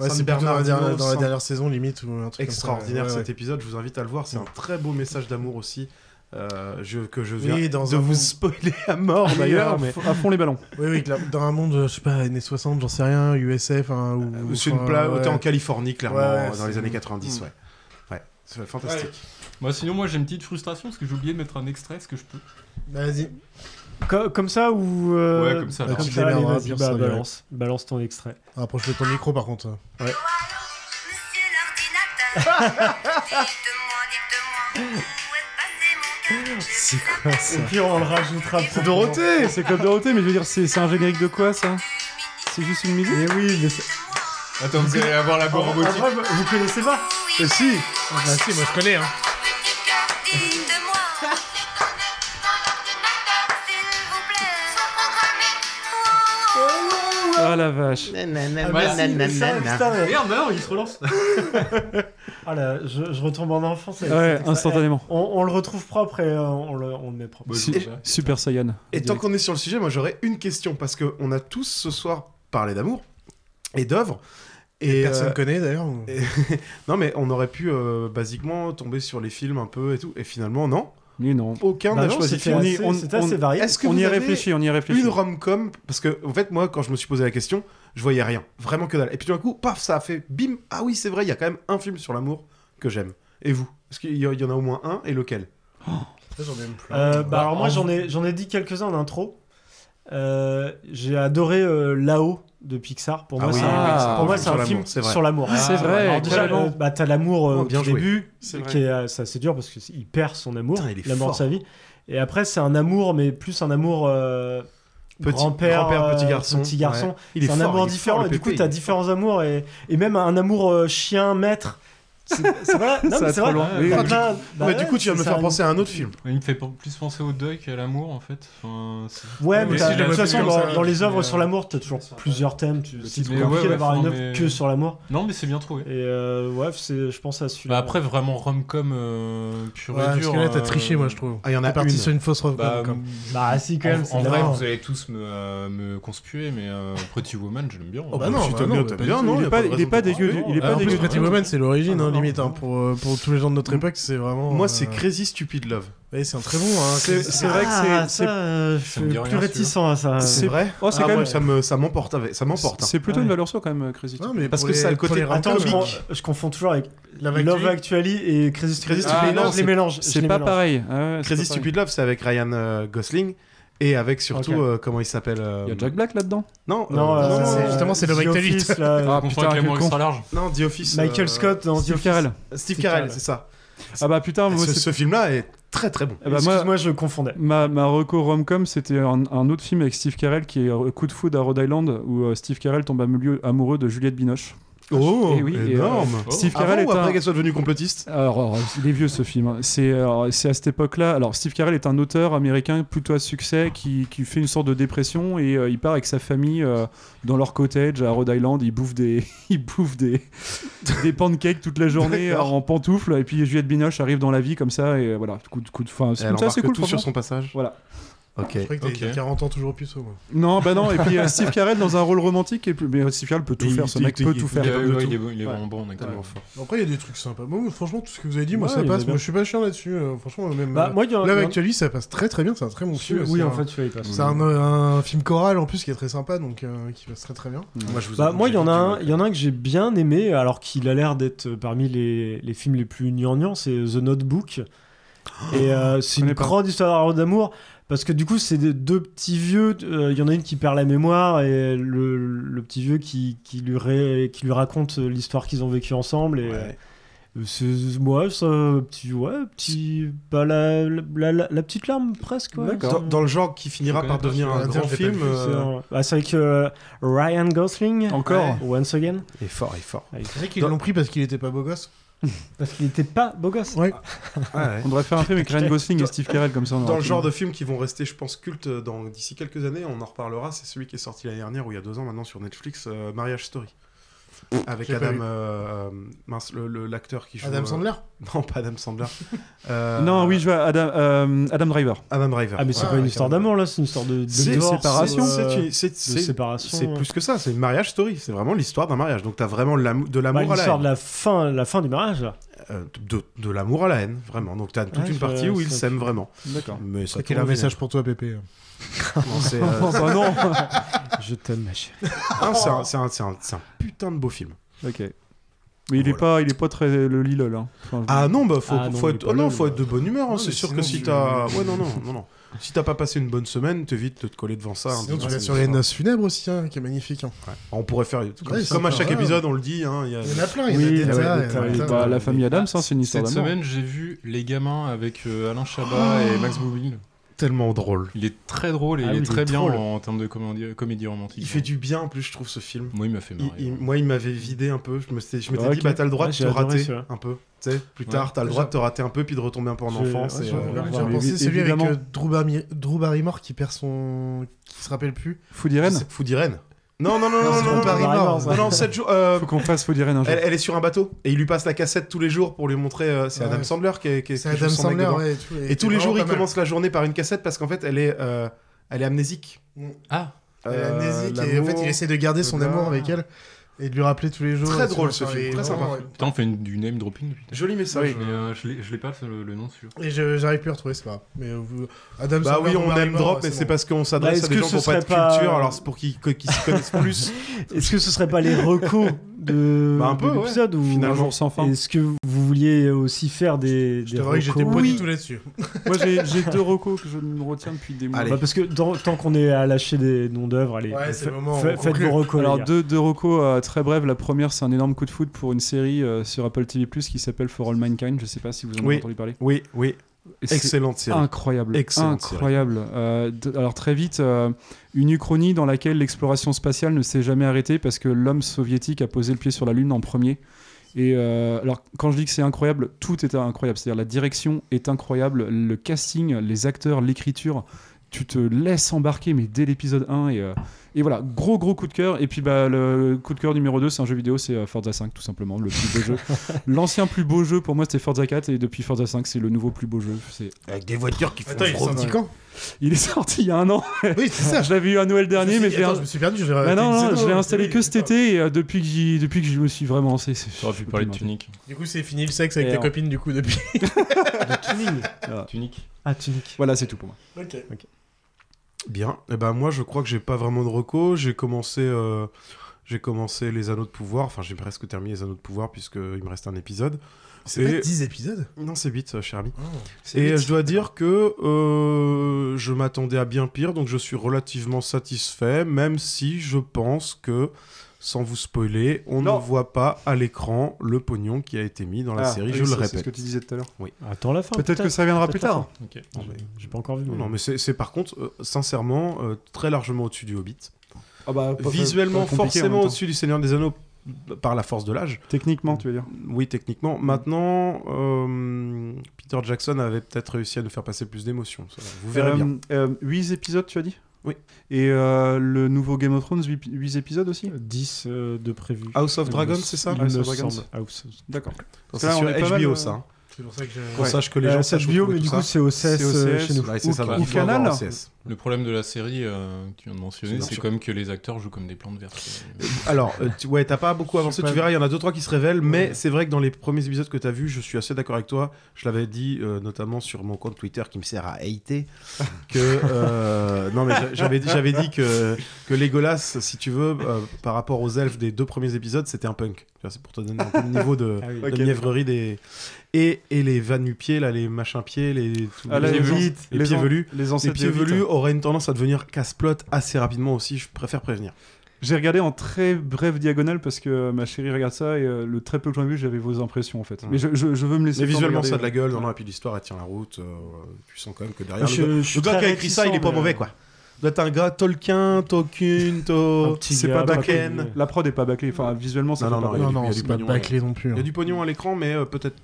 Ouais, San c'est plutôt dans la, Bernardino, dernière, dans la San- dernière saison, limite, ou un truc comme ça, Extraordinaire ouais. cet épisode, je vous invite à le voir, c'est un très beau message d'amour aussi. Euh, je, que je viens Oui, dans de vous monde- spoiler à mort d'ailleurs, à mais fond- à fond les ballons. Oui, oui, dans un monde, je sais pas, années 60, j'en sais rien, USF, hein, ou. Euh, c'est une enfin, pla- ouais. t'es en Californie clairement Ouais, dans les années 90, Mm. ouais. Ouais, c'est fantastique. Moi, sinon, moi, j'ai une petite frustration parce que j'ai oublié de mettre un extrait. Est-ce que je peux? Vas-y. Co- Comme ça ou. euh, Ouais, comme ça, Bah, alors. tu Comme te ça, allez, vas-y, bah, balance. Balance ton extrait. Rapproche-le de ton micro, par contre. Ouais. C'est quoi ça Et puis on le rajoutera pour. Dorothée C'est comme Dorothée, mais je veux dire, c'est c'est un générique de quoi ça? C'est juste une musique? Mais oui, mais c'est. Attends, vous allez avoir la voix en robotique. vrai, vous connaissez pas? Eh si Bah si, moi je connais, hein. Ah la vache. Regarde, maintenant, il se relance. Ah là, je, retombe en enfance. Ouais, instantanément. Eh, on, le retrouve propre et euh, on le, met propre. Bah, Super Saiyan. Et tant qu'on est sur le sujet, moi j'aurais une question parce que on a tous ce soir parlé d'amour et d'œuvres. Et euh, Personne euh, connaît d'ailleurs. non mais on aurait pu euh, basiquement tomber sur les films un peu et tout. Et finalement non. Mais non. Aucun bah n'a choisi. C'était assez, on, assez varié. Est-ce que on vous y avez réfléchit, on y réfléchit. Une rom-com, parce que en fait, moi, quand je me suis posé la question, je voyais rien, vraiment que dalle. Et puis d'un coup, paf, ça a fait bim. Ah oui, c'est vrai, il y a quand même un film sur l'amour que j'aime. Et vous? Est-ce qu'il y, en a au moins un? Et lequel? Oh. J'en ai même plus. Euh, bah, bah, alors moi, j'en ai, j'en ai dit quelques-uns en intro. Euh, j'ai adoré euh, Là-haut de Pixar. Pour moi, c'est un, un film sur l'amour. C'est vrai. Déjà, euh, bah, t'as l'amour euh, au bien début, est qui est, ça c'est dur parce qu'il perd son amour, l'amour de sa vie. Et après, c'est un amour, mais plus un amour grand-père, petit garçon. Petit garçon. Un amour différent. Et du coup, t'as différents amours et, et même un amour chien maître. C'est vrai, bah non, mais c'est du coup, tu vas me faire penser à un autre film. Il me fait plus penser au deuil qu'à l'amour, en fait. Ouais, mais, mais de toute façon, dans, les œuvres euh, sur l'amour, t'as toujours plusieurs thèmes. C'est compliqué d'avoir une œuvre que sur l'amour. Non, mais c'est bien trouvé. Et euh, ouais, je pense à celui-là. Bah, après, vraiment rom-com euh, pur et dur. Parce que t'as triché, moi, je trouve. Ah, il y en a parti sur une fausse rom-com. Bah, bah si, quand même. En vrai, vous allez tous me conspuer, mais Pretty Woman, je l'aime bien. Oh, bah non, il est pas dégueu. Il est pas dégueu. Ah, Pretty Woman, c'est l'origine, ah, hein limite hein, pour, euh, pour tous les gens de notre époque, c'est vraiment. Moi, c'est euh, Crazy Stupid Love. Ouais, c'est un très bon. Hein, c'est vrai que c'est. Ah, je euh, suis plus réticent à ça. C'est vrai. Oh, c'est ah quand même. Ça me ça m'emporte ça. Hein. C'est plutôt une valeur sûre quand même, Crazy. Non mais parce que ça le côté. Attends, je confonds toujours avec Love Actually et Crazy Stupid Love. Les mélange. C'est pas pareil. Crazy Stupid Love, c'est avec Ryan Gosling. Et avec surtout, euh, comment il s'appelle. Euh, il y a Jack Black là-dedans Non, non, euh, justement, c'est le Mike Office, Ah putain, quel con. Extra large. Non, The Office. Michael Scott dans Steve Carell. Steve Carell, c'est ça. Ah bah putain, ce, film-là est très très bon. Eh bah, Excuse-moi, moi, je confondais. Ma, ma reco rom-com, c'était un, un, autre film avec Steve Carell qui est Coup de foudre à Rhode Island où Steve Carell tombe amoureux de Juliette Binoche. Ah, oh, eh euh, énorme. Et, euh, Steve Carell est ou après un... qu'elle soit devenue complotiste alors, alors, il est vieux ce film. Hein. C'est c'est à cette époque-là. Alors Steve Carell est un auteur américain plutôt à succès qui, qui fait une sorte de dépression et euh, il part avec sa famille dans leur cottage à Rhode Island. Il bouffe des il bouffe des des pancakes toute la journée en pantoufles et puis Juliette Binoche arrive dans la vie comme ça et voilà coup de coup de fin. C'est comme ça, c'est cool. Tout sur son passage. Voilà. Ok. Je crois que okay. 40 ans toujours puceau. Moi. Non, bah non. Et puis uh, Steve Carell dans un rôle romantique. Et plus... Mais Steve Carell peut tout faire. Ce mec peut tout faire. Ouais, il, est, bon, il est vraiment bon, ouais. fort. Après, il y a des trucs sympas. Franchement, tout ce que vous avez dit, moi, ça passe. Moi, je suis pas chiant là-dessus. Euh, franchement, même. Bah, moi, y a, là, actuellement, ça passe très très bien. C'est un très bon film. Oui, en fait, tu passe. C'est un film choral en plus qui est très sympa, donc euh, qui passe très très bien. Moi, bah, il y en a un que j'ai bien aimé, alors qu'il a l'air d'être euh, parmi les films les plus gnangnans, c'est The Notebook. Et c'est une grande histoire d'amour. Parce que du coup, c'est deux petits vieux. Euh, il y en a une qui perd la mémoire et le, petit vieux qui, lui raconte l'histoire qu'ils ont vécue ensemble. Ouais. Euh, moi, ça, petit, ouais, petit, bah, la, petite larme presque. Dans, le genre qui finira par devenir un grand film. Euh, ah, c'est avec euh, Ryan Gosling. Encore. Once again. Et fort, et fort. Ah, c'est vrai qu'ils l'ont pris parce qu'il était pas beau gosse. Parce qu'il était pas beau gosse. Ah, on devrait faire un film avec Ryan Gosling et Steve Carell comme ça. Dans le genre de films qui vont rester, je pense, cultes d'ici quelques années, on en reparlera. C'est celui qui est sorti l'année dernière ou il y a deux ans maintenant sur Netflix, euh, Marriage Story avec Adam, euh, euh, mince, l'acteur qui joue. Adam euh, Sandler Non, pas Adam Sandler. Euh, non, oui, je vois Adam, Adam Driver. Adam Driver. Ah, mais c'est pas une histoire d'amour là, c'est une histoire de, de séparation. C'est séparation. C'est plus que ça, c'est une mariage story. C'est vraiment l'histoire d'un mariage. Donc t'as vraiment de l'amour bah, à la L'histoire de la fin, la fin du mariage là. De, de l'amour à la haine, vraiment. Donc tu as toute une partie où ils s'aiment vraiment. D'accord. Mais ça Quel un message hein. pour toi, Pépé non, c'est, euh, bah non, Je t'aime, ma chérie. Non, c'est, un, un, un- un putain de beau film. Ok. Mais il est pas, il est pas très le Lilol. Hein. Enfin, Ah non, bah faut, Ah non, faut il être, oh non, faut être de bonne humeur, hein, c'est sûr que si tu- t'as. Ouais, non, non, non, non. Si t'as pas passé une bonne semaine, t'évites de te coller devant ça. Hein. Sinon, tu ah, vas sur les noces funèbres aussi, hein, qui est magnifique. hein. ouais. On pourrait faire. Comme, Ouais, comme à chaque épisode, on le dit. Hein, il y a... Il y en a plein, il y en a des ah ouais, tas, il y en a bah, la famille Adams, hein, c'est une histoire Cette semaine, j'ai vu Les Gamins avec euh, Alain Chabat oh. et Max Boublil tellement drôle. Il est très drôle et ah il est très bien en, termes de comédie, comédie romantique. Il fait du bien en plus, je trouve, ce film. Moi, il m'a fait marrer. Moi, il m'avait vidé un peu. Je m'étais je dit, bah, t'as le droit de te rater un peu. tu sais plus tard, t'as le droit de te rater un peu puis de retomber un peu en enfance. Euh, j'ai pensé celui avec euh, Drew, Barrymore qui perd son. qui se rappelle plus. Food Irene Food Irene. Non, non, non, non, non, non, non, non, non, 7 jours. Euh, faut qu'on fasse, faut dire un jour. Elle, elle, est sur un bateau et il lui passe la cassette tous les jours pour lui montrer. Euh, c'est. Ah Adam Sandler qui est. Qui, est qui Adam Sandler, et, tous les jours, il commence la journée par une cassette parce qu'en fait, elle est, euh, elle est amnésique. Ah. Elle est amnésique et en fait, il essaie de garder son amour avec elle. Et de lui rappeler tous les jours. Très euh, drôle, ce film, très sympa. Putain, on fait une- du name dropping depuis. Joli message. Mais euh, je l'ai- je l'ai pas le, le nom sûr. Et je- j'arrive plus à retrouver, c'est pas grave. Mais euh, vous... Adam Bah Sandler oui, on aime Barrymore, drop, mais c'est bon. parce qu'on Bah, s'adresse est-ce à des que gens ce qui n'ont pas de serait pas- culture, alors c'est pour qu'ils qu'ils se connaissent plus. Est-ce que ce serait pas les recos de, Bah, un de peu, ouais. l'épisode ou Finalement. Un jour sans fin. Est-ce que vous vouliez aussi faire des, Je des t'avouerai que j'étais recos pas Oui. du tout là-dessus. Moi, j'ai j'ai deux recos que je me retiens depuis des mois. Allez. Bah, parce que dans- tant qu'on est à lâcher des noms d'œuvres, allez, Ouais, c'est fa- le moment où fa- on faites vos recos. Alors deux, deux recos euh, très brèves. La première, c'est un énorme coup de foot pour une série euh, sur Apple TV+ qui s'appelle For All Mankind. Je sais pas si vous en avez Oui. entendu parler. Oui, oui. Excellente série. Incroyable, Excellente incroyable. Euh, alors très vite, euh, une uchronie dans laquelle l'exploration spatiale ne s'est jamais arrêtée parce que l'homme soviétique a posé le pied sur la Lune en premier. Et euh, alors quand je dis que c'est incroyable, tout est incroyable. C'est-à-dire la direction est incroyable, le casting, les acteurs, l'écriture. Tu te laisses embarquer, mais dès l'épisode 1 et, euh, et voilà, gros gros coup de cœur. Et puis bah le coup de cœur numéro 2, c'est un jeu vidéo, c'est euh, Forza 5 tout simplement, le plus beau jeu. L'ancien plus beau jeu pour moi c'était Forza 4 et depuis Forza 5 c'est le nouveau plus beau jeu. C'est Avec des voitures qui font Attends, il est sorti quand? Il est sorti il y a un an. Oui, c'est ça. je l'avais eu à Noël dernier, mais je l'ai Attends, je me suis perdu, je l'ai Bah non, non, je l'ai installé Oui, que cet été et euh, depuis que j'y- depuis que je me suis vraiment lancé. c'est- J'aurais pu parler de Tunic. Du coup, c'est fini le sexe avec Et tes en- copines, du coup, depuis. De. Tunic. Ah, tunique. Voilà, c'est tout pour moi. ok. Bien. Et ben moi, je crois que j'ai pas vraiment de reco. J'ai commencé, euh, j'ai commencé les Anneaux de pouvoir. Enfin, j'ai presque terminé les Anneaux de pouvoir puisque il me reste un épisode. C'est Et- pas 10 épisodes? Non, c'est 8, cher ami. C'est Et je dois dire que euh, je m'attendais à bien pire, donc je suis relativement satisfait, même si je pense que, sans vous spoiler, on Non. ne voit pas à l'écran le pognon qui a été mis dans la Ah, série, oui, je le répète. C'est ce que tu disais tout à l'heure. Oui. Attends la fin. Peut-être que ça viendra plus tard. fin. Ok. Non, mais- J'ai pas encore vu. Non, mais- non, mais c'est par contre, euh, sincèrement, euh, très largement au-dessus du Hobbit. Ah bah, pas- Visuellement, pas forcément au-dessus du Seigneur des Anneaux par la force de l'âge. Techniquement, tu veux dire Oui, techniquement. Maintenant, euh, Peter Jackson avait peut-être réussi à nous faire passer plus d'émotions. Vous verrez Euh, bien. euh, 8 épisodes, tu as dit? Oui. Et euh, le nouveau Game of Thrones, 8, épisodes aussi 10 euh, de prévu. House of Dragons, me- c'est ça House of Dragons. House- D'accord. C'est là, on sur est pas mal, HBO, euh, ça. Hein. C'est pour ça que j'ai. Qu'on Ouais. sache que les Euh, gens cette bio, mais du coup, c'est OCS, euh, OCS. chez nous. Ça, Ou- Canal. OCS. Le problème de la série euh, que tu viens de mentionner, C'est comme que les acteurs jouent comme des plantes vertes. Alors, euh, tu- ouais, t'as pas beaucoup avancé, pas- tu verras, il y en a deux trois qui se révèlent, mais c'est vrai que dans les premiers épisodes que t'as vus, je suis assez d'accord avec toi. Je l'avais dit euh, notamment sur mon compte Twitter qui me sert à hater que euh, non mais j'a- j'avais dit j'avais dit que que Legolas, si tu veux, euh, par rapport aux elfes des deux premiers épisodes, c'était un punk. C'est pour te donner un peu le niveau de, Ah oui. de Ok, mièvrerie des et et les vannes nu pieds là, les machins pieds, les Ah, les, les pieds velus, les les pieds velus. Les Les ancêtres pieds de Hobbit. velus auraient une tendance à devenir casse-plot assez rapidement aussi, je préfère prévenir. J'ai regardé en très bref diagonale parce que ma chérie regarde ça et euh, le très peu que j'en ai vu, j'avais vos impressions en fait. Ouais. Mais je, je- je veux me laisser. Mais visuellement, regarder, ça a de la gueule, euh, non, non, et puis l'histoire, elle tient la route. euh, tu sens quand même que derrière. Je- le gars, je suis le gars très qui a écrit ça, il est pas mais- mauvais, quoi. Doit être un gars Tolkien, Tolkien, To. C'est pas connu. La prod est pas bâclée. Enfin, visuellement, ça Non, fait non, c'est pas bâclé non plus. Il y a hein. du pognon à l'écran, mais euh, peut-être.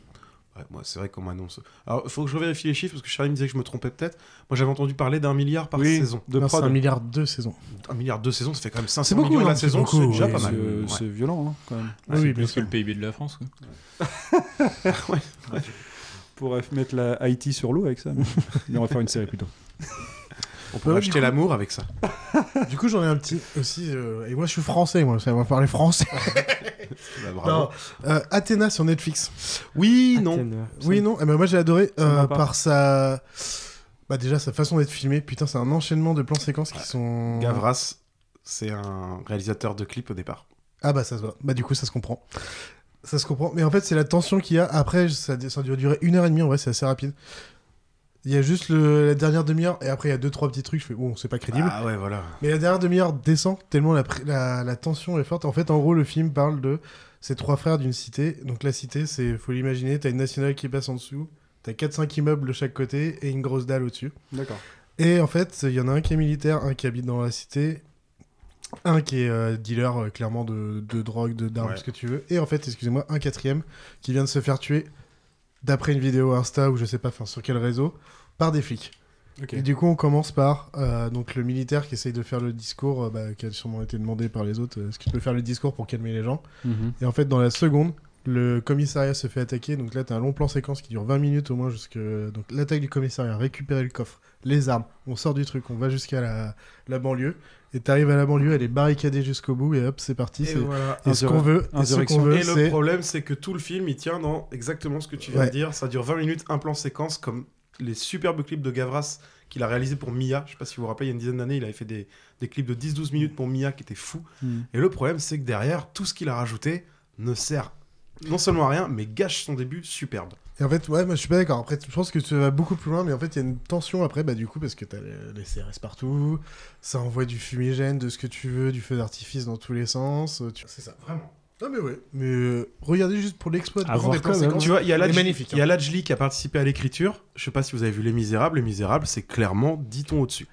Ouais, moi, c'est vrai qu'on m'annonce. Alors, il faut que je vérifie les chiffres parce que Charlie me disait que je me trompais peut-être. Moi, j'avais entendu parler d'un milliard par Oui, saison. de Non, prod. un milliard deux saisons. Un milliard deux saisons, ça fait quand même 500 C'est beaucoup, millions non, la saison, beaucoup, c'est déjà pas C'est mal. euh, Ouais. c'est violent hein, quand même. Oui, plus que le PIB de la France. Quoi. pourrait mettre la Haïti sur l'eau avec ça. Mais, mais on va faire une série plutôt. On peut Ouais, acheter coup- l'amour avec ça. Du coup, j'en ai un petit aussi. euh, et moi, je suis français, moi, ça va parler français. Bah, bravo. Non, euh, Athéna sur Netflix. Oui, non. Oui, non. Eh ben, moi, j'ai adoré euh, pas. par sa. Bah, déjà, sa façon d'être filmé. Putain, c'est un enchaînement de plans séquences qui sont. Gavras, c'est un réalisateur de clips au départ. Ah, bah, ça se voit. Bah, du coup, ça se comprend. Ça se comprend. Mais en fait, c'est la tension qu'il y a. Après, ça, ça doit durer une heure et demie. En vrai, c'est assez rapide. Il y a juste le- la dernière demi-heure. Et après, il y a deux, trois petits trucs. Je fais, bon, c'est pas crédible. Ah ouais, voilà. Mais la dernière demi-heure descend tellement la, pr- la, la tension est forte. En fait, en gros, le film parle de ces trois frères d'une cité. Donc la cité, c'est, faut l'imaginer, t'as une nationale qui passe en dessous, t'as 4-5 immeubles de chaque côté et une grosse dalle au-dessus. D'accord. Et en fait, il y en a un qui est militaire, un qui habite dans la cité, un qui est euh, dealer euh, clairement de, de drogue, de d'armes, Ouais. ce que tu veux. Et en fait, excusez-moi, un quatrième qui vient de se faire tuer d'après une vidéo Insta ou je sais pas enfin, sur quel réseau par des flics. Et du coup, on commence par euh, donc le militaire qui essaye de faire le discours, euh, bah, qui a sûrement été demandé par les autres, euh, est-ce qu'il peut faire le discours pour calmer les gens Mhm. Et en fait, dans la seconde, le commissariat se fait attaquer. Donc là, tu as un long plan séquence qui dure 20 minutes au moins. jusque Donc l'attaque du commissariat, récupérer le coffre, les armes, on sort du truc, on va jusqu'à la, la banlieue. Et t'arrives à la banlieue, elle est barricadée jusqu'au bout, et hop, c'est parti. Et c'est- voilà. Et ce qu'on veut, et ce qu'on veut, Et le problème, c'est que tout le film, il tient dans exactement ce que tu viens Ouais. de dire. Ça dure 20 minutes, un plan séquence, comme les superbes clips de Gavras qu'il a réalisé pour Mia. Je sais pas si vous vous rappelez, il y a une dizaine d'années, il avait fait des, des clips de 10-12 minutes pour Mia qui étaient fous. Mm. Et le problème, c'est que derrière, tout ce qu'il a rajouté ne sert non seulement à rien, mais gâche son début superbe. Et en fait, ouais, moi je suis pas d'accord. Après, je pense que tu vas beaucoup plus loin, mais en fait, il y a une tension après, bah du coup, parce que t'as les, les CRS partout, ça envoie du fumigène, de ce que tu veux, du feu d'artifice dans tous les sens. euh, tu- C'est ça, vraiment. Non, mais ouais. Mais euh, regardez juste pour l'exploit À. Tu vois, il y a magnifique. il y a hein. Ladjli qui a participé à l'écriture. Je sais pas si vous avez vu Les Misérables. Les Misérables, c'est clairement 10 tons au-dessus.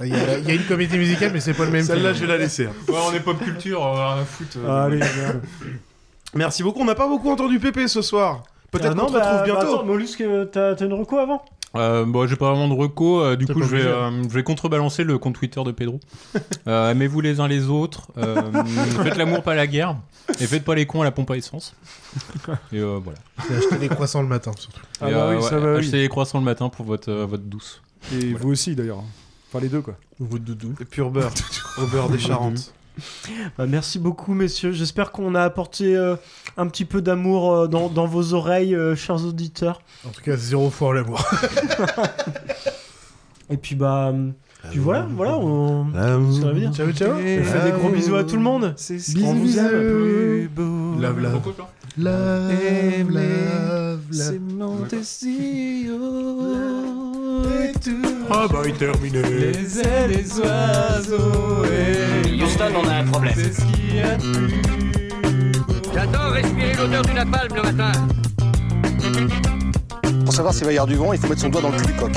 Ah, Il y, a- il y a une comédie musicale, mais c'est pas le même. Celle-là, je vais la laisser. hein. Ouais, on est pop culture, on va rien foutre. euh, Allez, bien. Merci beaucoup. On n'a pas beaucoup entendu Pépé ce soir. Peut-être Ah qu'on non, te bah, retrouve bah, bientôt. attends, Mollusque, t'as t'as une reco avant? Euh, bon, j'ai pas vraiment de reco, euh, du coup je vais, euh, je vais contrebalancer le compte Twitter de Pedro. Euh, Aimez-vous les uns les autres, euh, faites l'amour pas la guerre, et faites pas les cons à la pompe à essence. Et euh, voilà. Et acheter des croissants le matin, surtout. Ah bah euh, oui, ça va, oui. Achetez les croissants le matin pour votre, euh, votre douce. Et Voilà. vous aussi d'ailleurs. Enfin les deux quoi. Vous doudou. Et pur beurre. Au beurre des Charentes. Bah, merci beaucoup, messieurs. J'espère qu'on a apporté euh, un petit peu d'amour euh, dans, dans vos oreilles, euh, chers auditeurs. En tout cas, zéro fois l'amour. Et puis, bah. Puis voilà, voilà, on. Ciao, ciao. On fait des gros bisous à tout le monde. C'est ce Bisous, qui nous a bisous. plus beau. Love, love. Beaucoup, toi Love, love, C'est love. mon tout. Ah bah, il terminé. Les ailes, les oiseaux. Et Houston, on a un problème. C'est ce qui a plus J'adore respirer l'odeur du napalm le matin. Pour savoir s'il va y avoir du vent, il faut mettre son doigt dans le cul du coq.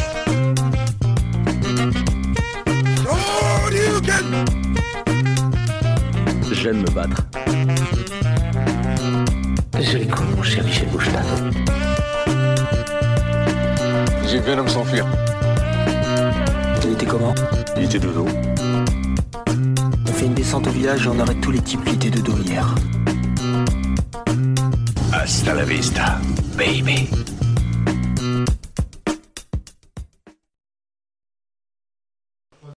J'aime me battre. Joli coup, mon cher Michel Bouchard. J'ai vu un homme s'enfuir. Il était comment Il était de dos. On fait une descente au village et on arrête tous les types qui étaient de dos hier. Hasta la vista, baby.